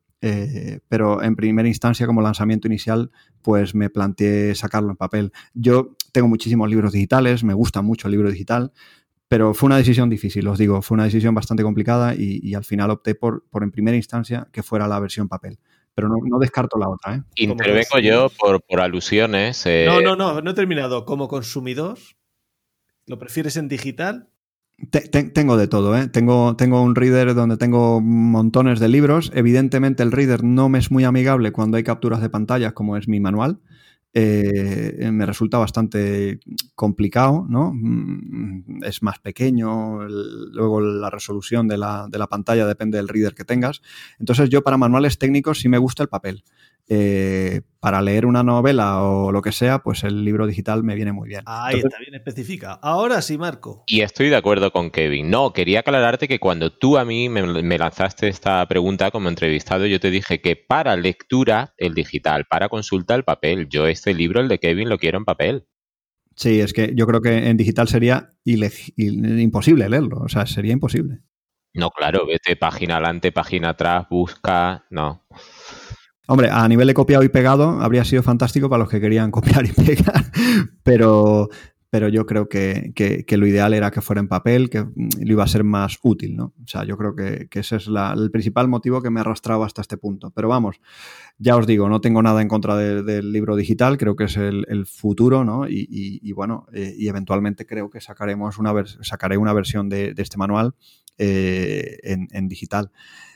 pero en primera instancia como lanzamiento inicial pues me planteé sacarlo en papel. Yo tengo muchísimos libros digitales, me gusta mucho el libro digital, pero fue una decisión difícil, os digo, fue una decisión bastante complicada y, al final opté por, por, en primera instancia, que fuera la versión papel. Pero no, descarto la otra. ¿eh? Intervengo yo por, por alusiones. Eh, no, no, no, no he terminado. Como consumidor, ¿Lo prefieres en digital? tengo de todo, ¿eh? Tengo, tengo un reader donde tengo montones de libros. Evidentemente el reader no me es muy amigable cuando hay capturas de pantallas como es mi manual. Eh, me resulta bastante complicado, ¿no? Mm, es más pequeño, luego la resolución de la, de la, pantalla depende del reader que tengas. Entonces yo para manuales técnicos sí me gusta el papel. Eh, para leer una novela o lo que sea, pues el libro digital me viene muy bien. Ahí está bien especifica. Ahora sí, Marco. Y estoy de acuerdo con Kevin. No, quería aclararte que cuando tú a mí me, lanzaste esta pregunta como entrevistado, yo te dije que para lectura el digital, para consulta el papel. Yo este libro, el de Kevin, lo quiero en papel. Sí, es que yo creo que en digital sería imposible leerlo. O sea, sería imposible. No, claro, vete página adelante, página atrás, busca. No. Hombre, a nivel de copiado y pegado habría sido fantástico para los que querían copiar y pegar, pero, pero yo creo que, lo ideal era que fuera en papel, que lo iba a ser más útil, ¿no? O sea, yo creo que, ese es el principal motivo que me ha arrastrado hasta este punto. Pero vamos, ya os digo, no tengo nada en contra del libro digital, creo que es el, futuro, ¿no? Y, bueno, eh, y eventualmente creo que sacaremos una sacaré una versión de, este manual eh, en digital.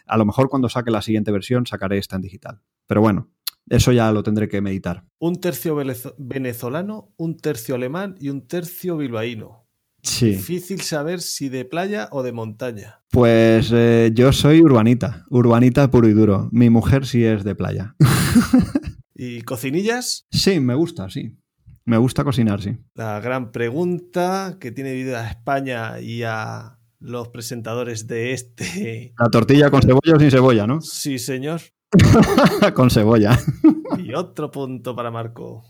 A lo mejor cuando saque la siguiente versión sacaré esta en digital. Pero bueno, eso ya lo tendré que meditar. Un tercio venezolano, un tercio alemán y un tercio bilbaíno. Sí. Difícil saber si de playa o de montaña. Pues eh, yo soy urbanita, urbanita puro y duro. Mi mujer sí es de playa. ¿Y cocinillas? Sí, me gusta, sí. Me gusta cocinar, sí. La gran pregunta que tiene vida a España y a los presentadores de este. La tortilla con cebolla o sin cebolla, ¿no? Sí, señor. Con cebolla. Y otro punto para Marco.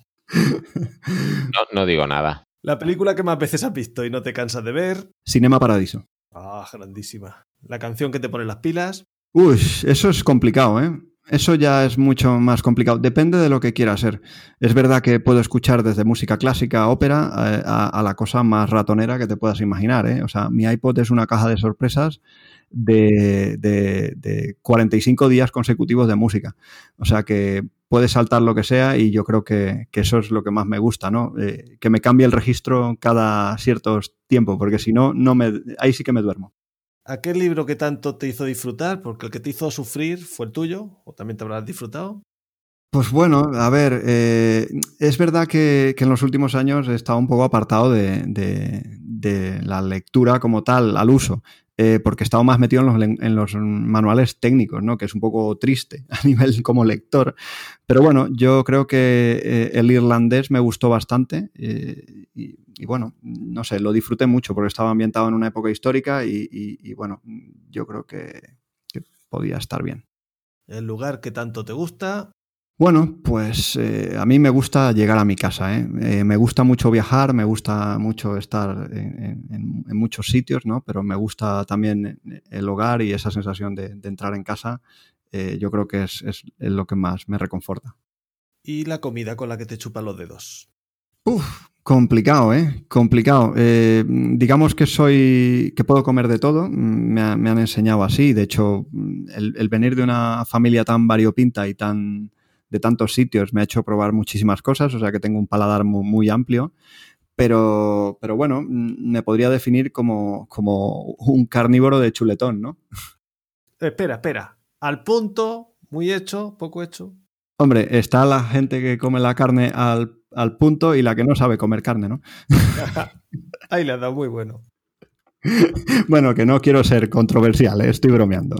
No, digo nada. La película que más veces has visto y no te cansas de ver. Cinema Paradiso. Ah, grandísima. La canción que te pone las pilas. Uy, eso es complicado, ¿eh? Eso ya es mucho más complicado. Depende de lo que quiera ser. Es verdad que puedo escuchar desde música clásica, ópera, eh, a, la cosa más ratonera que te puedas imaginar. ¿eh? O sea, mi iPod es una caja de sorpresas de, de, 45 días consecutivos de música. O sea que puede saltar lo que sea y yo creo que, eso es lo que más me gusta, ¿no? Eh, que me cambie el registro cada cierto tiempo, porque si no, no me, ahí sí que me duermo. ¿Aquel libro que tanto te hizo disfrutar? Porque el que te hizo sufrir fue el tuyo, o también te habrás disfrutado. Pues bueno, a ver, eh, es verdad que, en los últimos años he estado un poco apartado de, la lectura como tal, al uso. Eh, porque he estado más metido en los, manuales técnicos, ¿no? que es un poco triste a nivel como lector. Pero bueno, yo creo que eh, el irlandés me gustó bastante y, bueno, no sé, lo disfruté mucho porque estaba ambientado en una época histórica y, bueno, yo creo que podía estar bien. El lugar que tanto te gusta, bueno, pues eh, a mí me gusta llegar a mi casa. ¿eh? Eh, me gusta mucho viajar, me gusta mucho estar en, muchos sitios, ¿no? Pero me gusta también el hogar y esa sensación de, entrar en casa. yo creo que es, lo que más me reconforta. ¿Y la comida con la que te chupan los dedos? Uf, complicado, ¿eh? Complicado. digamos que soy, que puedo comer de todo. Me, han enseñado así. De hecho, el venir de una familia tan variopinta y tan de tantos sitios me ha hecho probar muchísimas cosas, o sea que tengo un paladar muy, amplio. Pero, pero, bueno, me podría definir como, como un carnívoro de chuletón, ¿no? Espera, espera. Al punto, muy hecho, poco hecho. Hombre, está la gente que come la carne al, al punto y la que no sabe comer carne, ¿no? Ahí le ha dado muy bueno. bueno, que no quiero ser controversial, ¿eh? estoy bromeando.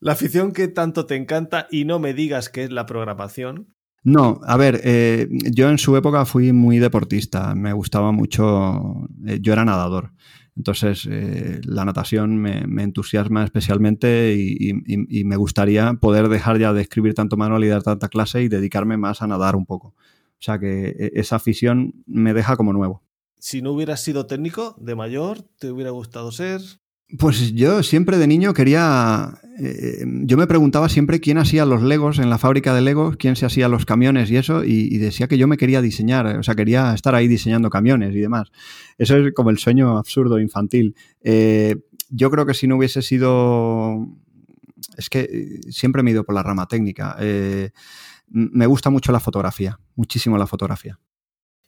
La afición que tanto te encanta y no me digas que es la programación. No, a ver, eh, yo en su época fui muy deportista, me gustaba mucho, eh, yo era nadador, entonces eh, la natación me, entusiasma especialmente y, me gustaría poder dejar ya de escribir tanto manual y dar tanta clase y dedicarme más a nadar un poco. O sea que esa afición me deja como nuevo. Si no hubieras sido técnico de mayor, ¿te hubiera gustado ser? Pues yo siempre de niño quería. Eh, yo me preguntaba siempre quién hacía los Legos en la fábrica de Legos, quién se hacía los camiones y eso, y, decía que yo me quería diseñar, o sea, quería estar ahí diseñando camiones y demás. Eso es como el sueño absurdo infantil. Eh, yo creo que si no hubiese sido. Es que eh, siempre me he ido por la rama técnica. me gusta mucho la fotografía, muchísimo la fotografía.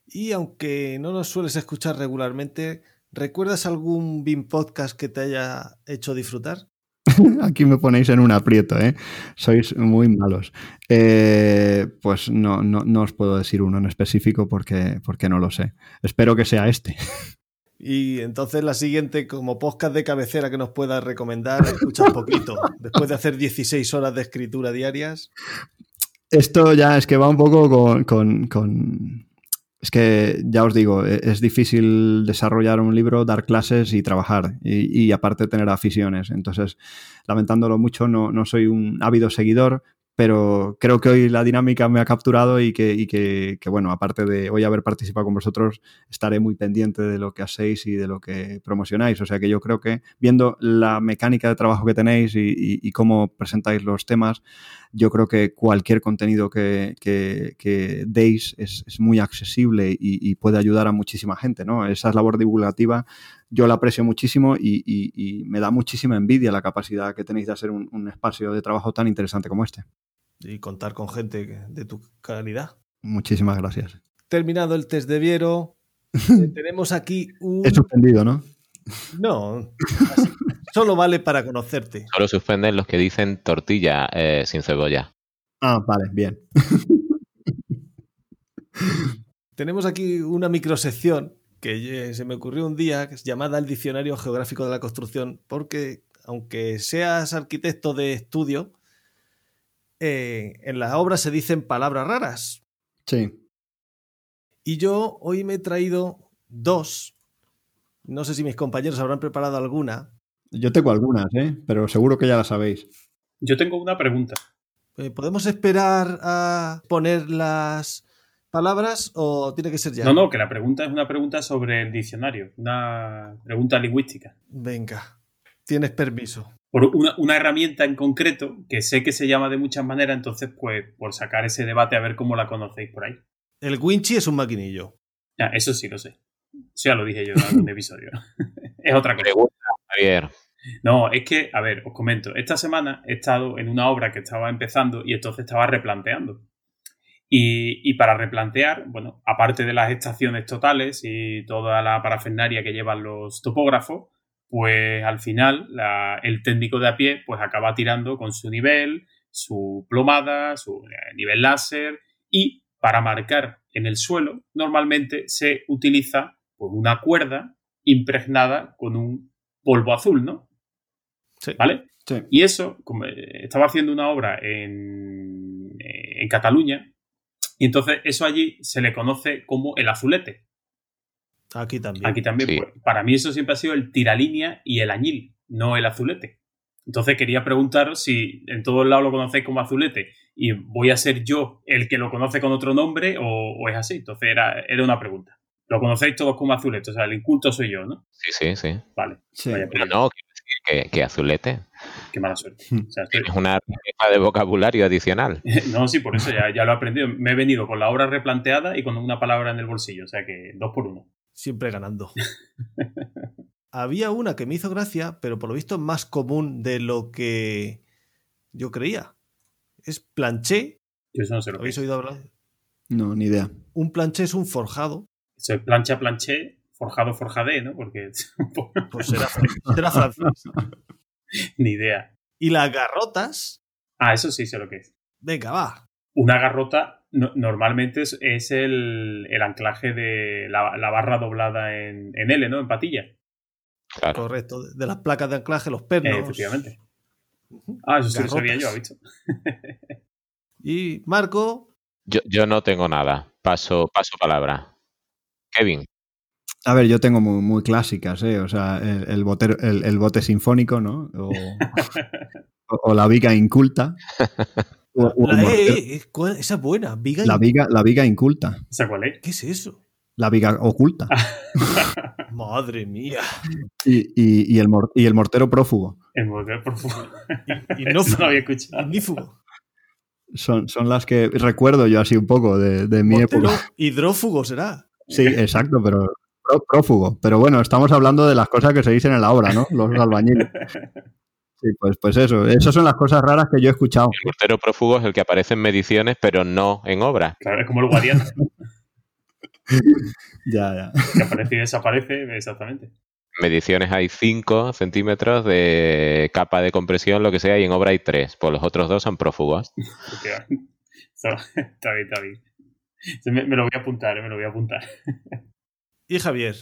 Y aunque no nos sueles escuchar regularmente, ¿recuerdas algún BIM podcast que te haya hecho disfrutar? Aquí me ponéis en un aprieto, ¿eh? Sois muy malos. Eh, pues no, no, no, os puedo decir uno en específico porque, porque no lo sé. Espero que sea este. Y entonces la siguiente, como podcast de cabecera que nos pueda recomendar, escuchas poquito. Después de hacer 16 horas de escritura diarias. Esto ya es que va un poco con, con, con es que ya os digo, e-, es difícil desarrollar un libro, dar clases y trabajar y, aparte tener aficiones. Entonces, lamentándolo mucho, no, no, soy un ávido seguidor, pero creo que hoy la dinámica me ha capturado y, que, y que, que, bueno, aparte de hoy haber participado con vosotros, estaré muy pendiente de lo que hacéis y de lo que promocionáis. O sea que yo creo que viendo la mecánica de trabajo que tenéis y, y, cómo presentáis los temas, yo creo que cualquier contenido que, que, que deis es, es, muy accesible y, puede ayudar a muchísima gente, ¿no? Esa labor divulgativa yo la aprecio muchísimo y, y, me da muchísima envidia la capacidad que tenéis de hacer un, un espacio de trabajo tan interesante como este y contar con gente de tu calidad. Muchísimas gracias. Terminado el test de Viero, eh, tenemos aquí un... He suspendido, ¿no? No, así, solo vale para conocerte. Solo suspenden los que dicen tortilla eh, sin cebolla. Ah, vale, bien. tenemos aquí una microsección que se me ocurrió un día llamada el Diccionario Geográfico de la Construcción, porque aunque seas arquitecto de estudio, eh, en las obras se dicen palabras raras. Sí. Y yo hoy me he traído dos. No sé si mis compañeros habrán preparado alguna. Yo tengo algunas, ¿eh? pero seguro que ya las sabéis. Yo tengo una pregunta. Eh, ¿Podemos esperar a poner las palabras o tiene que ser ya? No, no, que la pregunta es una pregunta sobre el diccionario, una pregunta lingüística. Venga, tienes permiso por una, una, herramienta en concreto que sé que se llama de muchas maneras, entonces, pues, por sacar ese debate a ver cómo la conocéis por ahí. El Winchi es un maquinillo. Ah, eso sí lo sé. Eso ya lo dije yo en algún episodio. es otra cosa. Pregunta, Javier. No, es que, a ver, os comento. Esta semana he estado en una obra que estaba empezando y entonces estaba replanteando. Y, y, para replantear, bueno, aparte de las estaciones totales y toda la parafernaria que llevan los topógrafos, pues al final la, el técnico de a pie pues acaba tirando con su nivel, su plomada, su eh, nivel láser y para marcar en el suelo normalmente se utiliza pues, una cuerda impregnada con un polvo azul, ¿no? Sí. ¿Vale? Sí. Y eso, como eh, estaba haciendo una obra en, en Cataluña, y entonces eso allí se le conoce como el azulete. Aquí también. Aquí también. Sí. Pues, para mí eso siempre ha sido el tiralínea y el añil, no el azulete. Entonces quería preguntaros si en todos lados lo conocéis como azulete y voy a ser yo el que lo conoce con otro nombre o, o es así. Entonces era, era, una pregunta. Lo conocéis todos como azulete, o sea, el inculto soy yo, ¿no? Sí, sí, sí. Vale. Sí. Vaya, Pero no, que, que azulete. Qué mala suerte. Hmm. O sea, estoy... Es una de vocabulario adicional. no, sí, por eso ya, ya lo he aprendido. Me he venido con la obra replanteada y con una palabra en el bolsillo, o sea que dos por uno. Siempre ganando. Había una que me hizo gracia, pero por lo visto es más común de lo que yo creía. Es planché. Eso no sé lo ¿Habéis oído hablar? No, ni idea. Un planché es un forjado. Eso es plancha, planché, forjado, forjadé, ¿no? Porque Pues será, será francés. ni idea. Y las garrotas. Ah, eso sí sé lo que es. Venga, va. Una garrota no, normalmente es, es el, el, anclaje de la, la barra doblada en, en, L, ¿no? En patilla. Claro. Correcto. De las placas de anclaje, los pernos. Eh, efectivamente. Ah, eso sí lo sabía yo, ¿ha visto? y Marco. Yo, yo no tengo nada. Paso, paso palabra. Kevin. A ver, yo tengo muy, muy clásicas, ¿eh? O sea, el, el, botero, el, el bote sinfónico, ¿no? O, o, o la viga inculta. O, o la, eh, eh, esa es buena. Viga la, viga, la viga inculta. ¿Esa cuál es? ¿Qué es eso? La viga oculta. Madre mía. Y, y, y, el, mor, y el mortero prófugo. El mortero prófugo. Y, y no, no lo había escuchado. Son, son las que recuerdo yo así un poco de, de mi mortero época. Hidrófugo será. Sí, exacto, pero prófugo. Pero bueno, estamos hablando de las cosas que se dicen en la obra, ¿no? Los albañiles. Sí, pues, pues eso. Esas son las cosas raras que yo he escuchado. El mortero prófugo es el que aparece en mediciones, pero no en obra. Claro, es como el guardián. ya, ya. Que aparece y desaparece, exactamente. Mediciones hay 5 centímetros de capa de compresión, lo que sea, y en obra hay 3. Pues los otros dos son prófugos. está bien, está bien. Me, me, lo voy a apuntar, eh, me lo voy a apuntar. ¿Y Javier?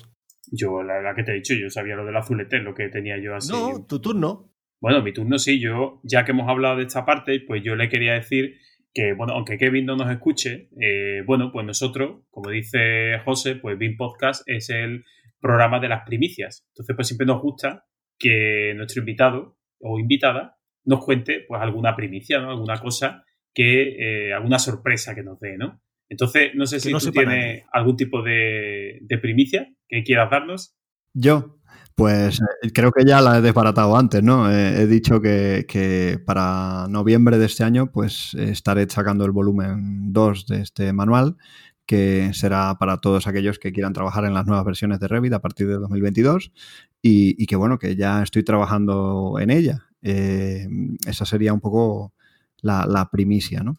Yo, la verdad que te he dicho, yo sabía lo del azulete, lo que tenía yo así. No, tu turno. Bueno, mi turno sí, yo, ya que hemos hablado de esta parte, pues yo le quería decir que, bueno, aunque Kevin no nos escuche, eh, bueno, pues nosotros, como dice José, pues BIM Podcast es el programa de las primicias. Entonces, pues siempre nos gusta que nuestro invitado o invitada nos cuente, pues, alguna primicia, ¿no? Alguna cosa que, eh, alguna sorpresa que nos dé, ¿no? Entonces, no sé si tú tienes algún tipo de, de primicia que quieras darnos. Yo, pues eh, creo que ya la he desbaratado antes, ¿no? he dicho que, para noviembre de este año, pues estaré sacando el volumen 2 de este manual, que será para todos aquellos que quieran trabajar en las nuevas versiones de Revit a partir de 2022 y, que bueno, que ya estoy trabajando en ella. Eh, esa sería un poco la, primicia, ¿no?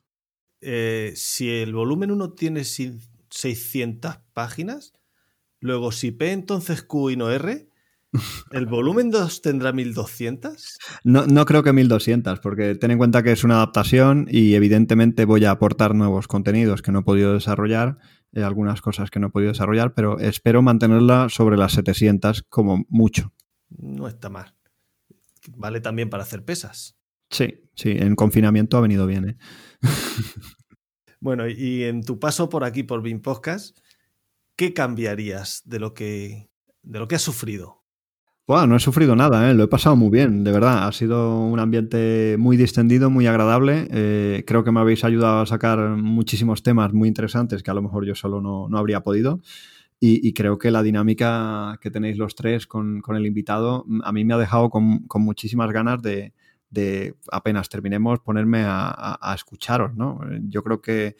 Eh, si el volumen 1 tiene 600 páginas, luego si P entonces Q y no R, ¿El volumen 2 tendrá 1200? No, no creo que 1200, porque ten en cuenta que es una adaptación y evidentemente voy a aportar nuevos contenidos que no he podido desarrollar, eh, algunas cosas que no he podido desarrollar, pero espero mantenerla sobre las 700 como mucho. No está mal. Vale también para hacer pesas. Sí, sí, en confinamiento ha venido bien. ¿eh? bueno, y en tu paso por aquí, por BIM Podcast, ¿qué cambiarías de lo que, de lo que has sufrido? Bueno, no he sufrido nada, ¿eh? lo he pasado muy bien, de verdad. Ha sido un ambiente muy distendido, muy agradable. Eh, creo que me habéis ayudado a sacar muchísimos temas muy interesantes que a lo mejor yo solo no, habría podido. Y, creo que la dinámica que tenéis los tres con, el invitado a mí me ha dejado con, muchísimas ganas de, apenas terminemos, ponerme a, a escucharos. ¿no? Yo creo que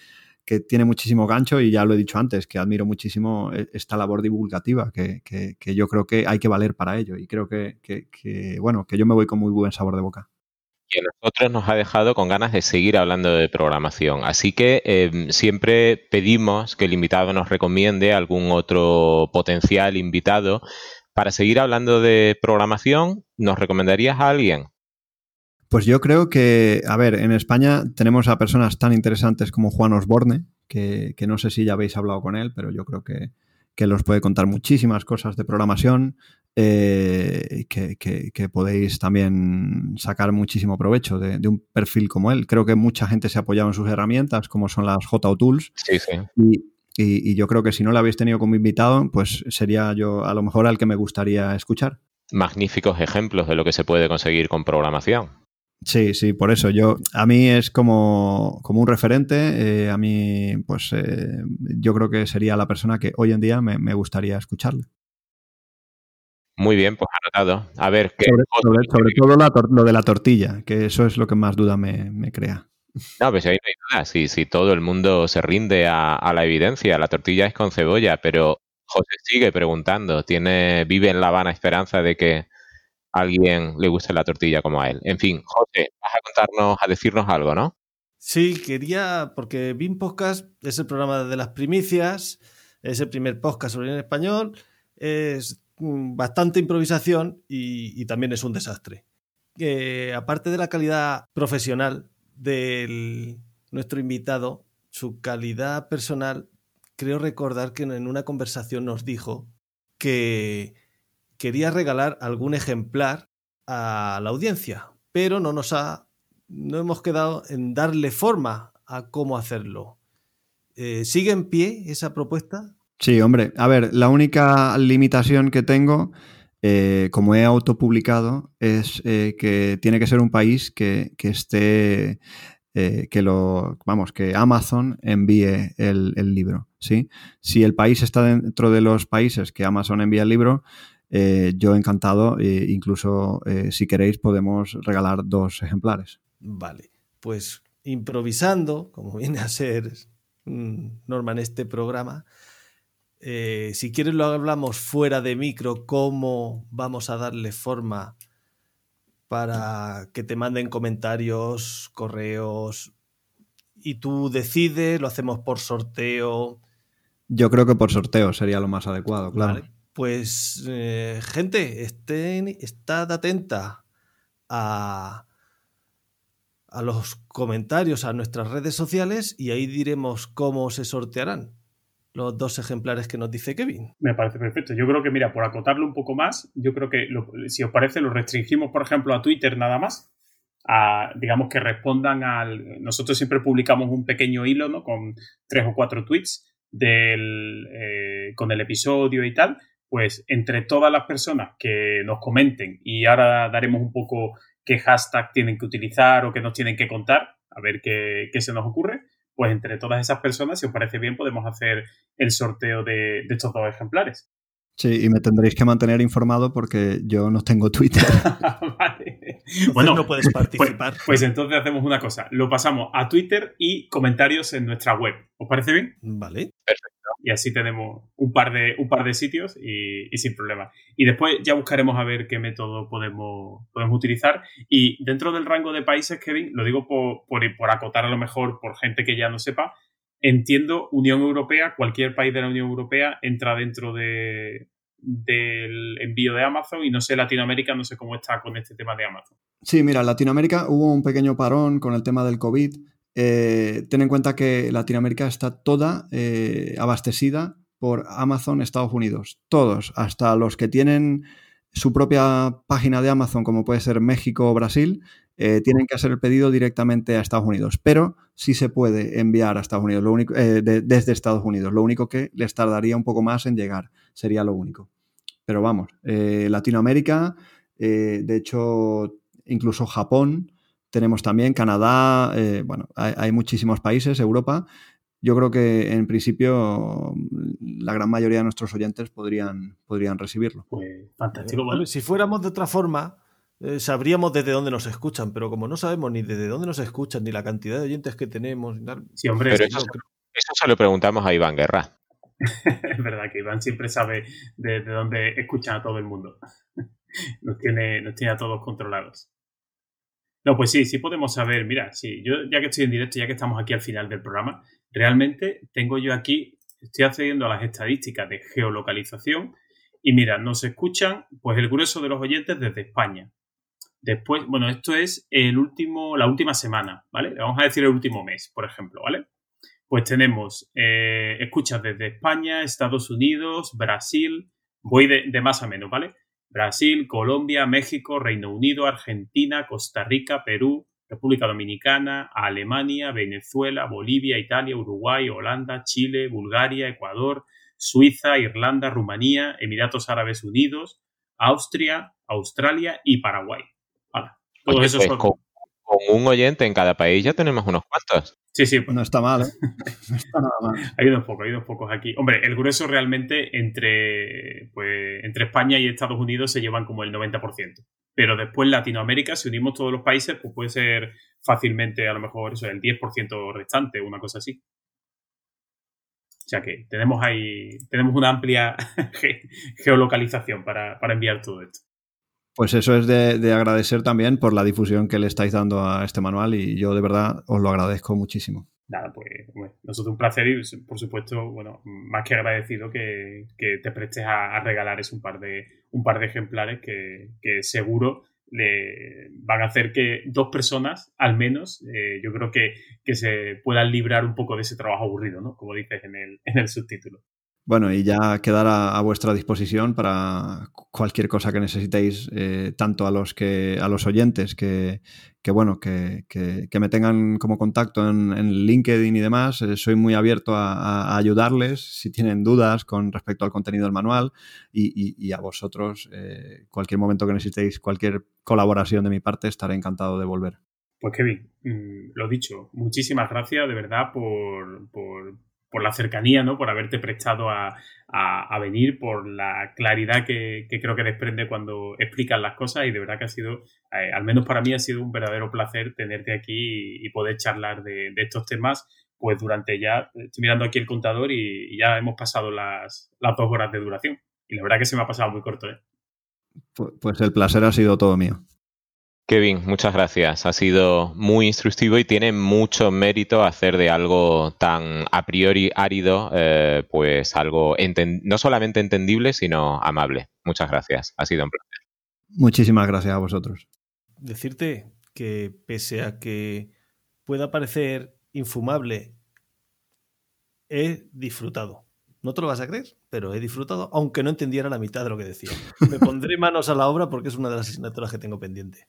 que tiene muchísimo gancho y ya lo he dicho antes, que admiro muchísimo e, esta labor divulgativa, que, yo creo que hay que valer para ello y creo que, bueno, que yo me voy con muy buen sabor de boca. Y a nosotros nos ha dejado con ganas de seguir hablando de programación. Así que em, siempre pedimos que el invitado nos recomiende algún otro potencial invitado. Para seguir hablando de programación, ¿nos recomendarías a alguien? Pues yo creo que, a ver, en España tenemos a personas tan interesantes como Juan Osborne, que, no sé si ya habéis hablado con él, pero yo creo que, que los puede contar muchísimas cosas de programación, eh, que, que, podéis también sacar muchísimo provecho de, un perfil como él. Creo que mucha gente se ha apoyado en sus herramientas, como son las JO Tools. Sí, sí. Y, y, yo creo que si no lo habéis tenido como invitado, pues sería yo a lo mejor al que me gustaría escuchar. Magníficos ejemplos de lo que se puede conseguir con programación. Sí, sí, por eso yo, a mí es como, como un referente, eh, a mí pues eh, yo creo que sería la persona que hoy en día me, gustaría escucharle. Muy bien, pues anotado. A ver, ¿qué sobre, todo lo de la tortilla, que eso es lo que más duda me, crea. No, pues ahí no hay duda. Si, si todo el mundo se rinde a, a, la evidencia, la tortilla es con cebolla, pero José sigue preguntando, tiene, vive en la vana esperanza de que alguien le guste la tortilla como a él. En fin, José, vas a contarnos, a decirnos algo, ¿no? Sí, quería, porque BIM Podcast es el programa de las primicias, es el primer podcast sobre en español, es mm, bastante improvisación y, también es un desastre. aparte de la calidad profesional de nuestro invitado, su calidad personal, creo recordar que en una conversación nos dijo que quería regalar algún ejemplar a la audiencia, pero no nos ha, no hemos quedado en darle forma a cómo hacerlo. Eh, ¿Sigue en pie esa propuesta? Sí, hombre. A ver, la única limitación que tengo, eh, como he autopublicado, es eh, que tiene que ser un país que, esté, que lo, vamos, que Amazon envíe el, el, libro, ¿sí? Si el país está dentro de los países que Amazon envía el libro, eh, yo encantado, e incluso eh, si queréis podemos regalar dos ejemplares. Vale, pues improvisando, como viene a ser norma en este programa, si quieres lo hablamos fuera de micro, cómo vamos a darle forma para que te manden comentarios, correos, y tú decides, lo hacemos por sorteo. Yo creo que por sorteo sería lo más adecuado, claro. Pues, eh, gente, estén, estad atenta a, a los comentarios a nuestras redes sociales y ahí diremos cómo se sortearán los dos ejemplares que nos dice Kevin. Me parece perfecto. Yo creo que, mira, por acotarlo un poco más, yo creo que, si os parece, lo restringimos, por ejemplo, a Twitter nada más. A, digamos que respondan al... Nosotros siempre publicamos un pequeño hilo, ¿no? Con tres o cuatro tweets del, eh, con el episodio y tal. Pues entre todas las personas que nos comenten, y ahora daremos un poco qué hashtag tienen que utilizar o qué nos tienen que contar, a ver qué, qué se nos ocurre, pues entre todas esas personas, si os parece bien, podemos hacer el sorteo de, estos dos ejemplares. Sí, y me tendréis que mantener informado porque yo no tengo Twitter. vale. Bueno, no puedes pues, participar. Pues, entonces hacemos una cosa, lo pasamos a Twitter y comentarios en nuestra web. ¿Os parece bien? Vale. Perfecto y así tenemos un par de, un par de sitios y, sin problema. Y después ya buscaremos a ver qué método podemos, podemos utilizar. Y dentro del rango de países, Kevin, lo digo por, por, acotar a lo mejor por gente que ya no sepa, entiendo Unión Europea, cualquier país de la Unión Europea entra dentro de, del envío de Amazon y no sé Latinoamérica, no sé cómo está con este tema de Amazon. Sí, mira, Latinoamérica hubo un pequeño parón con el tema del COVID eh, ten en cuenta que Latinoamérica está toda eh, abastecida por Amazon Estados Unidos. Todos, hasta los que tienen su propia página de Amazon, como puede ser México o Brasil, eh, tienen que hacer el pedido directamente a Estados Unidos. Pero sí se puede enviar a Estados Unidos, lo único, desde Estados Unidos. Lo único que les tardaría un poco más en llegar, sería lo único. Pero vamos, Latinoamérica, de hecho, incluso Japón, tenemos también Canadá, eh, bueno, hay, muchísimos países, Europa. Yo creo que en principio la gran mayoría de nuestros oyentes podrían, podrían recibirlo. Pues fantástico. Si fuéramos de otra forma, eh, sabríamos desde dónde nos escuchan, pero como no sabemos ni desde dónde nos escuchan, ni la cantidad de oyentes que tenemos. Sí, hombre, eso, se lo preguntamos a Iván Guerra. es verdad que Iván siempre sabe desde de dónde escuchan a todo el mundo. nos, tiene, nos tiene a todos controlados. No, pues sí, sí podemos saber. Mira, sí, yo ya que estoy en directo, ya que estamos aquí al final del programa, realmente tengo yo aquí, estoy accediendo a las estadísticas de geolocalización y mira, nos escuchan pues el grueso de los oyentes desde España. Después, bueno, esto es el último, la última semana, ¿vale? Vamos a decir el último mes, por ejemplo, ¿vale? Pues tenemos eh, escuchas desde España, Estados Unidos, Brasil, voy de, de más a menos, ¿vale? Brasil, Colombia, México, Reino Unido, Argentina, Costa Rica, Perú, República Dominicana, Alemania, Venezuela, Bolivia, Italia, Uruguay, Holanda, Chile, Bulgaria, Ecuador, Suiza, Irlanda, Rumanía, Emiratos Árabes Unidos, Austria, Australia y Paraguay. Todos esos pues con, un oyente en cada país ya tenemos unos cuantos. Sí, sí. No está mal, ¿eh? No está nada mal. Hay unos pocos, hay unos pocos aquí. Hombre, el grueso realmente entre, pues, entre España y Estados Unidos se llevan como el 90%. Pero después Latinoamérica, si unimos todos los países, pues puede ser fácilmente a lo mejor eso, el 10% restante, una cosa así. O sea que tenemos ahí, tenemos una amplia geolocalización para, para enviar todo esto. Pues eso es de, agradecer también por la difusión que le estáis dando a este manual y yo de verdad os lo agradezco muchísimo. Nada, pues nosotros un placer y por supuesto, bueno, más que agradecido que, te prestes a, regalar es un par de, un par de ejemplares que, seguro le van a hacer que dos personas, al menos, eh, yo creo que, que, se puedan librar un poco de ese trabajo aburrido, ¿no? Como dices en el, en el subtítulo. Bueno, y ya quedará a vuestra disposición para cualquier cosa que necesitéis, eh, tanto a los que a los oyentes que, bueno, que, me tengan como contacto en, LinkedIn y demás. Eh, soy muy abierto a, ayudarles si tienen dudas con respecto al contenido del manual y, a vosotros, eh, cualquier momento que necesitéis, cualquier colaboración de mi parte, estaré encantado de volver. Pues Kevin, mm, lo dicho, muchísimas gracias de verdad por por la cercanía, ¿no? Por haberte prestado a, venir, por la claridad que, creo que desprende cuando explicas las cosas y de verdad que ha sido, eh, al menos para mí ha sido un verdadero placer tenerte aquí y, poder charlar de, estos temas, pues durante ya, estoy mirando aquí el contador y, ya hemos pasado las, las, dos horas de duración. Y la verdad que se me ha pasado muy corto, ¿eh? Pues el placer ha sido todo mío. Kevin, muchas gracias. Ha sido muy instructivo y tiene mucho mérito hacer de algo tan a priori árido, eh, pues algo no solamente entendible, sino amable. Muchas gracias. Ha sido un placer. Muchísimas gracias a vosotros. Decirte que pese a que pueda parecer infumable, he disfrutado. No te lo vas a creer, pero he disfrutado, aunque no entendiera la mitad de lo que decía. Me pondré manos a la obra porque es una de las asignaturas que tengo pendiente.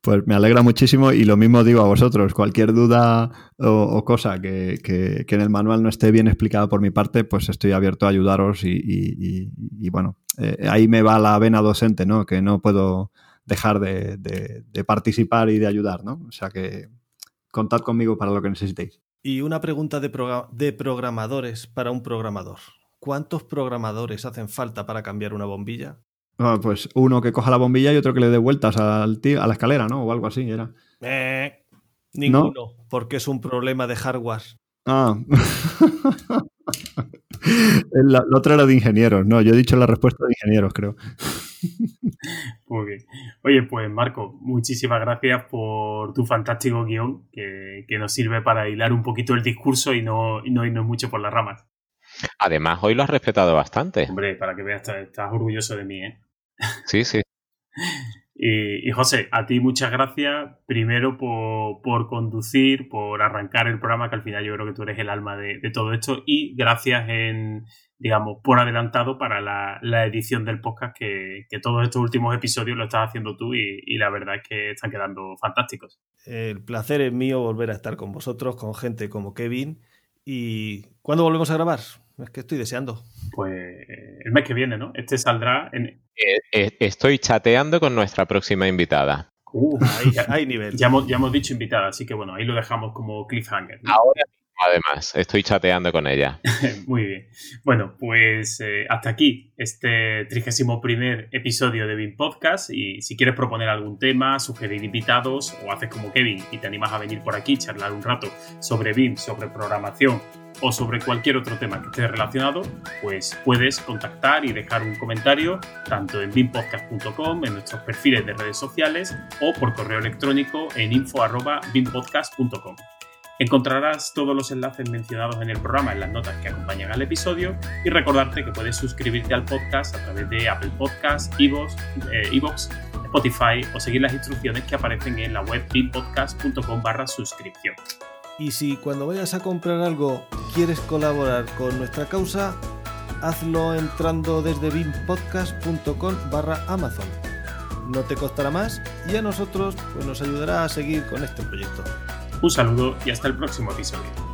Pues me alegra muchísimo y lo mismo digo a vosotros. Cualquier duda o, cosa que, en el manual no esté bien explicada por mi parte, pues estoy abierto a ayudaros y, bueno, eh, ahí me va la vena docente, ¿no? Que no puedo dejar de, participar y de ayudar, ¿no? O sea que contad conmigo para lo que necesitéis. Y una pregunta de, de programadores para un programador. ¿Cuántos programadores hacen falta para cambiar una bombilla? Ah, pues uno que coja la bombilla y otro que le dé vueltas al tío, a la escalera, ¿no? O algo así era. Eh, ninguno, porque es un problema de hardware. Ah. el, otro era de ingenieros, no, yo he dicho la respuesta de ingenieros, creo. Muy bien. Oye, pues Marco, muchísimas gracias por tu fantástico guion que, nos sirve para hilar un poquito el discurso y no, y no irnos mucho por las ramas. Además, hoy lo has respetado bastante. Hombre, para que veas, estás, orgulloso de mí, ¿eh? Sí, sí. y, José, a ti muchas gracias, primero por, conducir, por arrancar el programa, que al final yo creo que tú eres el alma de, todo esto, y gracias en, digamos, por adelantado para la, edición del podcast, que, todos estos últimos episodios lo estás haciendo tú y, y la verdad es que están quedando fantásticos. El placer es mío volver a estar con vosotros, con gente como Kevin. ¿Y cuándo volvemos a grabar? Es que estoy deseando. Pues el mes que viene, ¿no? Este saldrá en... Eh, eh, estoy chateando con nuestra próxima invitada. Uh, hay, nivel. Ya hemos, ya hemos dicho invitada, así que bueno, ahí lo dejamos como cliffhanger. Ahora además, estoy chateando con ella. Muy bien. Bueno, pues eh, hasta aquí este 31 episodio de BIM Podcast y si quieres proponer algún tema, sugerir invitados o haces como Kevin y te animas a venir por aquí, charlar un rato sobre BIM, sobre programación o sobre cualquier otro tema que esté relacionado, pues puedes contactar y dejar un comentario tanto en bimpodcast.com, en nuestros perfiles de redes sociales o por correo electrónico en info.bimpodcast.com. Encontrarás todos los enlaces mencionados en el programa en las notas que acompañan al episodio y recordarte que puedes suscribirte al podcast a través de Apple Podcasts, Evox, eh, Spotify o seguir las instrucciones que aparecen en la web bimpodcast.com barra suscripción. Y si cuando vayas a comprar algo quieres colaborar con nuestra causa, hazlo entrando desde bimpodcast.com barra Amazon. No te costará más y a nosotros pues, nos ayudará a seguir con este proyecto. Un saludo y hasta el próximo episodio.